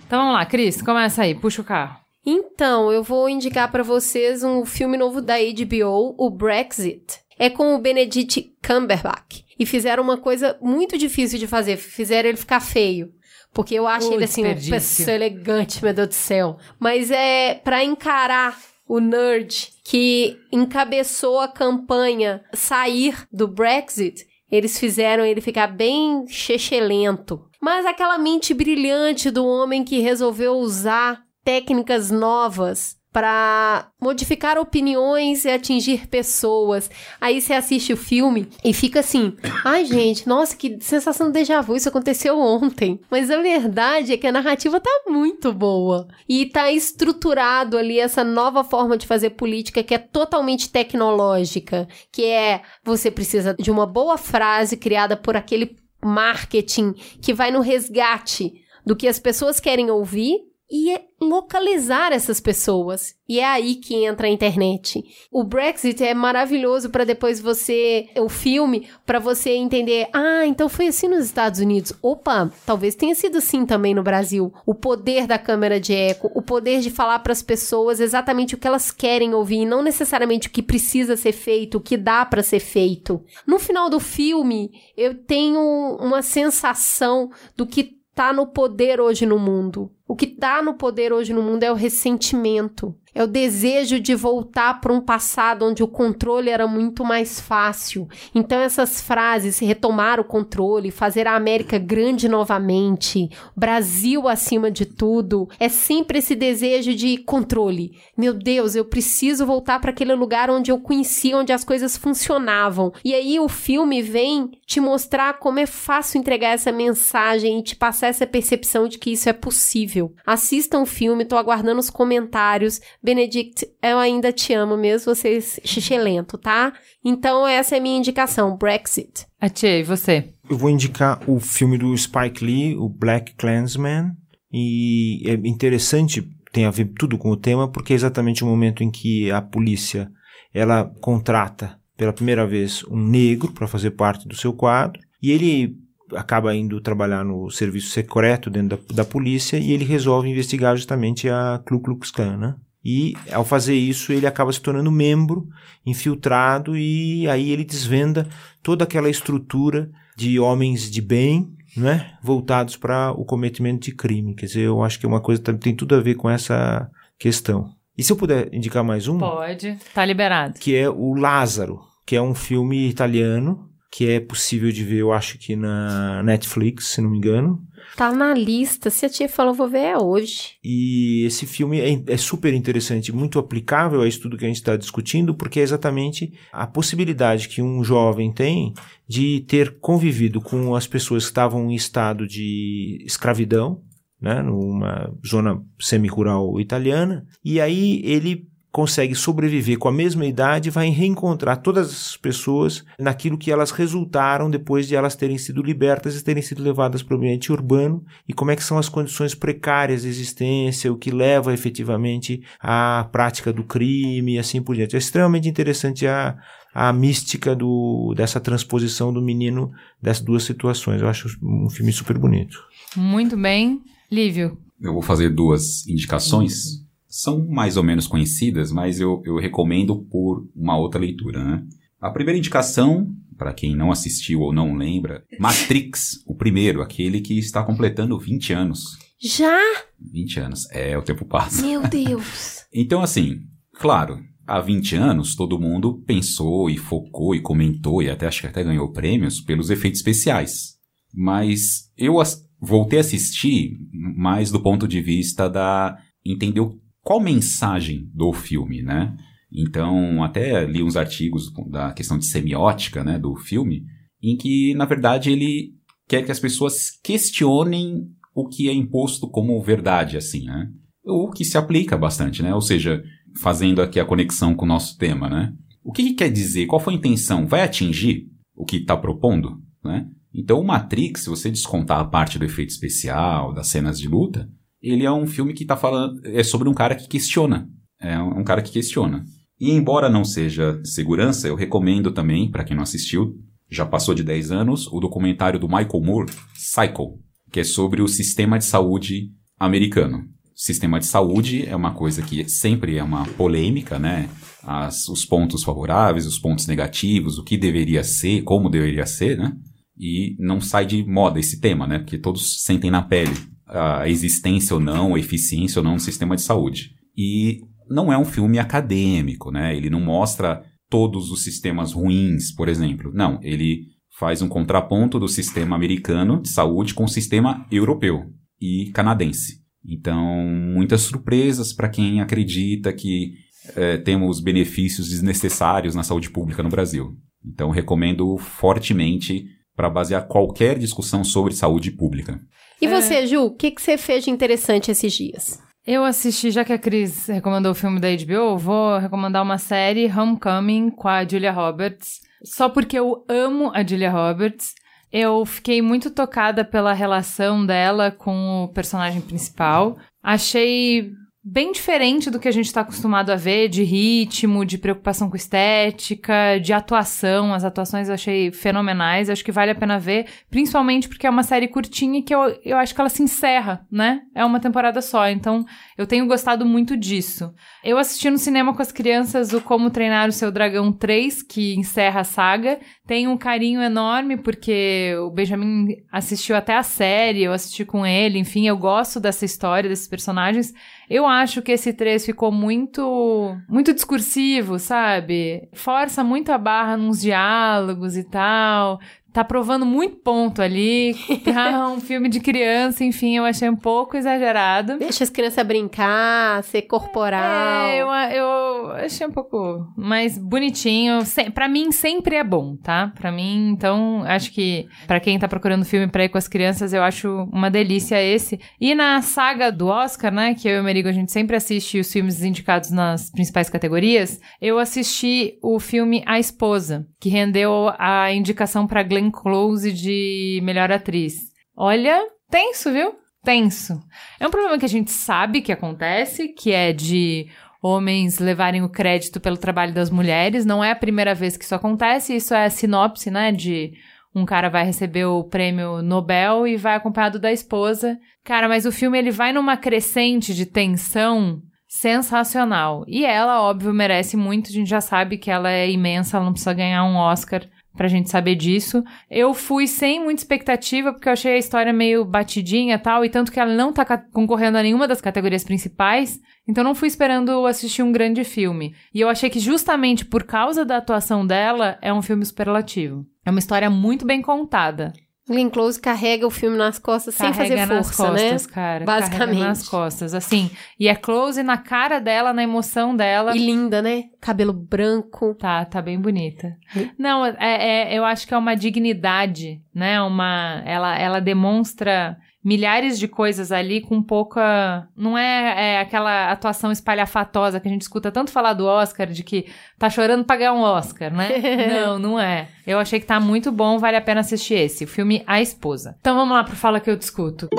Então vamos lá, Cris, começa aí, puxa o carro. Então, eu vou indicar para vocês um filme novo da HBO, o Brexit. É com o Benedict Cumberbatch. E fizeram uma coisa muito difícil de fazer, fizeram ele ficar feio. Porque eu acho Ui, ele assim, uma pessoa elegante, meu Deus do céu. Mas é para encarar o nerd que encabeçou a campanha sair do Brexit, eles fizeram ele ficar bem chechelento. Mas aquela mente brilhante do homem que resolveu usar técnicas novas para modificar opiniões e atingir pessoas. Aí você assiste o filme e fica assim: ai, gente, nossa, que sensação de déjà vu, isso aconteceu ontem. Mas a verdade é que a narrativa tá muito boa. E tá estruturado ali essa nova forma de fazer política que é totalmente tecnológica, que é você precisa de uma boa frase criada por aquele marketing que vai no resgate do que as pessoas querem ouvir e é localizar essas pessoas. E é aí que entra a internet. O Brexit é maravilhoso para depois você o filme para você entender, ah, então foi assim nos Estados Unidos. Opa, talvez tenha sido assim também no Brasil. O poder da câmera de eco, o poder de falar para as pessoas exatamente o que elas querem ouvir, e não necessariamente o que precisa ser feito, o que dá para ser feito. No final do filme, eu tenho uma sensação do que tá no poder hoje no mundo. O que tá no poder hoje no mundo é o ressentimento. É o desejo de voltar para um passado onde o controle era muito mais fácil. Então, essas frases, retomar o controle, fazer a América grande novamente, Brasil acima de tudo, é sempre esse desejo de controle. Meu Deus, eu preciso voltar para aquele lugar onde eu conhecia, onde as coisas funcionavam. E aí o filme vem te mostrar como é fácil entregar essa mensagem e te passar essa percepção de que isso é possível. Assistam o filme, tô aguardando os comentários. Benedict, eu ainda te amo mesmo, vocês xixelento, tá? Então essa é a minha indicação, Brexit. A Tia, e você? Eu vou indicar o filme do Spike Lee, o Black Klansman, e é interessante, tem a ver tudo com o tema, porque é exatamente o momento em que a polícia ela contrata pela primeira vez um negro para fazer parte do seu quadro, e ele acaba indo trabalhar no serviço secreto dentro da, da polícia e ele resolve investigar justamente a Ku Klux Klan, né? E ao fazer isso, ele acaba se tornando membro, infiltrado, e aí ele desvenda toda aquela estrutura de homens de bem, né, voltados para o cometimento de crime. Quer dizer, eu acho que é uma coisa que tem tudo a ver com essa questão. E se eu puder indicar mais um, Pode. Tá liberado. que é o Lázaro, que é um filme italiano, que é possível de ver, eu acho que na Netflix, se não me engano. Tá na lista, se a tia falou, vou ver é hoje. E esse filme é, é super interessante, muito aplicável a isso tudo que a gente está discutindo, porque é exatamente a possibilidade que um jovem tem de ter convivido com as pessoas que estavam em estado de escravidão, né, numa zona semi-rural italiana, e aí ele consegue sobreviver com a mesma idade, vai reencontrar todas as pessoas naquilo que elas resultaram depois de elas terem sido libertas e terem sido levadas para o ambiente urbano e como é que são as condições precárias de existência, o que leva efetivamente à prática do crime e assim por diante. É extremamente interessante a, a mística do, dessa transposição do menino dessas duas situações. Eu acho um filme super bonito. Muito bem. Lívio. Eu vou fazer duas indicações são mais ou menos conhecidas, mas eu, eu recomendo por uma outra leitura. Né? A primeira indicação, para quem não assistiu ou não lembra, Matrix, <laughs> o primeiro, aquele que está completando 20 anos. Já? 20 anos. É, o tempo passa. Meu <laughs> Deus. então, assim, claro, há 20 anos todo mundo pensou e focou e comentou e até acho que até ganhou prêmios pelos efeitos especiais. Mas eu voltei a assistir mais do ponto de vista da entender o qual mensagem do filme, né? Então, até li uns artigos da questão de semiótica, né, do filme, em que, na verdade, ele quer que as pessoas questionem o que é imposto como verdade, assim, né? O que se aplica bastante, né? Ou seja, fazendo aqui a conexão com o nosso tema, né? O que, que quer dizer? Qual foi a intenção? Vai atingir o que está propondo, né? Então, o Matrix, se você descontar a parte do efeito especial, das cenas de luta, ele é um filme que está falando é sobre um cara que questiona, é um cara que questiona. E embora não seja segurança, eu recomendo também para quem não assistiu, já passou de 10 anos, o documentário do Michael Moore, Cycle, que é sobre o sistema de saúde americano. Sistema de saúde é uma coisa que sempre é uma polêmica, né? As, os pontos favoráveis, os pontos negativos, o que deveria ser, como deveria ser, né? E não sai de moda esse tema, né? Porque todos sentem na pele a existência ou não, a eficiência ou não do sistema de saúde. E não é um filme acadêmico, né? Ele não mostra todos os sistemas ruins, por exemplo. Não, ele faz um contraponto do sistema americano de saúde com o sistema europeu e canadense. Então, muitas surpresas para quem acredita que é, temos benefícios desnecessários na saúde pública no Brasil. Então, recomendo fortemente para basear qualquer discussão sobre saúde pública. E você, Ju, o que, que você fez de interessante esses dias? Eu assisti, já que a Cris recomendou o filme da HBO, vou recomendar uma série, Homecoming, com a Julia Roberts. Só porque eu amo a Julia Roberts. Eu fiquei muito tocada pela relação dela com o personagem principal. Achei bem diferente do que a gente está acostumado a ver, de ritmo, de preocupação com estética, de atuação. As atuações eu achei fenomenais, acho que vale a pena ver, principalmente porque é uma série curtinha e que eu, eu acho que ela se encerra, né? É uma temporada só, então eu tenho gostado muito disso. Eu assisti no cinema com as crianças o Como Treinar o Seu Dragão 3, que encerra a saga. Tenho um carinho enorme porque o Benjamin assistiu até a série, eu assisti com ele, enfim, eu gosto dessa história, desses personagens. Eu acho que esse 3 ficou muito muito discursivo, sabe? Força muito a barra nos diálogos e tal tá provando muito ponto ali. Tá <laughs> um filme de criança, enfim, eu achei um pouco exagerado. Deixa as crianças brincar, ser corporal. É, eu, eu achei um pouco mais bonitinho. Para mim sempre é bom, tá? Para mim, então, acho que para quem tá procurando filme pra ir com as crianças, eu acho uma delícia esse. E na saga do Oscar, né, que eu e o Merigo a gente sempre assiste os filmes indicados nas principais categorias, eu assisti o filme A Esposa, que rendeu a indicação para Glenn Close de melhor atriz. Olha, tenso, viu? Tenso. É um problema que a gente sabe que acontece, que é de homens levarem o crédito pelo trabalho das mulheres. Não é a primeira vez que isso acontece, isso é a sinopse, né, de um cara vai receber o prêmio Nobel e vai acompanhado da esposa. Cara, mas o filme ele vai numa crescente de tensão sensacional. E ela, óbvio, merece muito. A gente já sabe que ela é imensa, ela não precisa ganhar um Oscar pra gente saber disso. Eu fui sem muita expectativa, porque eu achei a história meio batidinha tal, e tanto que ela não tá concorrendo a nenhuma das categorias principais, então não fui esperando assistir um grande filme. E eu achei que justamente por causa da atuação dela, é um filme superlativo. É uma história muito bem contada. Glenn Close carrega o filme nas costas carrega sem fazer força, nas costas, né? cara. Basicamente. Carrega nas costas, assim. E é close na cara dela, na emoção dela. E linda, né? Cabelo branco. Tá, tá bem bonita. Não, é, é, eu acho que é uma dignidade, né? Uma, ela, ela demonstra milhares de coisas ali com pouca. Não é, é aquela atuação espalhafatosa que a gente escuta tanto falar do Oscar, de que tá chorando pra ganhar um Oscar, né? <laughs> não, não é. Eu achei que tá muito bom, vale a pena assistir esse, o filme A Esposa. Então vamos lá pro Fala Que Eu Discuto.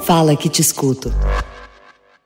Fala que te escuto.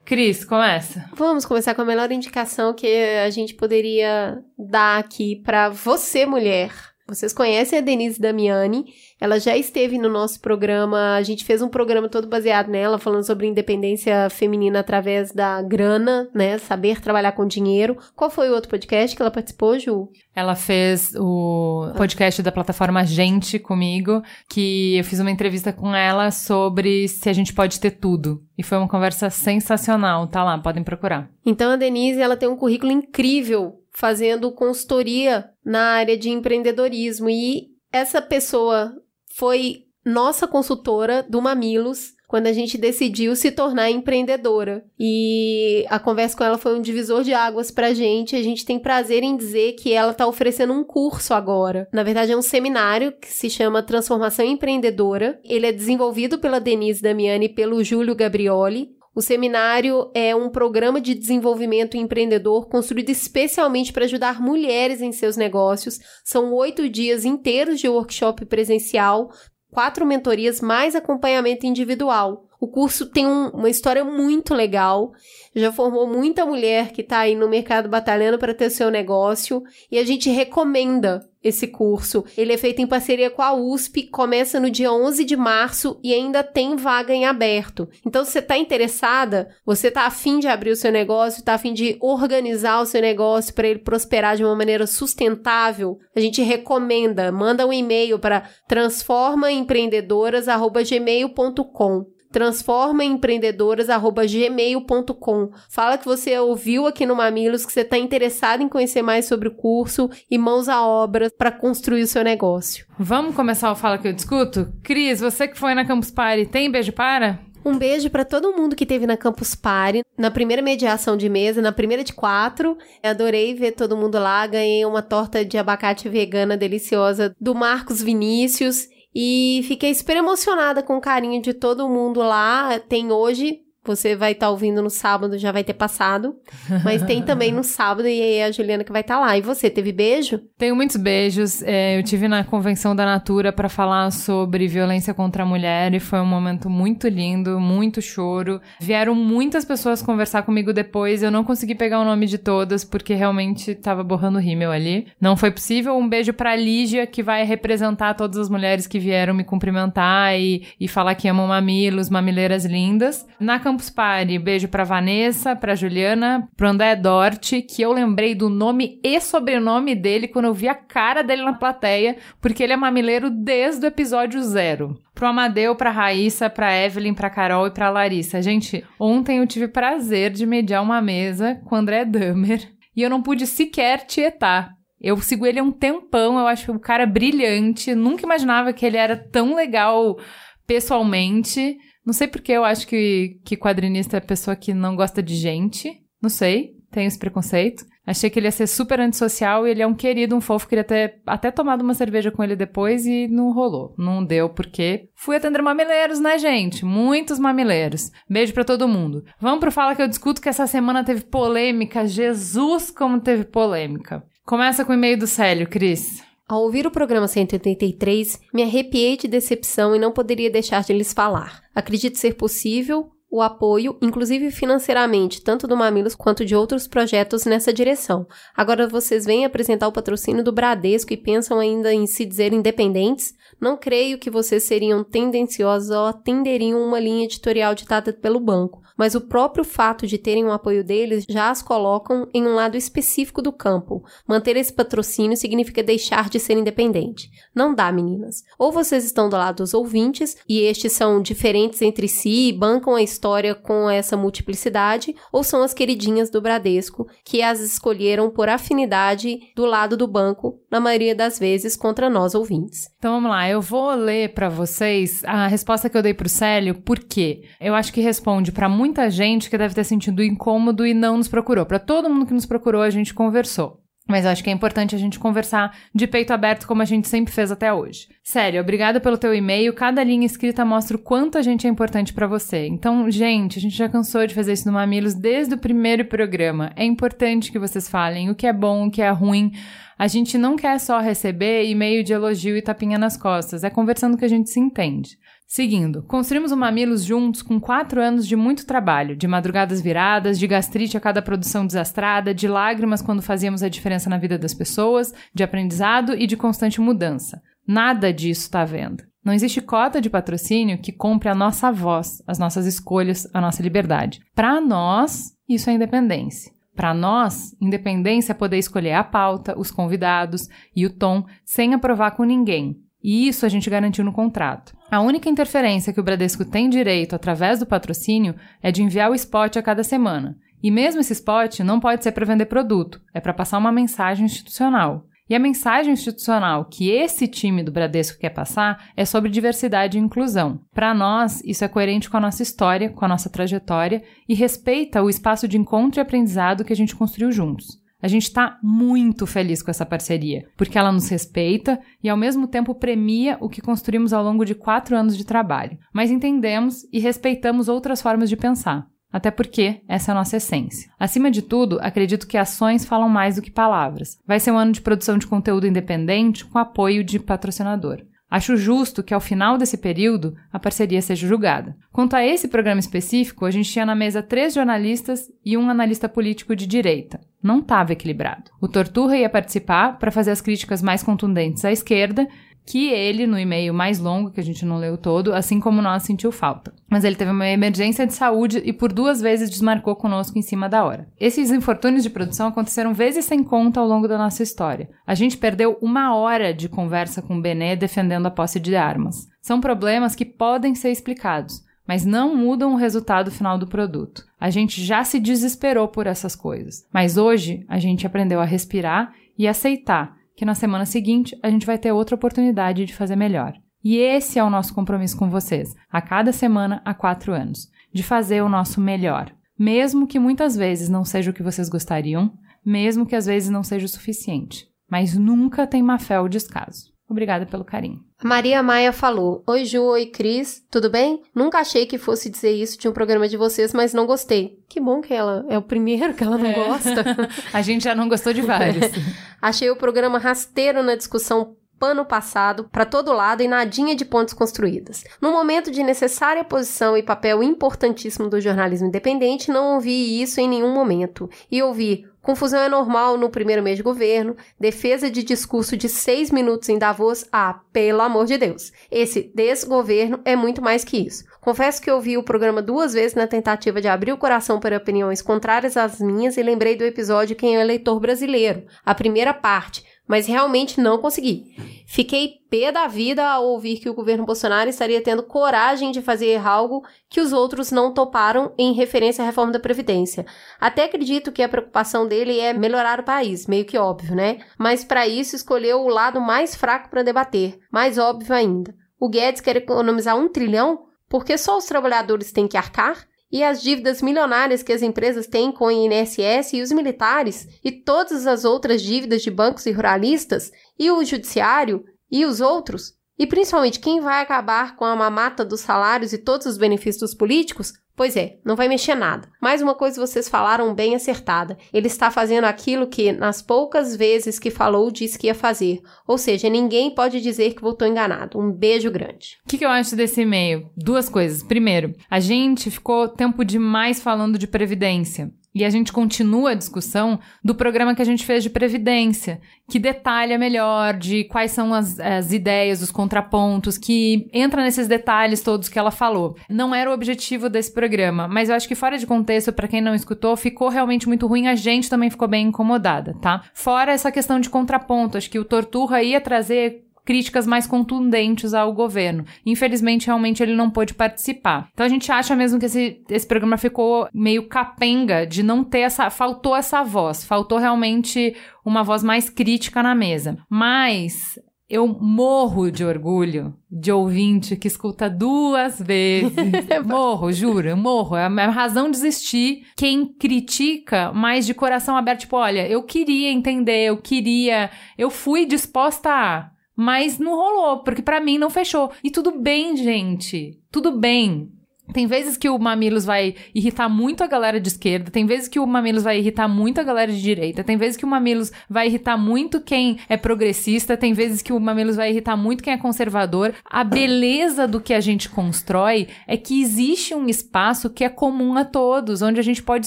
Cris, começa. Vamos começar com a melhor indicação que a gente poderia dar aqui para você, mulher. Vocês conhecem a Denise Damiani, ela já esteve no nosso programa, a gente fez um programa todo baseado nela, falando sobre independência feminina através da grana, né, saber trabalhar com dinheiro. Qual foi o outro podcast que ela participou, Ju? Ela fez o podcast da plataforma Gente comigo, que eu fiz uma entrevista com ela sobre se a gente pode ter tudo. E foi uma conversa sensacional, tá lá, podem procurar. Então a Denise, ela tem um currículo incrível fazendo consultoria na área de empreendedorismo e essa pessoa foi nossa consultora do Mamilos quando a gente decidiu se tornar empreendedora. E a conversa com ela foi um divisor de águas pra gente. A gente tem prazer em dizer que ela tá oferecendo um curso agora. Na verdade, é um seminário que se chama Transformação Empreendedora. Ele é desenvolvido pela Denise Damiani e pelo Júlio Gabrioli. O seminário é um programa de desenvolvimento empreendedor construído especialmente para ajudar mulheres em seus negócios. São oito dias inteiros de workshop presencial, quatro mentorias mais acompanhamento individual. O curso tem um, uma história muito legal, já formou muita mulher que está aí no mercado batalhando para ter seu negócio e a gente recomenda esse curso. Ele é feito em parceria com a USP, começa no dia 11 de março e ainda tem vaga em aberto. Então, se você está interessada, você está afim de abrir o seu negócio, está afim de organizar o seu negócio para ele prosperar de uma maneira sustentável, a gente recomenda. Manda um e-mail para transformaempreendedoras.gmail.com transformaempreendedoras@gmail.com. Fala que você ouviu aqui no Mamilos que você está interessado em conhecer mais sobre o curso e mãos à obra para construir o seu negócio. Vamos começar o Fala que eu discuto? Cris, você que foi na Campus Party, tem beijo para? Um beijo para todo mundo que teve na Campus Party, na primeira mediação de mesa, na primeira de quatro. Eu adorei ver todo mundo lá. Ganhei uma torta de abacate vegana deliciosa do Marcos Vinícius. E fiquei super emocionada com o carinho de todo mundo lá. Tem hoje você vai estar tá ouvindo no sábado, já vai ter passado. Mas tem <laughs> também no sábado e aí a Juliana que vai estar tá lá. E você, teve beijo? Tenho muitos beijos. É, eu tive na convenção da Natura para falar sobre violência contra a mulher e foi um momento muito lindo, muito choro. Vieram muitas pessoas conversar comigo depois. Eu não consegui pegar o nome de todas porque realmente tava borrando rímel ali. Não foi possível. Um beijo pra Lígia, que vai representar todas as mulheres que vieram me cumprimentar e, e falar que amam mamilos, mamileiras lindas. Na Campus Party, beijo pra Vanessa, pra Juliana, pro André Dorte, que eu lembrei do nome e sobrenome dele quando eu vi a cara dele na plateia, porque ele é mamileiro desde o episódio zero. Pro Amadeu, pra Raíssa, pra Evelyn, pra Carol e pra Larissa. Gente, ontem eu tive prazer de mediar uma mesa com o André Damer e eu não pude sequer tietar. Eu sigo ele há um tempão, eu acho o cara brilhante. Nunca imaginava que ele era tão legal pessoalmente. Não sei porque eu acho que, que quadrinista é pessoa que não gosta de gente. Não sei, tenho esse preconceito. Achei que ele ia ser super antissocial e ele é um querido, um fofo. Queria ter até tomado uma cerveja com ele depois e não rolou. Não deu porque fui atender mamileiros, né, gente? Muitos mamileiros. Beijo para todo mundo. Vamos pro Fala que eu discuto que essa semana teve polêmica. Jesus, como teve polêmica. Começa com o e-mail do Célio, Cris. Ao ouvir o programa 183, me arrepiei de decepção e não poderia deixar de lhes falar. Acredito ser possível o apoio, inclusive financeiramente, tanto do Mamilos quanto de outros projetos nessa direção. Agora vocês vêm apresentar o patrocínio do Bradesco e pensam ainda em se dizer independentes? Não creio que vocês seriam tendenciosos ou atenderiam uma linha editorial ditada pelo banco mas o próprio fato de terem o apoio deles já as colocam em um lado específico do campo. Manter esse patrocínio significa deixar de ser independente. Não dá, meninas. Ou vocês estão do lado dos ouvintes, e estes são diferentes entre si e bancam a história com essa multiplicidade, ou são as queridinhas do Bradesco, que as escolheram por afinidade do lado do banco, na maioria das vezes contra nós ouvintes. Então vamos lá, eu vou ler para vocês a resposta que eu dei pro Célio, porque eu acho que responde para muita gente que deve ter sentido incômodo e não nos procurou. Para todo mundo que nos procurou, a gente conversou. Mas eu acho que é importante a gente conversar de peito aberto como a gente sempre fez até hoje. Sério, obrigada pelo teu e-mail. Cada linha escrita mostra o quanto a gente é importante para você. Então, gente, a gente já cansou de fazer isso no Mamilos desde o primeiro programa. É importante que vocês falem o que é bom, o que é ruim. A gente não quer só receber e-mail de elogio e tapinha nas costas. É conversando que a gente se entende. Seguindo, construímos o Mamilos juntos com quatro anos de muito trabalho, de madrugadas viradas, de gastrite a cada produção desastrada, de lágrimas quando fazíamos a diferença na vida das pessoas, de aprendizado e de constante mudança. Nada disso está vendo. Não existe cota de patrocínio que compre a nossa voz, as nossas escolhas, a nossa liberdade. Para nós, isso é independência. Para nós, independência é poder escolher a pauta, os convidados e o tom sem aprovar com ninguém, e isso a gente garantiu no contrato. A única interferência que o Bradesco tem direito através do patrocínio é de enviar o spot a cada semana. E mesmo esse spot não pode ser para vender produto, é para passar uma mensagem institucional. E a mensagem institucional que esse time do Bradesco quer passar é sobre diversidade e inclusão. Para nós, isso é coerente com a nossa história, com a nossa trajetória e respeita o espaço de encontro e aprendizado que a gente construiu juntos. A gente está muito feliz com essa parceria, porque ela nos respeita e ao mesmo tempo premia o que construímos ao longo de quatro anos de trabalho. Mas entendemos e respeitamos outras formas de pensar. Até porque essa é a nossa essência. Acima de tudo, acredito que ações falam mais do que palavras. Vai ser um ano de produção de conteúdo independente com apoio de patrocinador. Acho justo que ao final desse período a parceria seja julgada. Quanto a esse programa específico, a gente tinha na mesa três jornalistas e um analista político de direita. Não estava equilibrado. O Torturra ia participar para fazer as críticas mais contundentes à esquerda que ele, no e-mail mais longo, que a gente não leu todo, assim como nós, sentiu falta. Mas ele teve uma emergência de saúde e por duas vezes desmarcou conosco em cima da hora. Esses infortúnios de produção aconteceram vezes sem conta ao longo da nossa história. A gente perdeu uma hora de conversa com o Benê defendendo a posse de armas. São problemas que podem ser explicados, mas não mudam o resultado final do produto. A gente já se desesperou por essas coisas, mas hoje a gente aprendeu a respirar e aceitar que na semana seguinte a gente vai ter outra oportunidade de fazer melhor. E esse é o nosso compromisso com vocês, a cada semana há quatro anos, de fazer o nosso melhor. Mesmo que muitas vezes não seja o que vocês gostariam, mesmo que às vezes não seja o suficiente. Mas nunca tem má fé ou descaso. Obrigada pelo carinho. Maria Maia falou: Oi, Ju, oi, Cris, tudo bem? Nunca achei que fosse dizer isso de um programa de vocês, mas não gostei. Que bom que ela é o primeiro que ela não é. gosta. <laughs> A gente já não gostou de vários. <laughs> achei o programa rasteiro na discussão pano passado para todo lado e nadinha de pontes construídas. No momento de necessária posição e papel importantíssimo do jornalismo independente, não ouvi isso em nenhum momento. E ouvi Confusão é normal no primeiro mês de governo. Defesa de discurso de seis minutos em Davos. Ah, pelo amor de Deus. Esse desgoverno é muito mais que isso. Confesso que ouvi o programa duas vezes na tentativa de abrir o coração para opiniões contrárias às minhas e lembrei do episódio Quem é o eleitor brasileiro, a primeira parte, mas realmente não consegui. Fiquei pé da vida ao ouvir que o governo Bolsonaro estaria tendo coragem de fazer algo que os outros não toparam em referência à reforma da Previdência. Até acredito que a preocupação dele é melhorar o país, meio que óbvio, né? Mas para isso escolheu o lado mais fraco para debater, mais óbvio ainda. O Guedes quer economizar um trilhão porque só os trabalhadores têm que arcar? E as dívidas milionárias que as empresas têm com o INSS e os militares, e todas as outras dívidas de bancos e ruralistas, e o judiciário, e os outros, e principalmente quem vai acabar com a mamata dos salários e todos os benefícios dos políticos, Pois é, não vai mexer nada. Mais uma coisa vocês falaram bem acertada. Ele está fazendo aquilo que, nas poucas vezes que falou, disse que ia fazer. Ou seja, ninguém pode dizer que voltou enganado. Um beijo grande. O que, que eu acho desse e-mail? Duas coisas. Primeiro, a gente ficou tempo demais falando de previdência. E a gente continua a discussão do programa que a gente fez de Previdência, que detalha melhor de quais são as, as, ideias, os contrapontos, que entra nesses detalhes todos que ela falou. Não era o objetivo desse programa, mas eu acho que fora de contexto, para quem não escutou, ficou realmente muito ruim. A gente também ficou bem incomodada, tá? Fora essa questão de contraponto, acho que o Torturra ia trazer críticas mais contundentes ao governo. Infelizmente, realmente ele não pôde participar. Então a gente acha mesmo que esse, esse programa ficou meio capenga de não ter essa. Faltou essa voz, faltou realmente uma voz mais crítica na mesa. Mas eu morro de orgulho de ouvinte que escuta duas vezes. <laughs> morro, juro, eu morro. É a razão de existir quem critica, mas de coração aberto, tipo, olha, eu queria entender, eu queria, eu fui disposta a. Mas não rolou, porque para mim não fechou. E tudo bem, gente. Tudo bem. Tem vezes que o Mamilos vai irritar muito a galera de esquerda, tem vezes que o Mamilos vai irritar muito a galera de direita, tem vezes que o Mamilos vai irritar muito quem é progressista, tem vezes que o Mamilos vai irritar muito quem é conservador. A beleza do que a gente constrói é que existe um espaço que é comum a todos, onde a gente pode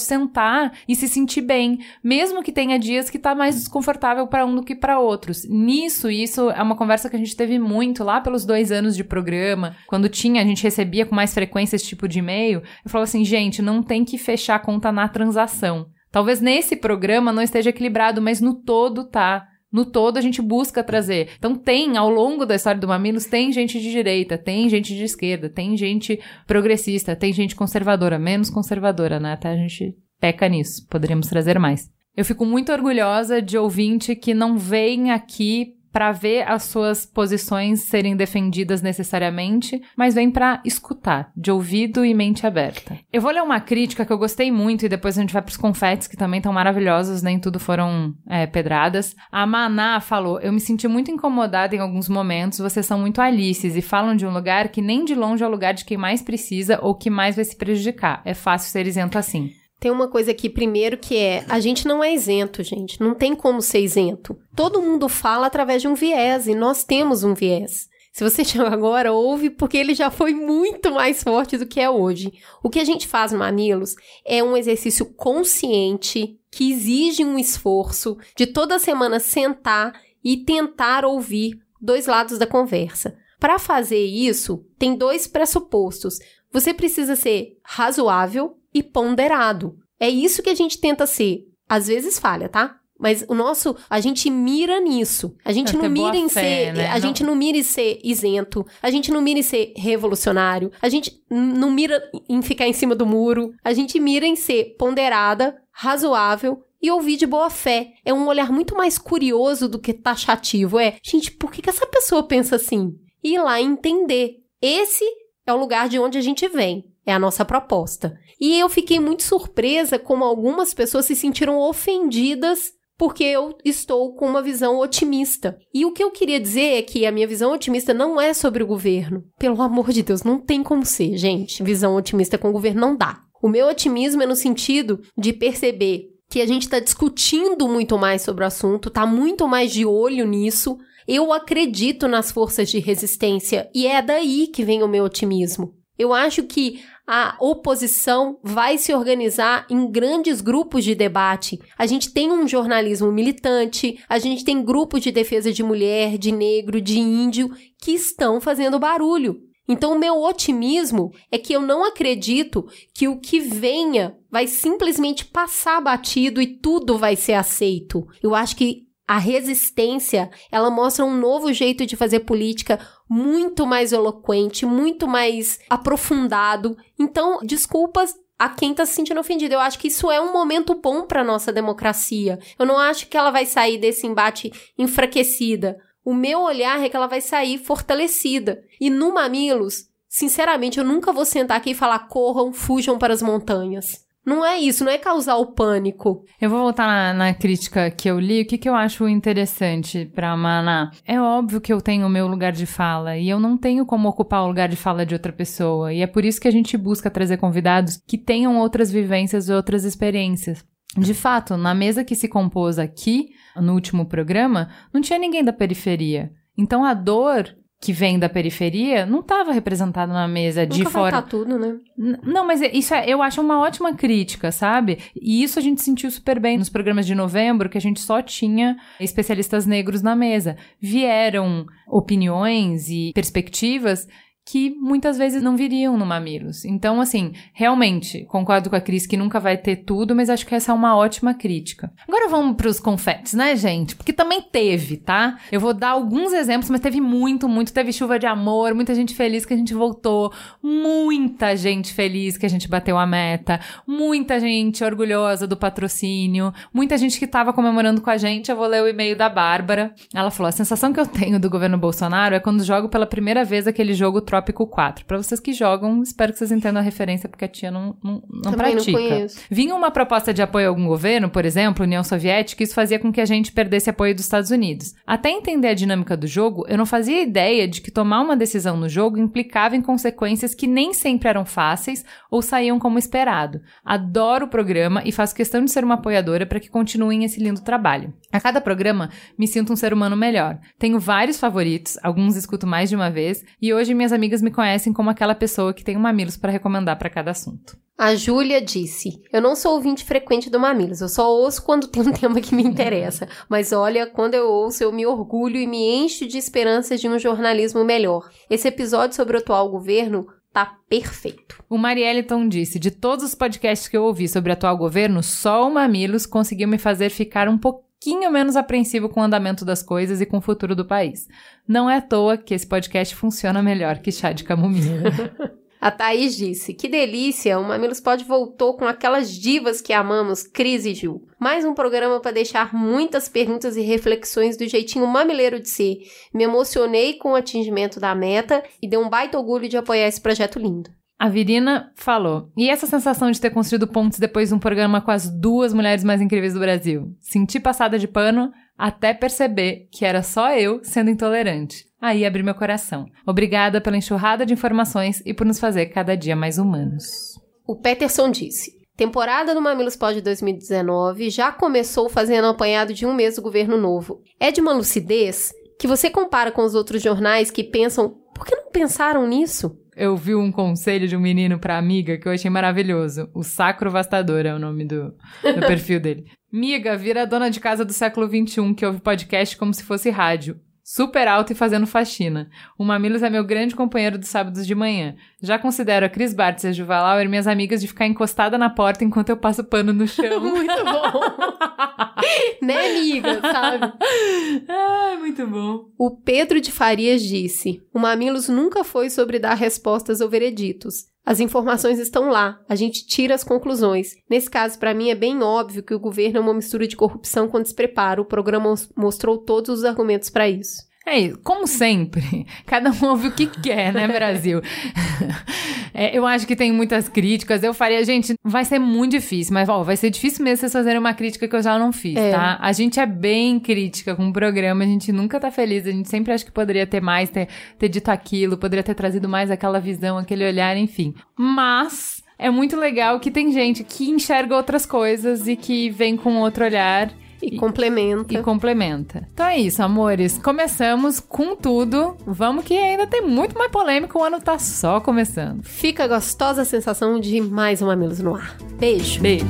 sentar e se sentir bem, mesmo que tenha dias que tá mais desconfortável para um do que para outros. Nisso, isso é uma conversa que a gente teve muito lá pelos dois anos de programa, quando tinha, a gente recebia com mais frequência esse tipo de e-mail, eu falo assim, gente, não tem que fechar a conta na transação. Talvez nesse programa não esteja equilibrado, mas no todo tá. No todo a gente busca trazer. Então tem, ao longo da história do Mamilos, tem gente de direita, tem gente de esquerda, tem gente progressista, tem gente conservadora, menos conservadora, né? Até a gente peca nisso. Poderíamos trazer mais. Eu fico muito orgulhosa de ouvinte que não vem aqui para ver as suas posições serem defendidas necessariamente, mas vem para escutar, de ouvido e mente aberta. Eu vou ler uma crítica que eu gostei muito e depois a gente vai pros confetes que também estão maravilhosos, nem tudo foram é, pedradas. A Maná falou: Eu me senti muito incomodada em alguns momentos, vocês são muito alices e falam de um lugar que nem de longe é o lugar de quem mais precisa ou que mais vai se prejudicar. É fácil ser isento assim. Tem uma coisa aqui primeiro que é, a gente não é isento, gente, não tem como ser isento. Todo mundo fala através de um viés e nós temos um viés. Se você <laughs> chegou agora, ouve, porque ele já foi muito mais forte do que é hoje. O que a gente faz no é um exercício consciente que exige um esforço de toda semana sentar e tentar ouvir dois lados da conversa. Para fazer isso, tem dois pressupostos. Você precisa ser razoável e ponderado. É isso que a gente tenta ser. Às vezes falha, tá? Mas o nosso, a gente mira nisso. A gente não mira em fé, ser, né? a não... gente não mira em ser isento, a gente não mira em ser revolucionário, a gente não mira em ficar em cima do muro, a gente mira em ser ponderada, razoável e ouvir de boa fé. É um olhar muito mais curioso do que taxativo. É, gente, por que, que essa pessoa pensa assim? E ir lá entender. Esse é o lugar de onde a gente vem. É a nossa proposta. E eu fiquei muito surpresa como algumas pessoas se sentiram ofendidas porque eu estou com uma visão otimista. E o que eu queria dizer é que a minha visão otimista não é sobre o governo. Pelo amor de Deus, não tem como ser, gente. Visão otimista com o governo não dá. O meu otimismo é no sentido de perceber que a gente está discutindo muito mais sobre o assunto, está muito mais de olho nisso. Eu acredito nas forças de resistência e é daí que vem o meu otimismo. Eu acho que a oposição vai se organizar em grandes grupos de debate. A gente tem um jornalismo militante, a gente tem grupos de defesa de mulher, de negro, de índio que estão fazendo barulho. Então, o meu otimismo é que eu não acredito que o que venha vai simplesmente passar batido e tudo vai ser aceito. Eu acho que a resistência, ela mostra um novo jeito de fazer política muito mais eloquente, muito mais aprofundado. Então, desculpas a quem está se sentindo ofendido. Eu acho que isso é um momento bom para nossa democracia. Eu não acho que ela vai sair desse embate enfraquecida. O meu olhar é que ela vai sair fortalecida. E no Mamilos, sinceramente, eu nunca vou sentar aqui e falar corram, fujam para as montanhas. Não é isso, não é causar o pânico. Eu vou voltar na, na crítica que eu li. O que, que eu acho interessante pra Maná? É óbvio que eu tenho o meu lugar de fala e eu não tenho como ocupar o lugar de fala de outra pessoa. E é por isso que a gente busca trazer convidados que tenham outras vivências e outras experiências. De fato, na mesa que se compôs aqui, no último programa, não tinha ninguém da periferia. Então a dor que vem da periferia não estava representado na mesa Nunca de fora. Vai tá tudo, né? Não, mas isso é, eu acho uma ótima crítica, sabe? E isso a gente sentiu super bem nos programas de novembro, que a gente só tinha especialistas negros na mesa. Vieram opiniões e perspectivas que muitas vezes não viriam no Mamilos. Então, assim, realmente, concordo com a Cris que nunca vai ter tudo, mas acho que essa é uma ótima crítica. Agora vamos pros confetes, né, gente? Porque também teve, tá? Eu vou dar alguns exemplos, mas teve muito, muito. Teve chuva de amor, muita gente feliz que a gente voltou, muita gente feliz que a gente bateu a meta, muita gente orgulhosa do patrocínio, muita gente que tava comemorando com a gente. Eu vou ler o e-mail da Bárbara. Ela falou: a sensação que eu tenho do governo Bolsonaro é quando jogo pela primeira vez aquele jogo Trópico 4. Para vocês que jogam, espero que vocês entendam a referência, porque a tia não, não, não pratica. não conheço. Vinha uma proposta de apoio a algum governo, por exemplo, União Soviética, isso fazia com que a gente perdesse apoio dos Estados Unidos. Até entender a dinâmica do jogo, eu não fazia ideia de que tomar uma decisão no jogo implicava em consequências que nem sempre eram fáceis ou saíam como esperado. Adoro o programa e faço questão de ser uma apoiadora para que continuem esse lindo trabalho. A cada programa, me sinto um ser humano melhor. Tenho vários favoritos, alguns escuto mais de uma vez, e hoje minhas amigas me conhecem como aquela pessoa que tem um mamilos para recomendar para cada assunto. A Júlia disse: Eu não sou ouvinte frequente do Mamilos, eu só ouço quando tem um <laughs> tema que me interessa. Mas olha, quando eu ouço, eu me orgulho e me encho de esperanças de um jornalismo melhor. Esse episódio sobre o atual governo tá perfeito. O Marieliton disse: de todos os podcasts que eu ouvi sobre o atual governo, só o Mamilos conseguiu me fazer ficar um pouquinho menos apreensivo com o andamento das coisas e com o futuro do país. Não é à toa que esse podcast funciona melhor que chá de camomila. <laughs> A Thaís disse: Que delícia! O Mamilos Pod voltou com aquelas divas que amamos, Cris e Gil. Mais um programa para deixar muitas perguntas e reflexões do jeitinho mamileiro de ser. Me emocionei com o atingimento da meta e deu um baita orgulho de apoiar esse projeto lindo. A Virina falou: E essa sensação de ter construído pontos depois de um programa com as duas mulheres mais incríveis do Brasil? Senti passada de pano até perceber que era só eu sendo intolerante. Aí abri meu coração. Obrigada pela enxurrada de informações e por nos fazer cada dia mais humanos. O Peterson disse: Temporada do Mamilos Pod 2019 já começou fazendo um apanhado de um mês do governo novo. É de uma lucidez que você compara com os outros jornais que pensam: por que não pensaram nisso? Eu vi um conselho de um menino pra amiga que eu achei maravilhoso. O Sacro Vastador é o nome do, do <laughs> perfil dele. Miga, vira dona de casa do século XXI que ouve podcast como se fosse rádio. Super alto e fazendo faxina. O Mamilos é meu grande companheiro dos sábados de manhã. Já considero a Cris Bartz e a Juva Lauer minhas amigas de ficar encostada na porta enquanto eu passo pano no chão. <laughs> Muito bom! <laughs> né, amiga? Sabe? ah, muito bom. O Pedro de Farias disse: O Mamilos nunca foi sobre dar respostas ou vereditos. As informações estão lá, a gente tira as conclusões. Nesse caso, para mim, é bem óbvio que o governo é uma mistura de corrupção com despreparo. O programa mostrou todos os argumentos para isso. É isso, como sempre, <laughs> cada um ouve o que quer, né, Brasil? <laughs> É, eu acho que tem muitas críticas. Eu faria, gente, vai ser muito difícil, mas ó, vai ser difícil mesmo vocês fazerem uma crítica que eu já não fiz, É. tá? A gente é bem crítica com o programa, a gente nunca tá feliz, a gente sempre acha que poderia ter mais, ter, ter dito aquilo, poderia ter trazido mais aquela visão, aquele olhar, enfim. Mas é muito legal que tem gente que enxerga outras coisas e que vem com outro olhar. E, complementa. E complementa. Então é isso, amores. Começamos com tudo. Vamos que ainda tem muito mais polêmica. O ano tá só começando. Fica a gostosa sensação de mais um Mamilos no ar. Beijo. Beijo.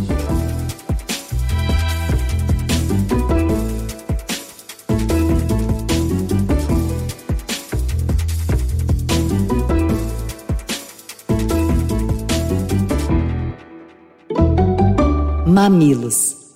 Mamilos.